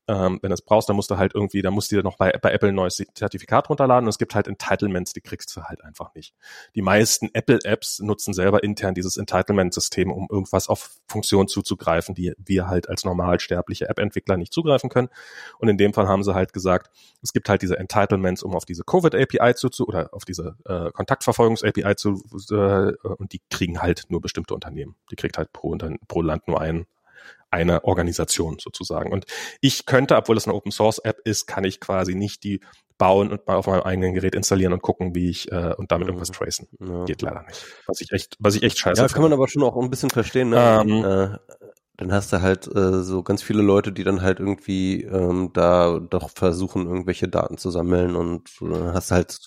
ähm, wenn du es brauchst, dann musst du halt irgendwie, dann musst du dir noch bei, bei Apple ein neues Zertifikat runterladen. Und es gibt halt Entitlements, die kriegst du halt einfach nicht. Die meisten Apple-Apps nutzen selber intern dieses Entitlement-System, um irgendwas auf Funktionen zuzugreifen, die wir halt als normalsterbliche App-Entwickler nicht zugreifen können. Und in dem Fall haben sie halt gesagt, es gibt halt diese Entitlements, um auf diese Covid-API zu zu oder auf diese äh, Kontaktverfolgungs-API zu äh, und die kriegen halt nur bestimmte Unternehmen. Die kriegt halt pro, pro Land nur ein, eine Organisation sozusagen. Und ich könnte, obwohl es eine Open Source App ist, kann ich quasi nicht die bauen und mal auf meinem eigenen Gerät installieren und gucken, wie ich äh, und damit irgendwas tracen. Ja. Geht leider nicht. Was ich echt, was ich echt scheiße. Ja, kann man aber schon auch ein bisschen verstehen. Ne? Ähm, äh, dann hast du halt äh, so ganz viele Leute, die dann halt irgendwie ähm, da doch versuchen, irgendwelche Daten zu sammeln und dann hast du halt.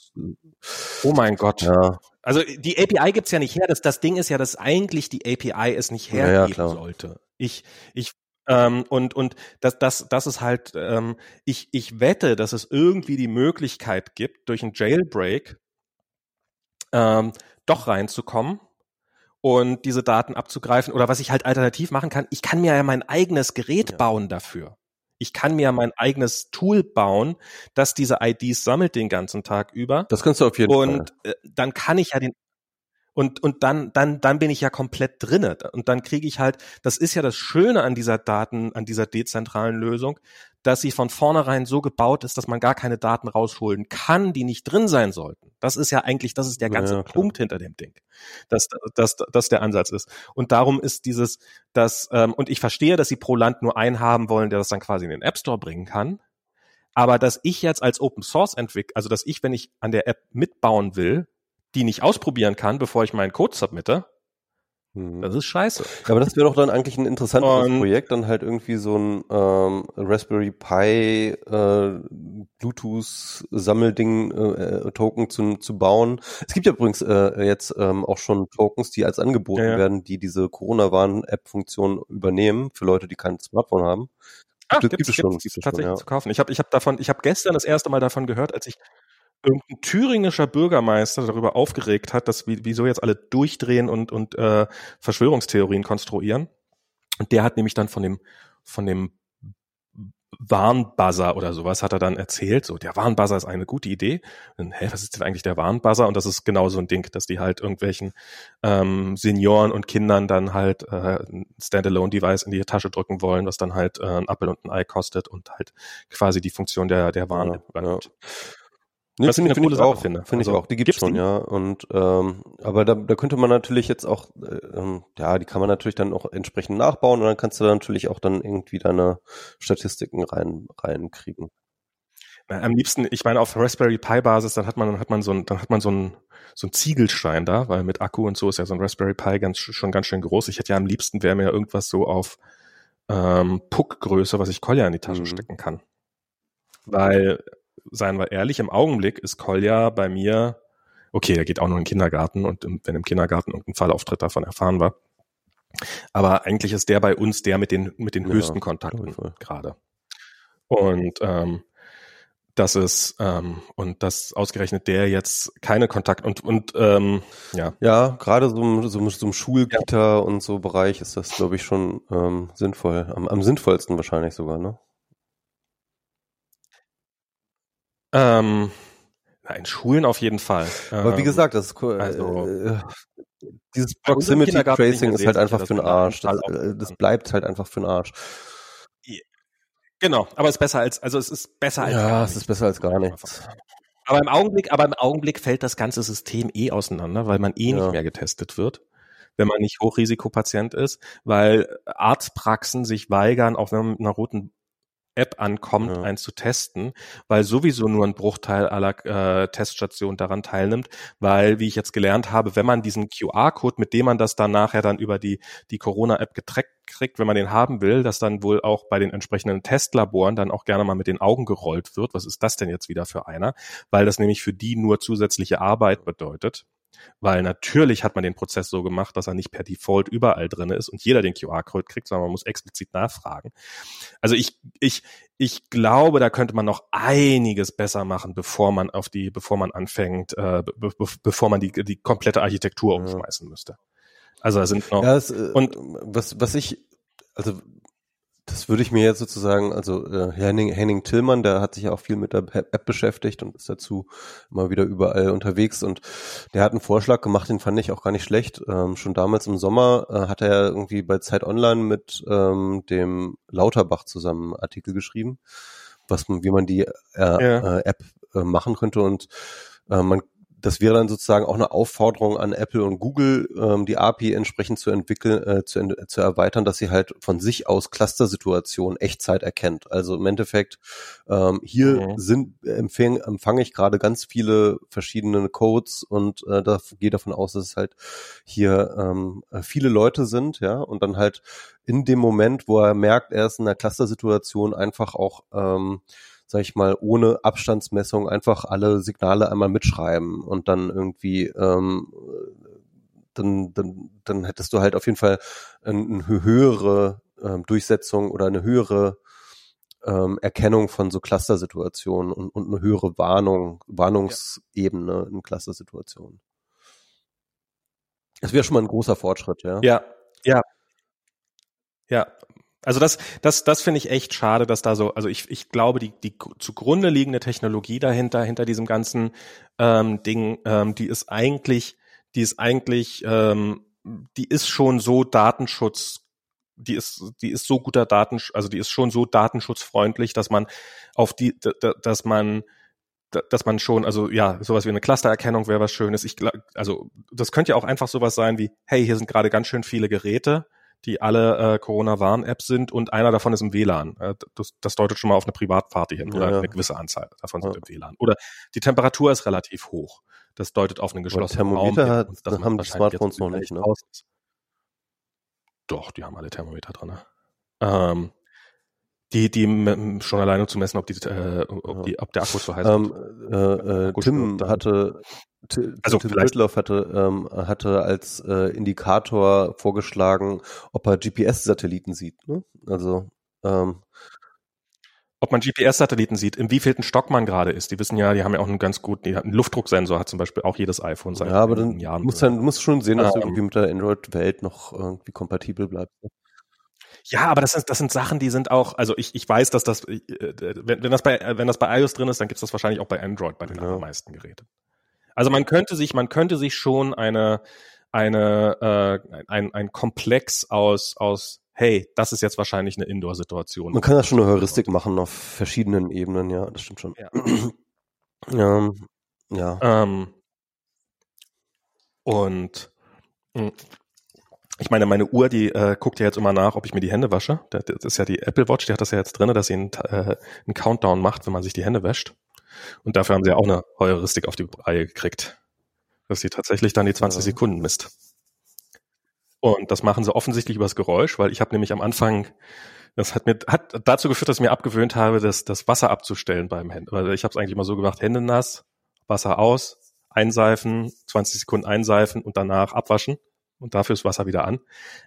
Oh mein Gott. Ja. Also die API gibt's ja nicht her. Das, das Ding ist ja, dass eigentlich die API es nicht hergeben ja, ja, sollte. Ich, ich ähm, und und das, das, das ist halt, ähm, ich, ich wette, dass es irgendwie die Möglichkeit gibt, durch ein Jailbreak ähm, doch reinzukommen und diese Daten abzugreifen. Oder was ich halt alternativ machen kann, ich kann mir ja mein eigenes Gerät ja. bauen dafür. Ich kann mir mein eigenes Tool bauen, das diese IDs sammelt den ganzen Tag über. Das kannst du auf jeden und, Fall. Und äh, dann kann ich ja den und und dann dann dann bin ich ja komplett drinne und dann kriege ich halt das ist ja das Schöne an dieser Daten an dieser dezentralen Lösung dass sie von vornherein so gebaut ist, dass man gar keine Daten rausholen kann, die nicht drin sein sollten. Das ist ja eigentlich, das ist der ganze ja, Punkt hinter dem Ding, dass, dass, dass der Ansatz ist. Und darum ist dieses, dass, ähm, und ich verstehe, dass sie pro Land nur einen haben wollen, der das dann quasi in den App Store bringen kann. Aber dass ich jetzt als Open Source entwickle, also dass ich, wenn ich an der App mitbauen will, die nicht ausprobieren kann, bevor ich meinen Code submitte. Das ist scheiße. Aber das wäre doch dann eigentlich ein interessantes und Projekt, dann halt irgendwie so ein ähm, Raspberry Pi äh, Bluetooth-Sammelding äh, Token zu, zu bauen. Es gibt ja übrigens äh, jetzt ähm, auch schon Tokens, die als angeboten ja, ja. werden, die diese Corona-Warn-App-Funktion übernehmen für Leute, die kein Smartphone haben. Ah, gibt, es schon, gibt's tatsächlich schon, ja. zu kaufen. Ich habe ich hab davon, ich habe gestern das erste Mal davon gehört, als ich irgendein thüringischer Bürgermeister darüber aufgeregt hat, dass wieso jetzt alle durchdrehen und, und äh, Verschwörungstheorien konstruieren. Und der hat nämlich dann von dem, von dem Warnbuzzer oder sowas hat er dann erzählt. So, der Warnbuzzer ist eine gute Idee. Und, hä, was ist denn eigentlich der Warnbuzzer? Und das ist genau so ein Ding, dass die halt irgendwelchen ähm, Senioren und Kindern dann halt äh, ein Standalone-Device in die Tasche drücken wollen, was dann halt äh, ein Apple und ein Ei kostet und halt quasi die Funktion der, der Warn ja, ja. Nee, finde ich, find ich auch, finde find also, ich auch. Die gibt's, gibt's schon, die? ja. Und ähm, aber da, da könnte man natürlich jetzt auch, äh, ähm, ja, die kann man natürlich dann auch entsprechend nachbauen und dann kannst du da natürlich auch dann irgendwie deine Statistiken rein reinkriegen. Na, am liebsten, ich meine, auf Raspberry Pi Basis, dann hat man, dann hat man so ein, dann hat man so ein, so ein Ziegelstein da, weil mit Akku und so ist ja so ein Raspberry Pi ganz, schon ganz schön groß. Ich hätte ja am liebsten wäre mir irgendwas so auf ähm, Puck-Größe, was ich Kolja in die Tasche mhm. stecken kann. Weil seien wir ehrlich, im Augenblick ist Kolja bei mir, okay, der geht auch nur in den Kindergarten und wenn im Kindergarten irgendein Fall auftritt, davon erfahren wir. Aber eigentlich ist der bei uns der mit den, mit den ja, höchsten Kontakten gerade. Und ähm, das ist ähm, und das ausgerechnet der jetzt keine Kontakt und und ähm, ja ja gerade so so, so im Schulgita ja. und so Bereich ist das glaube ich schon ähm, sinnvoll am, am sinnvollsten wahrscheinlich sogar ne Ähm, in Schulen auf jeden Fall. Aber wie ähm, gesagt, das ist cool. Also, äh, dieses Proximity Tracing ist halt einfach für den Arsch. Das, äh, das, bleibt halt einfach für den Arsch. Genau, aber es ist besser als, also es ist besser als Ja, es ist besser als gar nichts. Aber im Augenblick, aber im Augenblick fällt das ganze System eh auseinander, weil man eh ja. nicht mehr getestet wird, wenn man nicht Hochrisikopatient ist, weil Arztpraxen sich weigern, auch wenn man mit einer roten App ankommt, ja. eins zu testen, weil sowieso nur ein Bruchteil aller äh, Teststationen daran teilnimmt, weil, wie ich jetzt gelernt habe, wenn man diesen QR-Code, mit dem man das dann nachher dann über die, die Corona-App getrackt kriegt, wenn man den haben will, dass dann wohl auch bei den entsprechenden Testlaboren dann auch gerne mal mit den Augen gerollt wird. Was ist das denn jetzt wieder für einer? Weil das nämlich für die nur zusätzliche Arbeit bedeutet. Weil natürlich hat man den Prozess so gemacht, dass er nicht per Default überall drin ist und jeder den QR-Code kriegt, sondern man muss explizit nachfragen. Also ich, ich, ich glaube, da könnte man noch einiges besser machen, bevor man auf die, bevor man anfängt, äh, be bevor man die, die komplette Architektur umschmeißen müsste. Also da sind noch ja, es, äh, und was was ich also das würde ich mir jetzt sozusagen, also äh, Henning, Henning Tillmann, der hat sich ja auch viel mit der App beschäftigt und ist dazu immer wieder überall unterwegs und der hat einen Vorschlag gemacht, den fand ich auch gar nicht schlecht. Ähm, schon damals im Sommer äh, hat er irgendwie bei Zeit Online mit ähm, dem Lauterbach zusammen einen Artikel geschrieben, was wie man die äh, ja. äh, App äh, machen könnte und äh, man das wäre dann sozusagen auch eine Aufforderung an Apple und Google, ähm, die API entsprechend zu entwickeln, äh, zu, zu erweitern, dass sie halt von sich aus Cluster-Situationen Echtzeit erkennt. Also im Endeffekt, ähm, hier mhm. sind empfang, empfange ich gerade ganz viele verschiedene Codes und äh, da gehe davon aus, dass es halt hier ähm, viele Leute sind, ja, und dann halt in dem Moment, wo er merkt, er ist in einer Cluster-Situation einfach auch ähm, sag ich mal, ohne Abstandsmessung einfach alle Signale einmal mitschreiben und dann irgendwie ähm, dann, dann, dann hättest du halt auf jeden Fall eine höhere ähm, Durchsetzung oder eine höhere ähm, Erkennung von so Cluster-Situationen und, und eine höhere Warnung, Warnungsebene ja. in Cluster-Situationen. Das wäre schon mal ein großer Fortschritt, ja. Ja, ja. Ja, also das, das, das finde ich echt schade, dass da so, also ich, ich glaube, die, die zugrunde liegende Technologie dahinter, hinter diesem ganzen ähm, Ding, ähm, die ist eigentlich, die ist eigentlich, ähm, die ist schon so Datenschutz die ist, die ist so guter Datenschutz, also die ist schon so datenschutzfreundlich, dass man auf die, dass man, dass man schon, also ja, sowas wie eine Clustererkennung wäre was Schönes. Ich also das könnte ja auch einfach sowas sein wie, hey, hier sind gerade ganz schön viele Geräte die alle äh, Corona-Warn-Apps sind und einer davon ist im WLAN. Äh, das, das deutet schon mal auf eine Privatparty hin oder ja. eine gewisse Anzahl davon sind ja. im WLAN. Oder die Temperatur ist relativ hoch. Das deutet auf einen geschlossenen Raum. Thermometer hat, das haben die Smartphones noch nicht, ne? Doch, die haben alle Thermometer drin. Ne? Ähm, die, die schon alleine zu messen, ob, die, äh, ob, die, ob der Akku zu heiß ähm, äh, äh, Tim hatte also Tim Whitloff hatte, ähm, hatte als äh, Indikator vorgeschlagen, ob er GPS-Satelliten sieht. Ne? Also ähm, ob man GPS-Satelliten sieht, im wievielten Stock man gerade ist. Die wissen ja, die haben ja auch einen ganz guten, die, einen Luftdrucksensor hat zum Beispiel auch jedes iPhone seit Ja, aber dann Jahren. Musst dann, musst schon sehen, dass ähm, du irgendwie mit der Android-Welt noch irgendwie kompatibel bleibst. Ne? Ja, aber das sind, das sind Sachen, die sind auch, also ich, ich weiß, dass das, äh, wenn, wenn das bei, wenn das bei iOS drin ist, dann gibt es das wahrscheinlich auch bei Android, bei den ja. allermeisten Geräten. Also man könnte sich, man könnte sich schon eine, eine, äh, ein, ein Komplex aus, aus, hey, das ist jetzt wahrscheinlich eine Indoor-Situation. Man kann ja schon eine Heuristik machen auf verschiedenen Ebenen, ja, das stimmt schon. Ja. Ja, ja. Ähm, und mh, ich meine, meine Uhr, die äh, guckt ja jetzt immer nach, ob ich mir die Hände wasche. Das ist ja die Apple Watch, die hat das ja jetzt drin, dass sie einen, äh, einen Countdown macht, wenn man sich die Hände wäscht. Und dafür haben sie ja auch eine Heuristik auf die Reihe gekriegt, dass sie tatsächlich dann die 20 Ja. Sekunden misst. Und das machen sie offensichtlich übers Geräusch, weil ich habe nämlich am Anfang, das hat mir hat dazu geführt, dass ich mir abgewöhnt habe, das, das Wasser abzustellen beim Händen. Weil ich habe es eigentlich immer so gemacht, Hände nass, Wasser aus, einseifen, 20 Sekunden einseifen und danach abwaschen und dafür ist Wasser wieder an.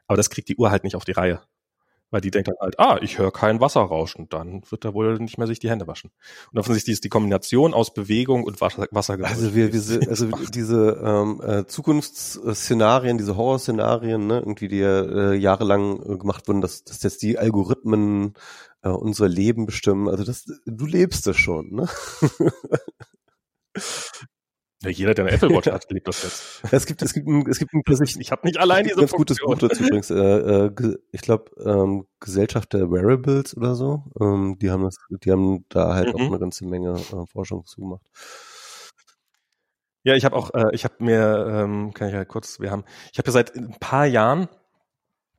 Aber das kriegt die Uhr halt nicht auf die Reihe. Weil die denkt dann halt, ah, ich höre kein Wasserrauschen, dann wird er wohl nicht mehr sich die Hände waschen. Und offensichtlich ist die Kombination aus Bewegung und Wasser, Wassergeräusch. Also wir, wir also diese ähm, äh, Zukunftsszenarien, diese Horrorszenarien, ne, irgendwie die äh, jahrelang äh, gemacht wurden, dass, dass jetzt die Algorithmen äh, unser Leben bestimmen. Also das, du lebst das schon, ne? ja, jeder, der eine Apple Watch hat, lebt das jetzt. Es gibt, es gibt, ein, es gibt ein, Ich, ich habe nicht allein diese ganz gutes Buch Funktion. dazu übrigens. Äh, äh, ich glaube ähm, Gesellschaft der Wearables oder so. Ähm, die haben das, die haben da halt auch Mhm. eine ganze Menge äh, Forschung zu gemacht. Ja, ich habe auch, äh, ich habe mir, ähm, kann ich ja kurz, wir haben, ich habe ja seit ein paar Jahren,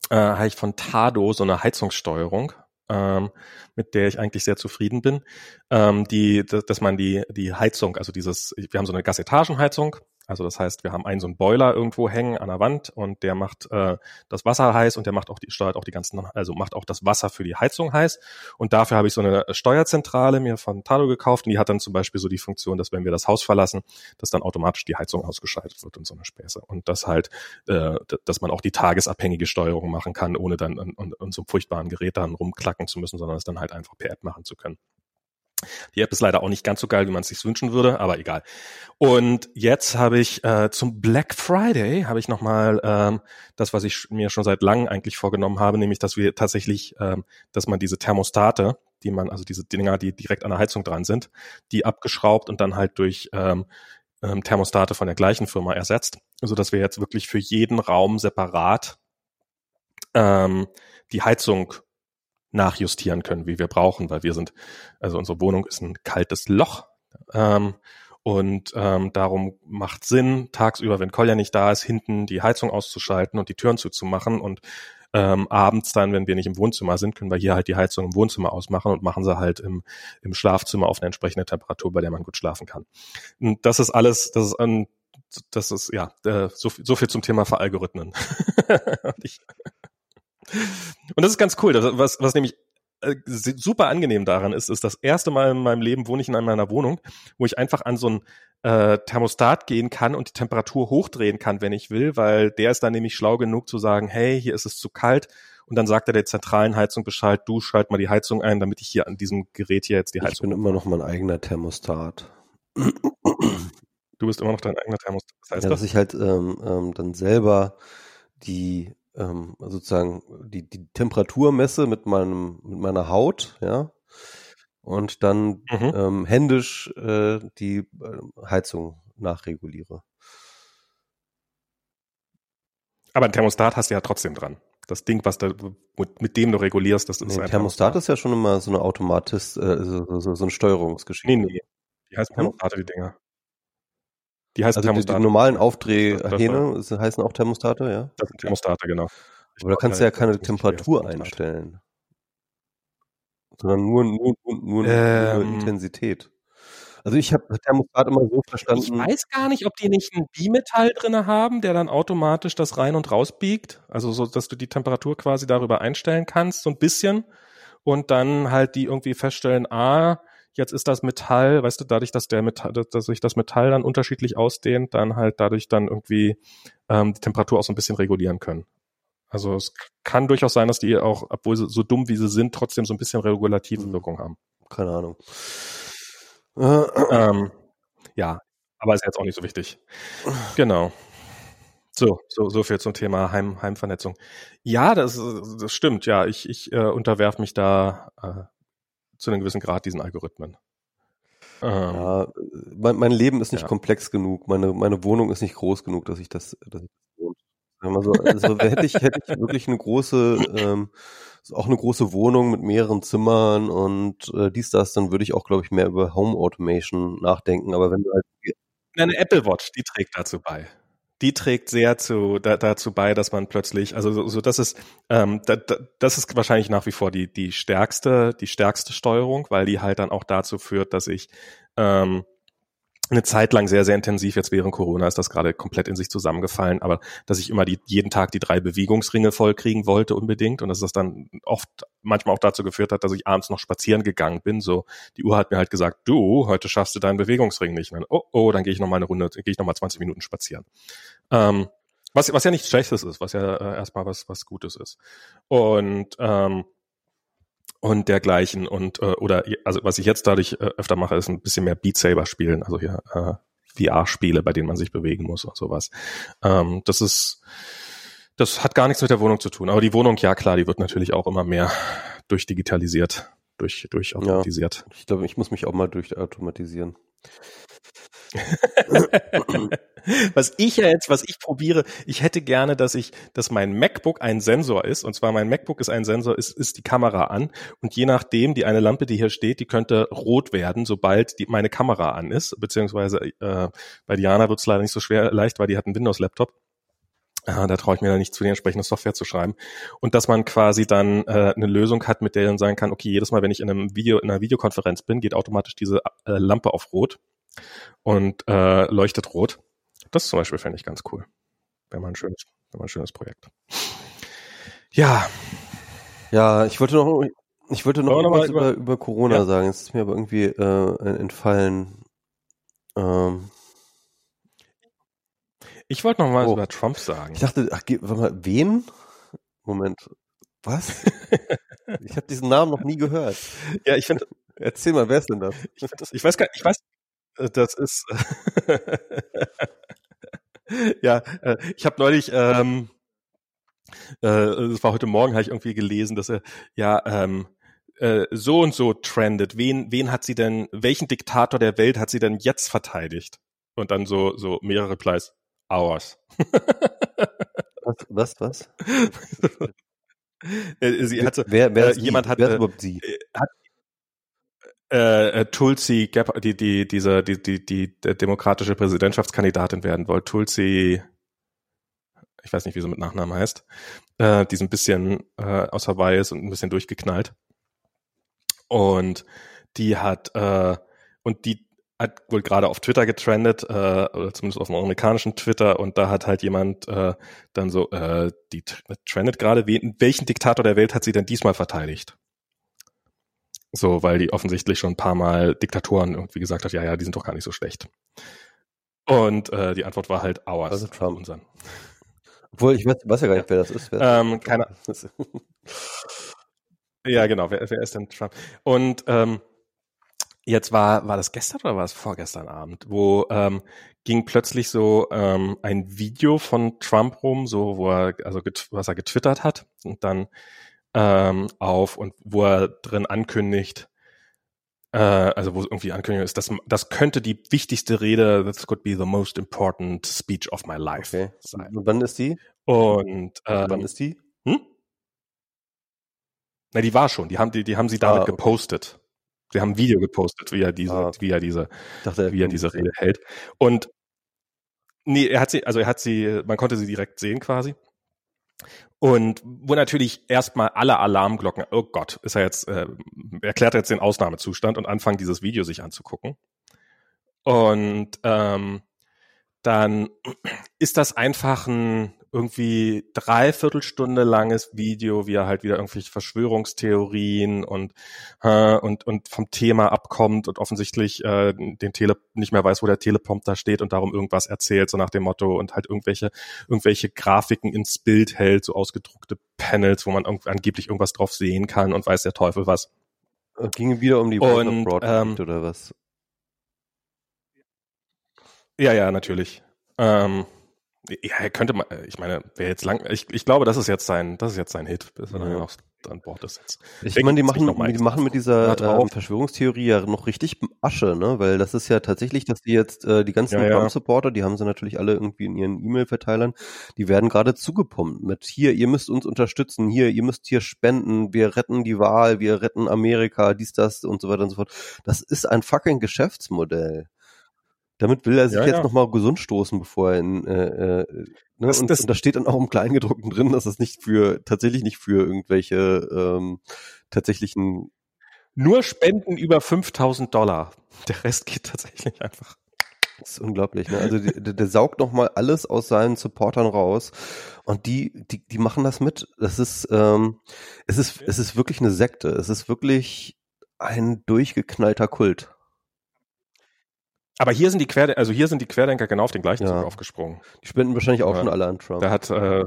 äh, habe ich von Tado so eine Heizungssteuerung, ähm, mit der ich eigentlich sehr zufrieden bin, ähm, die, dass man die, die Heizung, also dieses, wir haben so eine Gasetagenheizung, also das heißt, wir haben einen so einen Boiler irgendwo hängen an der Wand und der macht äh, das Wasser heiß und der macht auch die steuert auch die ganzen, also macht auch das Wasser für die Heizung heiß. Und dafür habe ich so eine Steuerzentrale mir von Tado gekauft und die hat dann zum Beispiel so die Funktion, dass wenn wir das Haus verlassen, dass dann automatisch die Heizung ausgeschaltet wird und so eine Späße. Und das halt, äh, dass man auch die tagesabhängige Steuerung machen kann, ohne dann an, an, an so einem furchtbaren Gerät dann rumklacken zu müssen, sondern es dann halt einfach per App machen zu können. Die App ist leider auch nicht ganz so geil, wie man es sich wünschen würde, aber egal. Und jetzt habe ich äh, zum Black Friday habe ich nochmal ähm, das, was ich mir schon seit langem eigentlich vorgenommen habe, nämlich, dass wir tatsächlich, ähm, dass man diese Thermostate, die man, also diese Dinger, die direkt an der Heizung dran sind, die abgeschraubt und dann halt durch ähm, ähm, Thermostate von der gleichen Firma ersetzt, so dass wir jetzt wirklich für jeden Raum separat ähm, die Heizung nachjustieren können, wie wir brauchen, weil wir sind, also unsere Wohnung ist ein kaltes Loch. Ähm, und ähm, darum macht Sinn, tagsüber, wenn Kolja nicht da ist, hinten die Heizung auszuschalten und die Türen zuzumachen und ähm, abends dann, wenn wir nicht im Wohnzimmer sind, können wir hier halt die Heizung im Wohnzimmer ausmachen und machen sie halt im, im Schlafzimmer auf eine entsprechende Temperatur, bei der man gut schlafen kann. Und das ist alles, das ist ein, das ist ja äh, so, so viel zum Thema Veralgorithmen. ich, und das ist ganz cool. Das, was, was nämlich äh, super angenehm daran ist, ist das erste Mal in meinem Leben wohne ich in meiner Wohnung, wo ich einfach an so ein äh, Thermostat gehen kann und die Temperatur hochdrehen kann, wenn ich will, weil der ist dann nämlich schlau genug zu sagen, hey, hier ist es zu kalt. Und dann sagt er der zentralen Heizung Bescheid, du schalt mal die Heizung ein, damit ich hier an diesem Gerät hier jetzt die Ich Heizung. bin immer noch mein eigener Thermostat. du bist immer noch dein eigener Thermostat. Was heißt Ja, dass das? ich halt ähm, ähm, dann selber die ähm, sozusagen die, die Temperatur messe mit meinem mit meiner Haut, ja, und dann Mhm. ähm, händisch äh, die äh, Heizung nachreguliere. Aber ein Thermostat hast du ja trotzdem dran. Das Ding, was da, mit, mit dem du regulierst, das ist Nee, ein Thermostat ist ja schon immer so eine Automatis, äh, so, so, so ein Steuerungsgeschichte. Nee, nee. Die heißen Hm? Thermostate, die Dinger. Die heißen Also die, die Thermostate. normalen das- Aufdrehhähne das heißen auch Thermostate, ja. Das sind Thermostate, genau. Ich Aber da kannst du ja ich keine Temperatur Thermostat. einstellen. Sondern nur, nur, nur, nur, Ähm. Intensität. Also ich habe Thermostat immer so Ich verstanden. weiß gar nicht, ob die nicht einen Bimetall drinne haben, der dann automatisch das rein und raus biegt. Also so, dass du die Temperatur quasi darüber einstellen kannst, so ein bisschen. Und dann halt die irgendwie feststellen, ah, jetzt ist das Metall, weißt du, dadurch, dass der Metall, dass sich das Metall dann unterschiedlich ausdehnt, dann halt dadurch dann irgendwie ähm, die Temperatur auch so ein bisschen regulieren können. Also es kann durchaus sein, dass die auch, obwohl sie so dumm wie sie sind, trotzdem so ein bisschen regulative Mhm. Wirkung haben. Keine Ahnung. Äh, Ähm, ja, aber ist jetzt auch nicht so wichtig. Genau. So, so, so viel zum Thema Heim, Heimvernetzung. Ja, das, das stimmt. Ja, ich, ich äh, unterwerf mich da äh, zu einem gewissen Grad diesen Algorithmen. Ähm, ja, mein, mein Leben ist nicht Ja. komplex genug. Meine, meine Wohnung ist nicht groß genug, dass ich das, dass ich das. Also, also hätte ich hätte ich wirklich eine große ähm, auch eine große Wohnung mit mehreren Zimmern und äh, dies das, dann würde ich auch glaube ich mehr über Home Automation nachdenken. Aber wenn du halt eine Apple Watch, die trägt dazu bei die trägt sehr zu, da, dazu bei, dass man plötzlich, also so, so das ist, ähm, da, da, das ist wahrscheinlich nach wie vor die, die stärkste, die stärkste Steuerung, weil die halt dann auch dazu führt, dass ich ähm, eine Zeit lang sehr, sehr intensiv, jetzt während Corona ist das gerade komplett in sich zusammengefallen, aber dass ich immer die, jeden Tag die drei Bewegungsringe vollkriegen wollte unbedingt und dass das dann oft manchmal auch dazu geführt hat, dass ich abends noch spazieren gegangen bin. So, die Uhr hat mir halt gesagt, du, heute schaffst du deinen Bewegungsring nicht. Und dann, oh, oh, dann gehe ich noch mal eine Runde, gehe ich noch mal 20 Minuten spazieren. Ähm, was, was ja nichts Schlechtes ist, was ja äh, erstmal was, was Gutes ist. Und ähm, und dergleichen und äh, oder also was ich jetzt dadurch äh, öfter mache, ist ein bisschen mehr Beat Saber spielen, also hier äh, VR-Spiele, bei denen man sich bewegen muss und sowas. Ähm, das ist das hat gar nichts mit der Wohnung zu tun. Aber die Wohnung, ja klar, die wird natürlich auch immer mehr durchdigitalisiert, durch, durchautomatisiert. Ja, ich glaube, ich muss mich auch mal durchautomatisieren. was ich ja jetzt, was ich probiere, ich hätte gerne, dass ich, dass mein MacBook ein Sensor ist, und zwar mein MacBook ist ein Sensor, ist, ist die Kamera an, und je nachdem, die eine Lampe, die hier steht, die könnte rot werden, sobald die, meine Kamera an ist, beziehungsweise äh, bei Diana wird es leider nicht so schwer leicht, weil die hat einen Windows-Laptop. Ja, da traue ich mir da nicht zu, die entsprechende Software zu schreiben. Und dass man quasi dann äh, eine Lösung hat, mit der dann sagen kann, okay, jedes Mal, wenn ich in einem Video, in einer Videokonferenz bin, geht automatisch diese äh, Lampe auf Rot und äh, leuchtet rot. Das zum Beispiel fände ich ganz cool. Wäre mal ein schönes, wäre mal ein schönes Projekt. Ja. Ja, ich wollte noch, ich wollte noch, noch was über, über Corona ja. sagen. Es ist mir aber irgendwie äh, entfallen. Ähm. Ich wollte noch mal oh. über Trump sagen. Ich dachte, ach, warte mal, wen? Moment. Was? ich habe diesen Namen noch nie gehört. Ja, ich finde. Erzähl mal, wer ist denn das? Ich, das, ich weiß gar, ich weiß, das ist ja, äh, ich habe neulich, ähm, äh, das war heute Morgen, habe ich irgendwie gelesen, dass er ja ähm, äh, so und so trendet. Wen, wen hat sie denn, welchen Diktator der Welt hat sie denn jetzt verteidigt? Und dann so, so mehrere Replies. Ours. was, was, was? Äh, sie hatte, wer, wer äh, jemand hat, wer sie? hat äh, äh, Tulsi die, die, diese, die, die, die demokratische Präsidentschaftskandidatin werden wollte, Tulsi, ich weiß nicht, wie sie mit Nachnamen heißt, äh, die so ein bisschen äh, aus Hawaii ist und ein bisschen durchgeknallt. Und die hat, äh, und die hat wohl gerade auf Twitter getrendet, äh, oder zumindest auf dem amerikanischen Twitter, und da hat halt jemand äh, dann so, äh, die trendet gerade, welchen Diktator der Welt hat sie denn diesmal verteidigt? So, weil die offensichtlich schon ein paar Mal Diktatoren irgendwie gesagt hat, ja, ja, die sind doch gar nicht so schlecht. Und äh, die Antwort war halt ours. Also Trump. Unseren. Obwohl, ich weiß, weiß ja gar nicht, wer das ist. Wer ähm, keine Ja, genau, wer, wer ist denn Trump? Und ähm, jetzt war, war das gestern oder war es vorgestern Abend, wo ähm, ging plötzlich so ähm, ein Video von Trump rum, so wo er, also was er getwittert hat und dann ähm, auf und wo er drin ankündigt, äh, also wo irgendwie Ankündigung ist, dass das könnte die wichtigste Rede, this could be the most important speech of my life okay. sein. Und wann ist die? Und ähm, wann ist die? Hm? Na, die war schon. Die haben die, die haben sie damit ah, okay. gepostet. Sie haben ein Video gepostet, wie er diese, ah, wie er diese, dachte, wie er diese Rede hält. Und nee, er hat sie, also er hat sie, man konnte sie direkt sehen quasi. Und wo natürlich erstmal alle Alarmglocken, oh Gott, ist er jetzt, äh, erklärt er jetzt den Ausnahmezustand und anfangen, dieses Video sich anzugucken. Und ähm, dann ist das einfach ein irgendwie dreiviertelstunde langes Video, wie er halt wieder irgendwelche Verschwörungstheorien und äh, und und vom Thema abkommt und offensichtlich äh, den Tele nicht mehr weiß, wo der Teleprompter steht und darum irgendwas erzählt, so nach dem Motto und halt irgendwelche irgendwelche Grafiken ins Bild hält, so ausgedruckte Panels, wo man angeblich irgendwas drauf sehen kann und weiß der Teufel was. Ging wieder um die und, ähm, oder was? Ja, ja, natürlich. Ähm, ja, er könnte mal, ich meine, wer jetzt lang, ich, ich glaube, das ist jetzt sein, das ist jetzt sein Hit, bis er dann noch an Bord ist. Jetzt ich meine, die machen, die machen mit dieser ähm, Verschwörungstheorie ja noch richtig Asche, ne? Weil das ist ja tatsächlich, dass die jetzt äh, die ganzen ja, Trump-Supporter, die haben sie natürlich alle irgendwie in ihren E-Mail-Verteilern, die werden gerade zugepumpt mit hier, ihr müsst uns unterstützen, hier, ihr müsst hier spenden, wir retten die Wahl, wir retten Amerika, dies, das und so weiter und so fort. Das ist ein fucking Geschäftsmodell. Damit will er sich ja, jetzt ja. nochmal gesund stoßen, bevor er in, äh, äh, ne? das, und, das, und da steht dann auch im Kleingedruckten drin, dass das nicht für, tatsächlich nicht für irgendwelche ähm, tatsächlichen nur Spenden über 5000 Dollar. Der Rest geht tatsächlich einfach. Das ist unglaublich, ne? Also der, der saugt noch mal alles aus seinen Supportern raus und die, die, die machen das mit. Das ist, ähm, es ist, es ist wirklich eine Sekte. Es ist wirklich ein durchgeknallter Kult. Aber hier sind die Querdenker, also hier sind die Querdenker genau auf den gleichen ja. Zug aufgesprungen. Die spenden wahrscheinlich auch ja. schon alle an Trump. Da hat äh,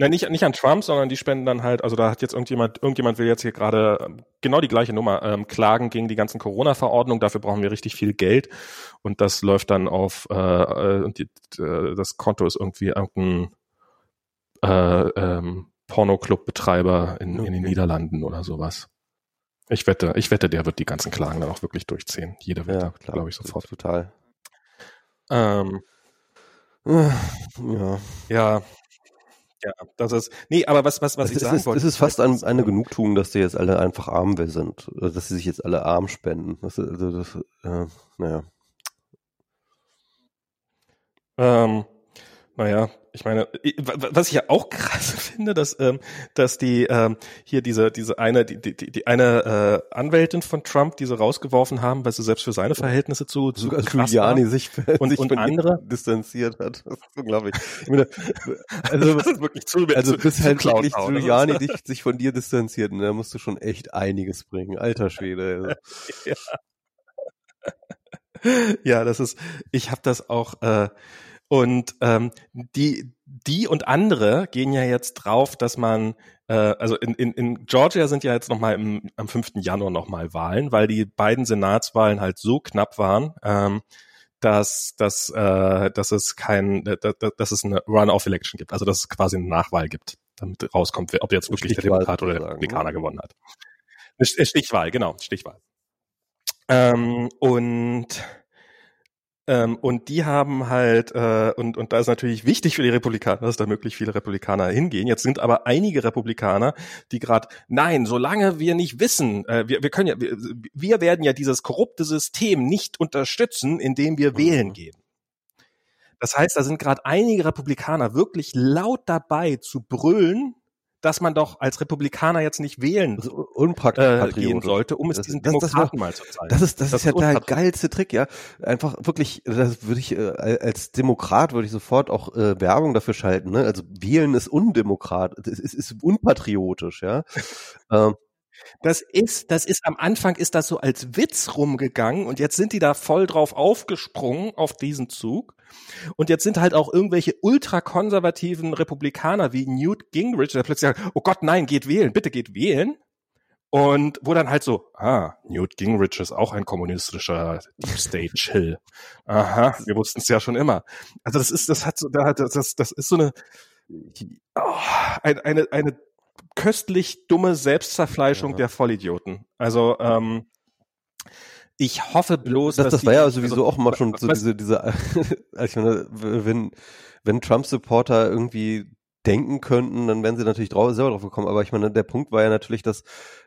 Nein, nicht, nicht an Trump, sondern die spenden dann halt, also da hat jetzt irgendjemand, irgendjemand will jetzt hier gerade ähm, genau die gleiche Nummer, ähm, klagen gegen die ganzen Corona-Verordnungen, dafür brauchen wir richtig viel Geld und das läuft dann auf, äh, äh und die, äh, das Konto ist irgendwie irgendein äh, ähm, Pornoclub-Betreiber in, in den Niederlanden oder sowas. Ich wette, ich wette, der wird die ganzen Klagen dann auch wirklich durchziehen. Jeder wird ja, glaube ich, sofort. Total. Ähm, ja. Ja. Ja, das ist, nee, aber was, was, was ich sagen ist, wollte. Es ist fast ein, eine Genugtuung, dass die jetzt alle einfach arm sind, dass sie sich jetzt alle arm spenden. Das, also das, äh, naja. Ähm, naja, ich meine, was ich ja auch krass finde, dass ähm, dass die ähm, hier diese diese eine die die, die eine äh, Anwältin von Trump, die sie rausgeworfen haben, weil sie selbst für seine Verhältnisse zu zu Sogar Giuliani sich, und, sich und andere distanziert hat. Das ist unglaublich. Ich meine, also das ist wirklich zu also bis zu halt wirklich Giuliani dich, sich von dir distanziert, und da musst du schon echt einiges bringen, alter Schwede. Also. ja. ja, das ist. Ich habe das auch. Äh, und ähm, die, die und andere gehen ja jetzt drauf, dass man, äh, also in, in, in Georgia sind ja jetzt nochmal am 5. Januar nochmal Wahlen, weil die beiden Senatswahlen halt so knapp waren, ähm, dass, dass, äh, dass es kein, dass, dass es eine Run-off-Election gibt, also dass es quasi eine Nachwahl gibt, damit rauskommt, ob jetzt wirklich der Demokrat oder der Republikaner gewonnen hat. Stichwahl, genau, Stichwahl. Ähm, und ähm, und die haben halt, äh, und, und da ist natürlich wichtig für die Republikaner, dass da möglichst viele Republikaner hingehen. Jetzt sind aber einige Republikaner, die gerade, nein, solange wir nicht wissen, äh, wir, wir können ja, wir, wir werden ja dieses korrupte System nicht unterstützen, indem wir wählen mhm. gehen. Das heißt, da sind gerade einige Republikaner wirklich laut dabei zu brüllen, dass man doch als Republikaner jetzt nicht wählen äh, gehen sollte, um es diesen das, Demokraten das, mal zu zeigen. Das ist, das, das ist ja der geilste Trick, ja. Einfach wirklich, das würde ich äh, als Demokrat würde ich sofort auch äh, Werbung dafür schalten. Ne? Also wählen ist undemokrat, es ist, ist unpatriotisch, ja. ähm, das ist, das ist am Anfang ist das so als Witz rumgegangen und jetzt sind die da voll drauf aufgesprungen auf diesen Zug. Und jetzt sind halt auch irgendwelche ultrakonservativen Republikaner wie Newt Gingrich, der plötzlich sagt, oh Gott, nein, geht wählen, bitte geht wählen. Und wo dann halt so, ah, Newt Gingrich ist auch ein kommunistischer Deep State Chill. Aha, wir wussten es ja schon immer. Also das ist, das hat so, das, das, das ist so eine, oh, eine, eine, eine köstlich dumme Selbstzerfleischung ja. der Vollidioten. Also ähm, ich hoffe bloß, das, dass das war ja sowieso also, auch mal schon so diese diese ich meine, wenn wenn Trump Supporter irgendwie denken könnten, dann wären sie natürlich drauf, selber drauf gekommen. Aber ich meine, der Punkt war ja natürlich, dass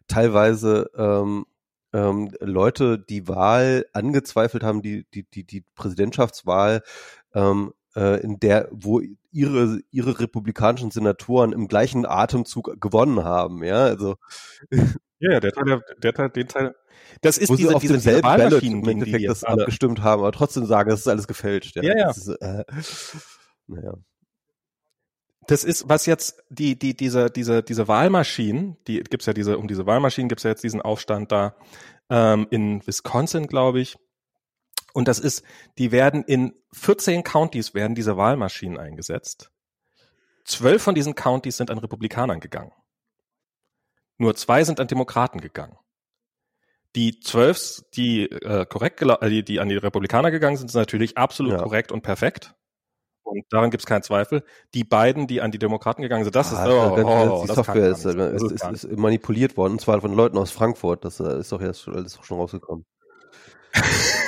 teilweise ähm, ähm, Leute die Wahl angezweifelt haben, die die die die Präsidentschaftswahl ähm, äh, in der, wo ihre, ihre republikanischen Senatoren im gleichen Atemzug gewonnen haben, ja, also. Ja, der Teil, der Teil, den Teil, das ist wo diese, sie auf diese, demselben Ballot im Endeffekt das alle. abgestimmt haben, aber trotzdem sagen, das ist alles gefälscht, ja. Ja, ja. Ist, äh, naja. Das ist, was jetzt die, die, diese, diese, diese Wahlmaschinen, die gibt's ja diese, um diese Wahlmaschinen gibt's ja jetzt diesen Aufstand da ähm, in Wisconsin, glaube ich. Und das ist, die werden in 14 Counties werden diese Wahlmaschinen eingesetzt. Zwölf von diesen Counties sind an Republikanern gegangen. Nur zwei sind an Demokraten gegangen. Die zwölf, die äh, korrekt, äh, die, die an die Republikaner gegangen sind, sind natürlich absolut ja. korrekt und perfekt. und daran gibt es keinen Zweifel. Die beiden, die an die Demokraten gegangen sind, das Ah, ist, oh, ganz- oh, die das Software kann ist, ist, ist ist, manipuliert worden, und zwar von Leuten aus Frankfurt. Das äh, ist doch jetzt schon, schon rausgekommen.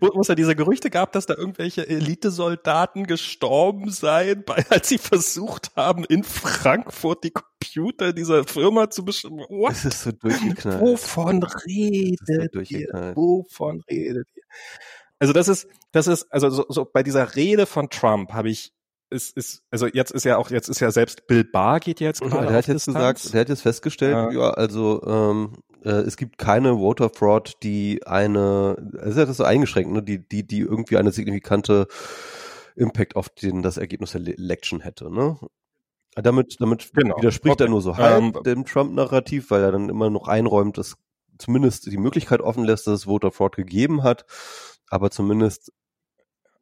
wo, wo es ja diese Gerüchte gab, dass da irgendwelche Elitesoldaten gestorben seien, bei, als sie versucht haben, in Frankfurt die Computer dieser Firma zu. What? Es ist so durchgeknallt. Wovon Das ist so redet ihr? Wovon redet ihr? Also das ist, das ist, also so, so bei dieser Rede von Trump habe ich, ist, ist, also jetzt ist ja auch, jetzt ist ja selbst Bill Barr geht jetzt Ja, gerade der hat jetzt Distanz. gesagt, der hat jetzt festgestellt, Ja. ja, also ähm, äh, es gibt keine Voter Fraud, die eine, also er hat das so eingeschränkt, ne, die, die, die irgendwie eine signifikante Impact auf den, das Ergebnis der Election hätte, ne? Damit, damit Genau. widerspricht Okay. er nur so halb Ähm, dem Trump-Narrativ, weil er dann immer noch einräumt, dass zumindest die Möglichkeit offen lässt, dass es Voter Fraud gegeben hat, aber zumindest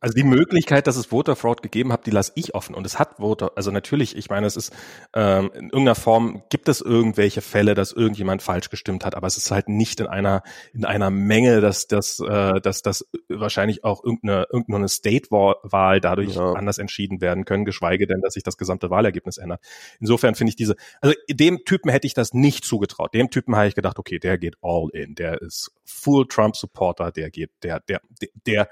Also die Möglichkeit, dass es Voter Fraud gegeben hat, die lasse ich offen. Und es hat Voter, also natürlich, ich meine, es ist ähm, in irgendeiner Form gibt es irgendwelche Fälle, dass irgendjemand falsch gestimmt hat, aber es ist halt nicht in einer in einer Menge, dass das äh, dass das wahrscheinlich auch irgendeine irgendeine State-Wahl dadurch Ja. anders entschieden werden können, geschweige denn, dass sich das gesamte Wahlergebnis ändert. Insofern finde ich diese, also dem Typen hätte ich das nicht zugetraut. Dem Typen habe ich gedacht, okay, der geht all in, der ist full Trump-Supporter, der geht, der der der der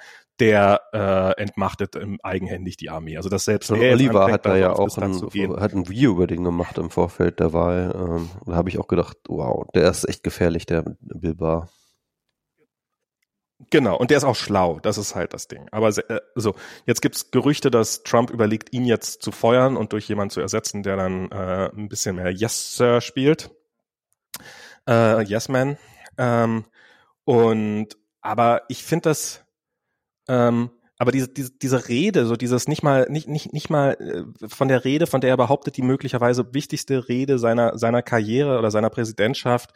äh, entmachtet ähm, eigenhändig die Armee. Also das selbst Und er jetzt Oliver hat da ja auch ein, hat ein Video über den gemacht im Vorfeld der Wahl. Ähm, da habe ich auch gedacht, wow, der ist echt gefährlich, der Bill Barr. Genau, und der ist auch schlau, das ist halt das Ding. Aber äh, so, jetzt gibt's Gerüchte, dass Trump überlegt, ihn jetzt zu feuern und durch jemanden zu ersetzen, der dann äh, ein bisschen mehr Yes Sir spielt. Äh, yes Man. Ähm, und aber ich finde das, ähm, aber diese, diese, diese Rede, so dieses nicht mal, nicht, nicht, nicht mal äh, von der Rede, von der er behauptet, die möglicherweise wichtigste Rede seiner, seiner Karriere oder seiner Präsidentschaft,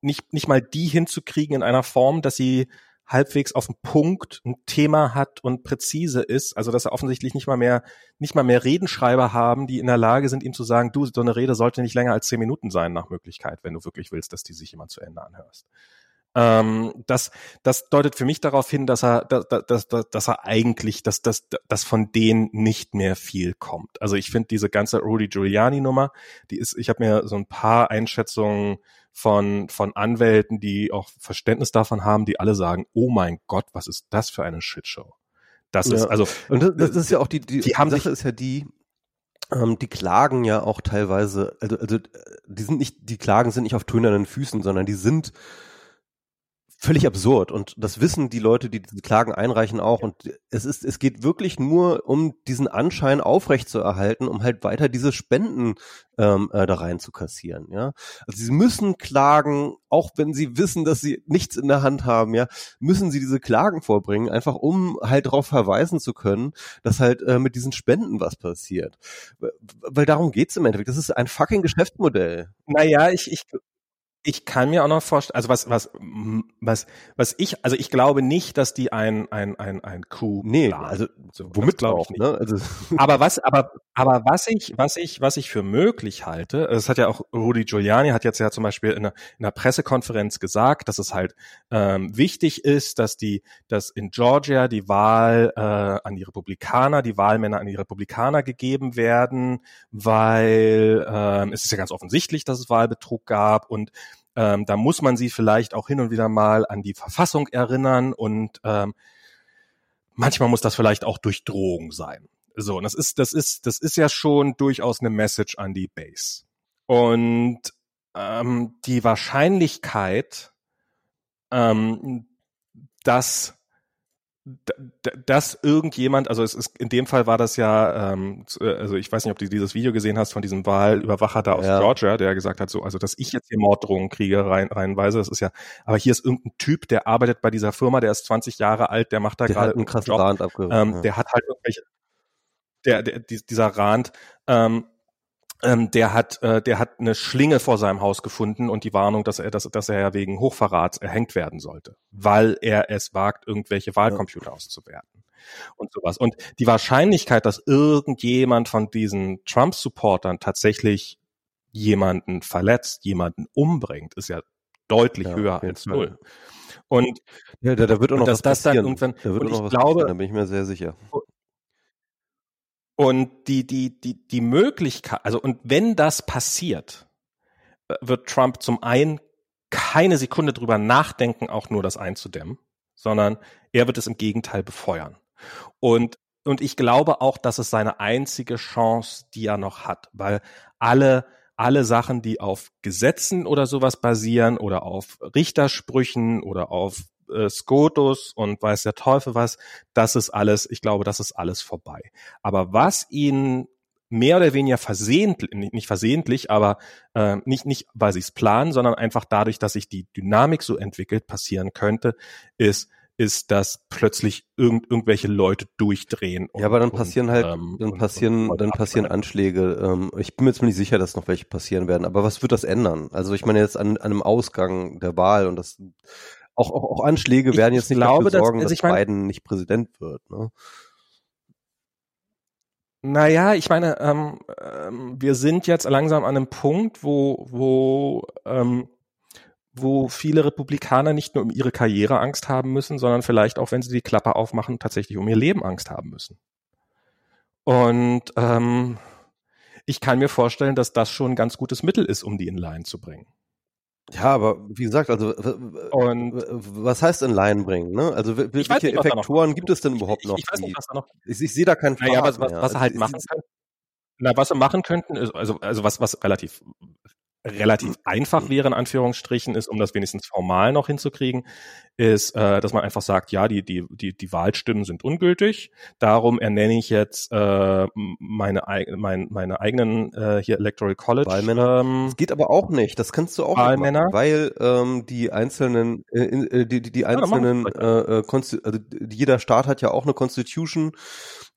nicht, nicht mal die hinzukriegen in einer Form, dass sie halbwegs auf den Punkt ein Thema hat und präzise ist, also dass er offensichtlich nicht mal mehr, nicht mal mehr Redenschreiber haben, die in der Lage sind, ihm zu sagen, du, so eine Rede sollte nicht länger als zehn Minuten sein nach Möglichkeit, wenn du wirklich willst, dass die sich jemand zu Ende anhörst. Ähm, das, das deutet für mich darauf hin, dass er, dass, dass, dass, dass er eigentlich, dass, dass, dass von denen nicht mehr viel kommt. Also ich finde diese ganze Rudy Giuliani Nummer, die ist, ich habe mir so ein paar Einschätzungen von, von Anwälten, die auch Verständnis davon haben, die alle sagen, oh mein Gott, was ist das für eine Shitshow? Das ist, Ja. also, Und das, das ist ja auch die, die, Die haben Sache sich- ist ja die, ähm, die klagen ja auch teilweise, also, also die sind nicht, die Klagen sind nicht auf tönernen Füßen, sondern die sind völlig absurd und das wissen die Leute, die diese Klagen einreichen auch und es ist, es geht wirklich nur um diesen Anschein aufrechtzuerhalten, um halt weiter diese Spenden ähm, äh, da rein zu kassieren, ja. Also sie müssen klagen, auch wenn sie wissen, dass sie nichts in der Hand haben, ja, müssen sie diese Klagen vorbringen, einfach um halt darauf verweisen zu können, dass halt äh, mit diesen Spenden was passiert. Weil- darum geht's im Endeffekt. Das ist ein fucking Geschäftsmodell. naja, ich, ich, ich kann mir auch noch vorstellen, also was, was, was, was ich, also ich glaube nicht, dass die ein, ein, ein, ein Coup Nee, planen. also So, womit glaube ich nicht. ne? Also Aber was, aber, aber was ich, was ich, was ich für möglich halte, das hat ja auch Rudy Giuliani hat jetzt ja zum Beispiel in einer, in einer Pressekonferenz gesagt, dass es halt ähm, wichtig ist, dass die, dass in Georgia die Wahl äh, an die Republikaner, die Wahlmänner an die Republikaner gegeben werden, weil ähm, es ist ja ganz offensichtlich, dass es Wahlbetrug gab und ähm, da muss man sie vielleicht auch hin und wieder mal an die Verfassung erinnern und ähm, manchmal muss das vielleicht auch durch Drohung sein. So, und das ist, das ist, das ist ja schon durchaus eine Message an die Base. Und ähm, die Wahrscheinlichkeit, ähm, dass dass irgendjemand, also es ist in dem Fall war das ja, ähm, äh, also ich weiß nicht, ob du dieses Video gesehen hast von diesem Wahlüberwacher da aus Ja. Georgia, der gesagt hat, so, also dass ich jetzt hier Morddrohungen kriege rein, reinweise, das ist ja, aber hier ist irgendein Typ, der arbeitet bei dieser Firma, der ist 20 Jahre alt, der macht da gerade einen krassen Job, ähm, ja. der hat halt irgendwelche, der, der die- dieser Rand, ähm, ähm, der hat, äh, der hat eine Schlinge vor seinem Haus gefunden und die Warnung, dass er, dass, dass er ja wegen Hochverrats erhängt werden sollte, weil er es wagt, irgendwelche Wahlcomputer auszuwerten und sowas. Und die Wahrscheinlichkeit, dass irgendjemand von diesen Trump-Supportern tatsächlich jemanden verletzt, jemanden umbringt, ist ja deutlich Ja, höher als null. Und ja, da, da wird auch noch dass was das dann passieren. irgendwann- da wird und auch noch ich was glaube- passieren, da bin ich mir sehr sicher. Und die, die, die, die Möglichkeit, also und wenn das passiert, wird Trump zum einen keine Sekunde drüber nachdenken, auch nur das einzudämmen, sondern er wird es im Gegenteil befeuern. Und, und ich glaube auch, dass es seine einzige Chance, die er noch hat, weil alle, alle Sachen, die auf Gesetzen oder sowas basieren oder auf Richtersprüchen oder auf äh, Scotus und weiß der Teufel was, das ist alles, ich glaube, das ist alles vorbei. Aber was ihn mehr oder weniger versehentlich, nicht versehentlich, aber äh, nicht, nicht weil sie es planen, sondern einfach dadurch, dass sich die Dynamik so entwickelt, passieren könnte, ist, ist, dass plötzlich irgend, irgendwelche Leute durchdrehen. Und, ja, aber dann passieren und, halt, ähm, dann passieren, und, dann passieren Anschläge. Ähm, ich bin mir jetzt nicht sicher, dass noch welche passieren werden. Aber was wird das ändern? Also ich meine jetzt an, an einem Ausgang der Wahl und das auch, auch, auch Anschläge werden jetzt nicht glaube, dafür sorgen, dass, also dass Biden nicht Präsident wird. Ne? Naja, ich meine, ähm, ähm, wir sind jetzt langsam an einem Punkt, wo, wo, ähm, wo viele Republikaner nicht nur um ihre Karriere Angst haben müssen, sondern vielleicht auch, wenn sie die Klappe aufmachen, tatsächlich um ihr Leben Angst haben müssen. Und ähm, ich kann mir vorstellen, dass das schon ein ganz gutes Mittel ist, um die in Line zu bringen. Ja, aber wie gesagt, also und was heißt in Line bringen? Ne? Also welche nicht, Effektoren gibt es denn überhaupt noch? Ich, ich, weiß nicht, was da noch. Ich, ich sehe da keinen Pfad naja, was, was, was er halt machen kann. Na, was sie machen könnten, ist, also, also was, was relativ relativ einfach wäre in Anführungsstrichen ist, um das wenigstens formal noch hinzukriegen, ist, äh, dass man einfach sagt, ja, die die die die Wahlstimmen sind ungültig. Darum ernenne ich jetzt äh, meine mein, meine eigenen äh, hier Electoral College. Wahlmänner. Ähm, das geht aber auch nicht. Das kannst du auch Wahlmänner. Machen, weil ähm, die einzelnen äh, äh die die, die einzelnen ja, äh, äh, also jeder Staat hat ja auch eine Constitution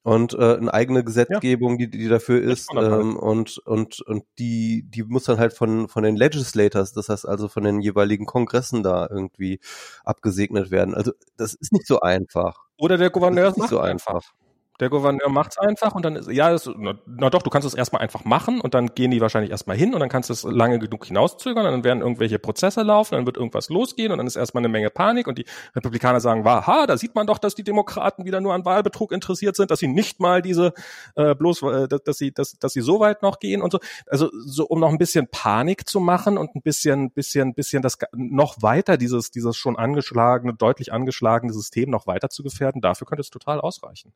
und äh, eine eigene Gesetzgebung, ja. die, die dafür ist ähm, und und und die die muss dann halt von von den Legislators, das heißt also von den jeweiligen Kongressen da irgendwie abgesegnet werden. Also das ist nicht so einfach. Oder der Gouverneur ist nicht so einfach. Der Gouverneur macht's einfach und dann ist, ja, das, na, na, doch, du kannst es erstmal einfach machen und dann gehen die wahrscheinlich erstmal hin und dann kannst du es lange genug hinauszögern und dann werden irgendwelche Prozesse laufen, dann wird irgendwas losgehen und dann ist erstmal eine Menge Panik und die Republikaner sagen, ha, da sieht man doch, dass die Demokraten wieder nur an Wahlbetrug interessiert sind, dass sie nicht mal diese, äh, bloß, äh, dass sie, dass, dass sie so weit noch gehen und so. Also, so, um noch ein bisschen Panik zu machen und ein bisschen, bisschen, bisschen das noch weiter, dieses, dieses schon angeschlagene, deutlich angeschlagene System noch weiter zu gefährden, dafür könnte es total ausreichen.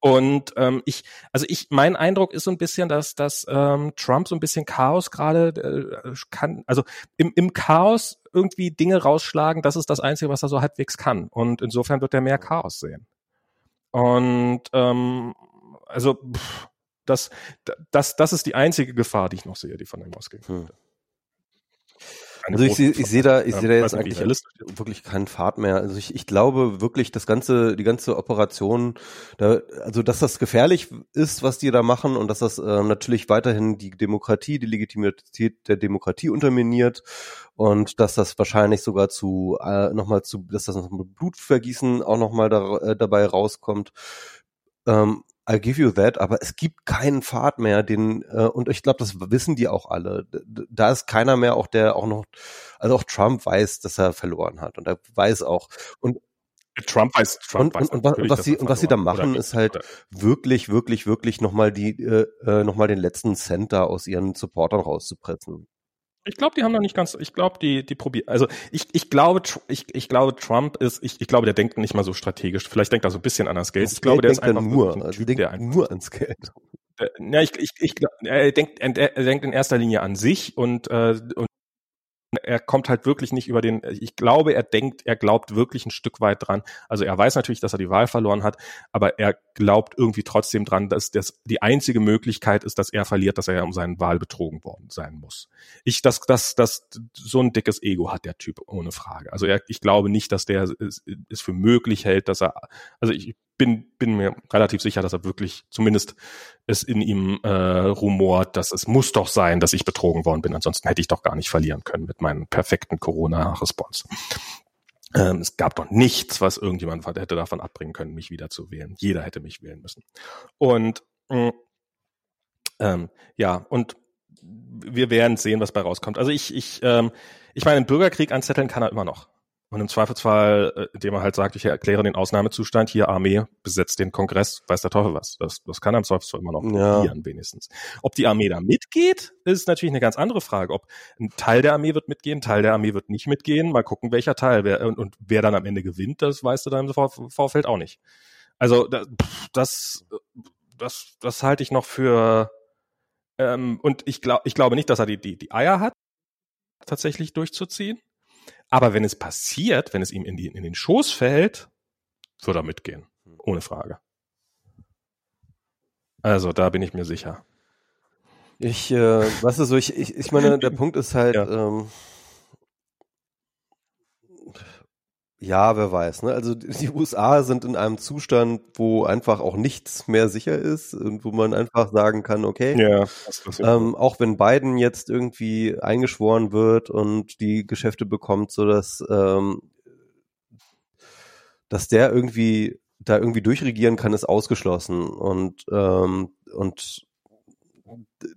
Und ähm, ich, also ich, mein Eindruck ist so ein bisschen, dass, dass ähm, Trump so ein bisschen Chaos gerade äh, kann, also im, im Chaos irgendwie Dinge rausschlagen, das ist das Einzige, was er so halbwegs kann. Und insofern wird er mehr Chaos sehen. Und ähm, also pff, das, das, das ist die einzige Gefahr, die ich noch sehe, die von ihm ausgeht. Hm also ich, sehe ich sehe da, ich sehe da jetzt eigentlich wirklich keinen Pfad mehr. Also ich, ich glaube wirklich, das ganze, die ganze Operation, da, also dass das gefährlich ist, was die da machen und dass das äh, natürlich weiterhin die Demokratie, die Legitimität der Demokratie unterminiert und dass das wahrscheinlich sogar zu äh, nochmal zu, dass das nochmal Blutvergießen auch nochmal da, äh, dabei rauskommt. Ähm, I give you that, aber es gibt keinen Pfad mehr, den äh, und ich glaube, das wissen die auch alle. Da ist keiner mehr, auch der auch noch, also auch Trump weiß, dass er verloren hat und er weiß auch und Trump weiß, Trump und, weiß und, und, und was sie und was sie da machen, ist halt oder? wirklich, wirklich, wirklich nochmal die, äh, äh nochmal den letzten Cent da aus ihren Supportern rauszupressen. Ich glaube, die haben noch nicht ganz, ich glaube, die, die probieren, also ich, ich glaube, ich, ich glaube, Trump ist, ich, ich glaube, der denkt nicht mal so strategisch. Vielleicht denkt er so ein bisschen an das Geld. Ich glaube, der ist einfach nur, ein typ, der einfach, nur ans Geld. Ja, ich, ich, ich, er denkt, er denkt in erster Linie an sich und, äh, und er kommt halt wirklich nicht über den, ich glaube, er denkt, er glaubt wirklich ein Stück weit dran. Also er weiß natürlich, dass er die Wahl verloren hat, aber er glaubt irgendwie trotzdem dran, dass das die einzige Möglichkeit ist, dass er verliert, dass er um seinen Wahl betrogen worden sein muss. Ich, das, das, das, so ein dickes Ego hat der Typ, ohne Frage. Also er, ich glaube nicht, dass der es, es für möglich hält, dass er, also ich bin, bin mir relativ sicher, dass er wirklich zumindest es in ihm äh, rumort, dass es muss doch sein, dass ich betrogen worden bin. Ansonsten hätte ich doch gar nicht verlieren können mit meinem perfekten Corona-Response. Ähm, es gab doch nichts, was irgendjemand hätte davon abbringen können, mich wieder zu wählen. Jeder hätte mich wählen müssen. Und mh, ähm, ja, und wir werden sehen, was bei rauskommt. Also ich, ich, ähm, ich meine, einen Bürgerkrieg anzetteln kann er immer noch. Und im Zweifelsfall, äh, indem er halt sagt, ich erkläre den Ausnahmezustand, hier Armee besetzt den Kongress, weiß der Teufel was. Das, das kann er im Zweifelsfall immer noch Ja. probieren, wenigstens. Ob die Armee da mitgeht, ist natürlich eine ganz andere Frage. Ob ein Teil der Armee wird mitgehen, ein Teil der Armee wird nicht mitgehen. Mal gucken, welcher Teil. Wer, und, und wer dann am Ende gewinnt, das weißt du dann im Vor Vorfeld auch nicht. Also da- pff, das, das, das halte ich noch für ähm, und ich glaube, ich glaube nicht, dass er die, die, die Eier hat, tatsächlich durchzuziehen. Aber wenn es passiert, wenn es ihm in, die, in den Schoß fällt, wird er mitgehen. Ohne Frage. Also da bin ich mir sicher. Ich, äh, weißt du, so, ich, ich, ich meine, der Punkt ist halt, Ja. ähm, ja, wer weiß, ne? Also die USA sind in einem Zustand, wo einfach auch nichts mehr sicher ist und wo man einfach sagen kann, okay, Ja, ähm, auch wenn Biden jetzt irgendwie eingeschworen wird und die Geschäfte bekommt, so dass, ähm, dass der irgendwie da irgendwie durchregieren kann, ist ausgeschlossen und ähm, und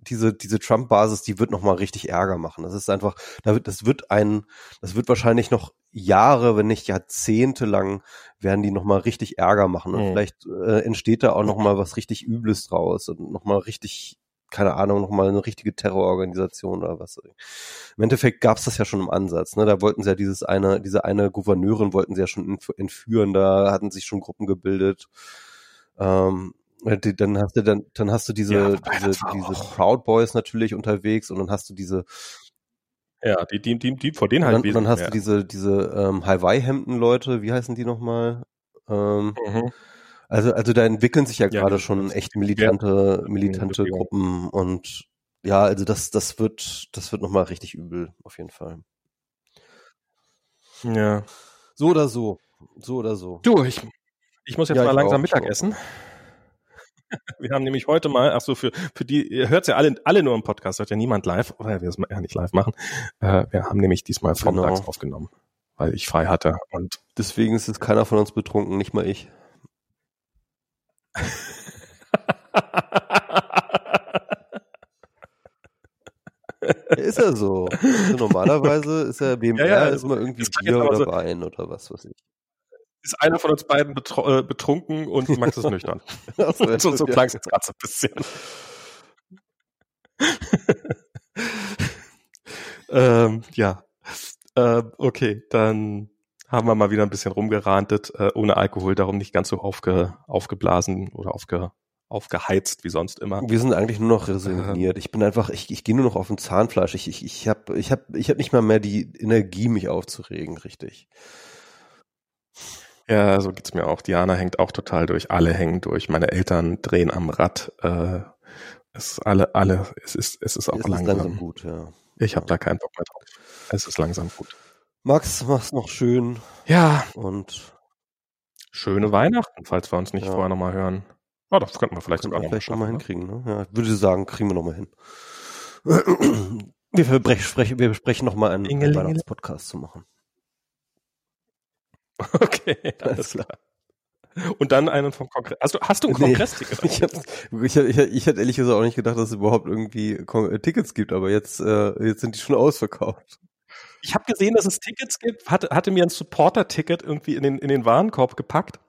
diese diese Trump-Basis, die wird noch mal richtig Ärger machen. Das ist einfach, das wird ein, das wird wahrscheinlich noch Jahre, wenn nicht Jahrzehnte lang, werden die noch mal richtig Ärger machen und Mhm. vielleicht äh, entsteht da auch noch mal was richtig Übles draus und noch mal richtig keine Ahnung, nochmal eine richtige Terrororganisation oder was. Im Endeffekt gab es das ja schon im Ansatz. Ne? Da wollten sie ja dieses eine, diese eine Gouverneurin wollten sie ja schon entf- entführen, da hatten sich schon Gruppen gebildet. Ähm, dann hast du dann, dann hast du diese, Ja, diese, diese Proud Boys natürlich unterwegs und dann hast du diese, ja, die, die, die, die vor denen halt dann, und dann hast wesentlich du diese, diese ähm, Hawaii-Hemden-Leute, wie heißen die nochmal? Ähm, mehr. Mhm. also, also da entwickeln sich ja, Ja, gerade schon echt militante, Ja, militante Bewegung. Gruppen und ja, also das, das wird, das wird nochmal richtig übel, auf jeden Fall. Ja. So oder so. So oder so. Du, ich, ich muss jetzt Ja, mal langsam auch, ich Mittagessen. Wir haben nämlich heute mal, ach so, für, für die, ihr hört's ja alle, alle nur im Podcast, hört ja niemand live, weil wir es ja nicht live machen. Äh, wir haben nämlich diesmal vormittags Genau. aufgenommen, weil ich frei hatte. Und Deswegen ist jetzt keiner von uns betrunken, nicht mal ich. Ist ja so. Also normalerweise ist ja BMR Ja, ja, ist also, immer irgendwie Bier oder so- Wein oder was weiß ich. Ist einer von uns beiden betro äh, betrunken und Max ist nüchtern. So, so klang es jetzt gerade so ein bisschen. ähm, ja. Ähm, okay, dann haben wir mal wieder ein bisschen rumgerantet, äh, ohne Alkohol, darum nicht ganz so aufge, aufgeblasen oder aufge, aufgeheizt wie sonst immer. Wir sind eigentlich nur noch resigniert. Ich bin einfach, ich, ich gehe nur noch auf dem Zahnfleisch. Ich, ich, ich habe ich hab, ich hab nicht mal mehr die Energie, mich aufzuregen, richtig. Ja, so geht's mir auch. Diana hängt auch total durch. Alle hängen durch. Meine Eltern drehen am Rad. Äh, es ist alle, alle, es ist, es ist auch Es ist langsam. langsam gut, ja. Ich habe da keinen Bock mehr drauf. Es ist langsam gut. Max, mach's noch schön Ja, und schöne Weihnachten, falls wir uns nicht Ja. vorher nochmal hören. Oh, das könnten wir vielleicht sogar noch mal. Ne? hinkriegen. Ne? Ja, ich würde sagen, kriegen wir nochmal hin. Wir besprechen, wir besprechen nochmal einen, einen. Weihnachtspodcast zu machen. Okay, alles klar. Und dann einen vom Kongress. Hast du, hast du ein Nee. Kongressticket? Ich, ich, ich, ich hätte ehrlich gesagt auch nicht gedacht, dass es überhaupt irgendwie äh, Tickets gibt, aber jetzt, äh, jetzt sind die schon ausverkauft. Ich habe gesehen, dass es Tickets gibt, hatte, hatte mir ein Supporter-Ticket irgendwie in den, in den Warenkorb gepackt.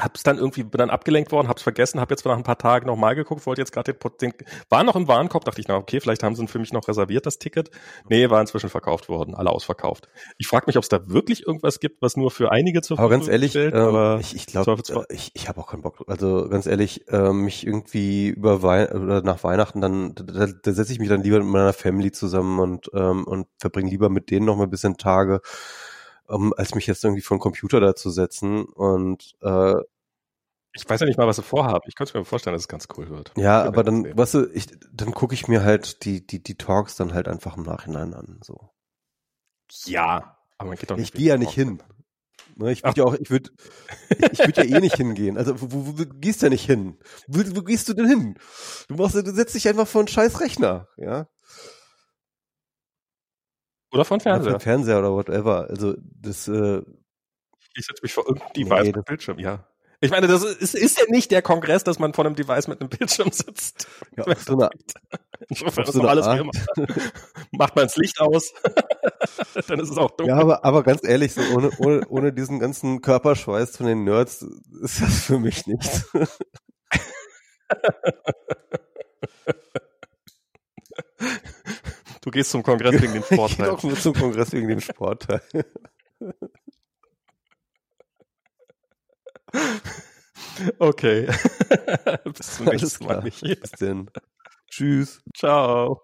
Hab's dann irgendwie, bin dann abgelenkt worden, hab's vergessen, hab jetzt nach ein paar Tagen nochmal geguckt, wollte jetzt gerade den, den, war noch im Warenkorb, dachte ich, na okay, vielleicht haben sie ihn für mich noch reserviert, das Ticket. Nee, war inzwischen verkauft worden, alle ausverkauft. Ich frage mich, ob es da wirklich irgendwas gibt, was nur für einige zur Aber ganz Verfügung ehrlich, ähm, aber ich, ich glaube, äh, ich, ich habe auch keinen Bock. Also ganz ehrlich, ähm, mich irgendwie über Wei oder nach Weihnachten dann, da, da, da setze ich mich dann lieber mit meiner Family zusammen und ähm, und verbringe lieber mit denen noch mal ein bisschen Tage, ähm, als mich jetzt irgendwie vor den Computer da zu setzen und äh, ich weiß ja nicht mal, was sie vorhaben. Ich könnte mir vorstellen, dass es ganz cool wird. ja, aber dann, sehen. weißt du, ich, dann gucke ich mir halt die die die Talks dann halt einfach im Nachhinein an. So, Ja, aber man geht doch nicht. ich gehe ja nicht hin. Ne, ich würde ja auch, ich würde, ich, ich würde ja eh nicht hingehen. Also wo, wo, wo du gehst ja nicht hin? Wo, wo gehst du denn hin? Du machst, du setzt dich einfach vor einen scheiß Rechner, ja? Oder von Fernseher. einen Fernseher oder whatever. Also das, äh, Ich setze mich vor irgendein Nee, Device das- mit Bildschirm, ja. Ich meine, das ist, ist ja nicht der Kongress, dass man vor einem Device mit einem Bildschirm sitzt. Ja, auf so eine, Insofern ist so alles Art. wie immer. Macht man das Licht aus, dann ist es auch dunkel. Ja, aber, aber ganz ehrlich, so ohne, ohne, ohne diesen ganzen Körperschweiß von den Nerds ist das für mich nichts. Du gehst zum Kongress wegen den Ich gehe doch nur zum Kongress wegen dem Sportteil. Okay. Bis zum nächsten Mal. Bis denn. Tschüss. Ciao.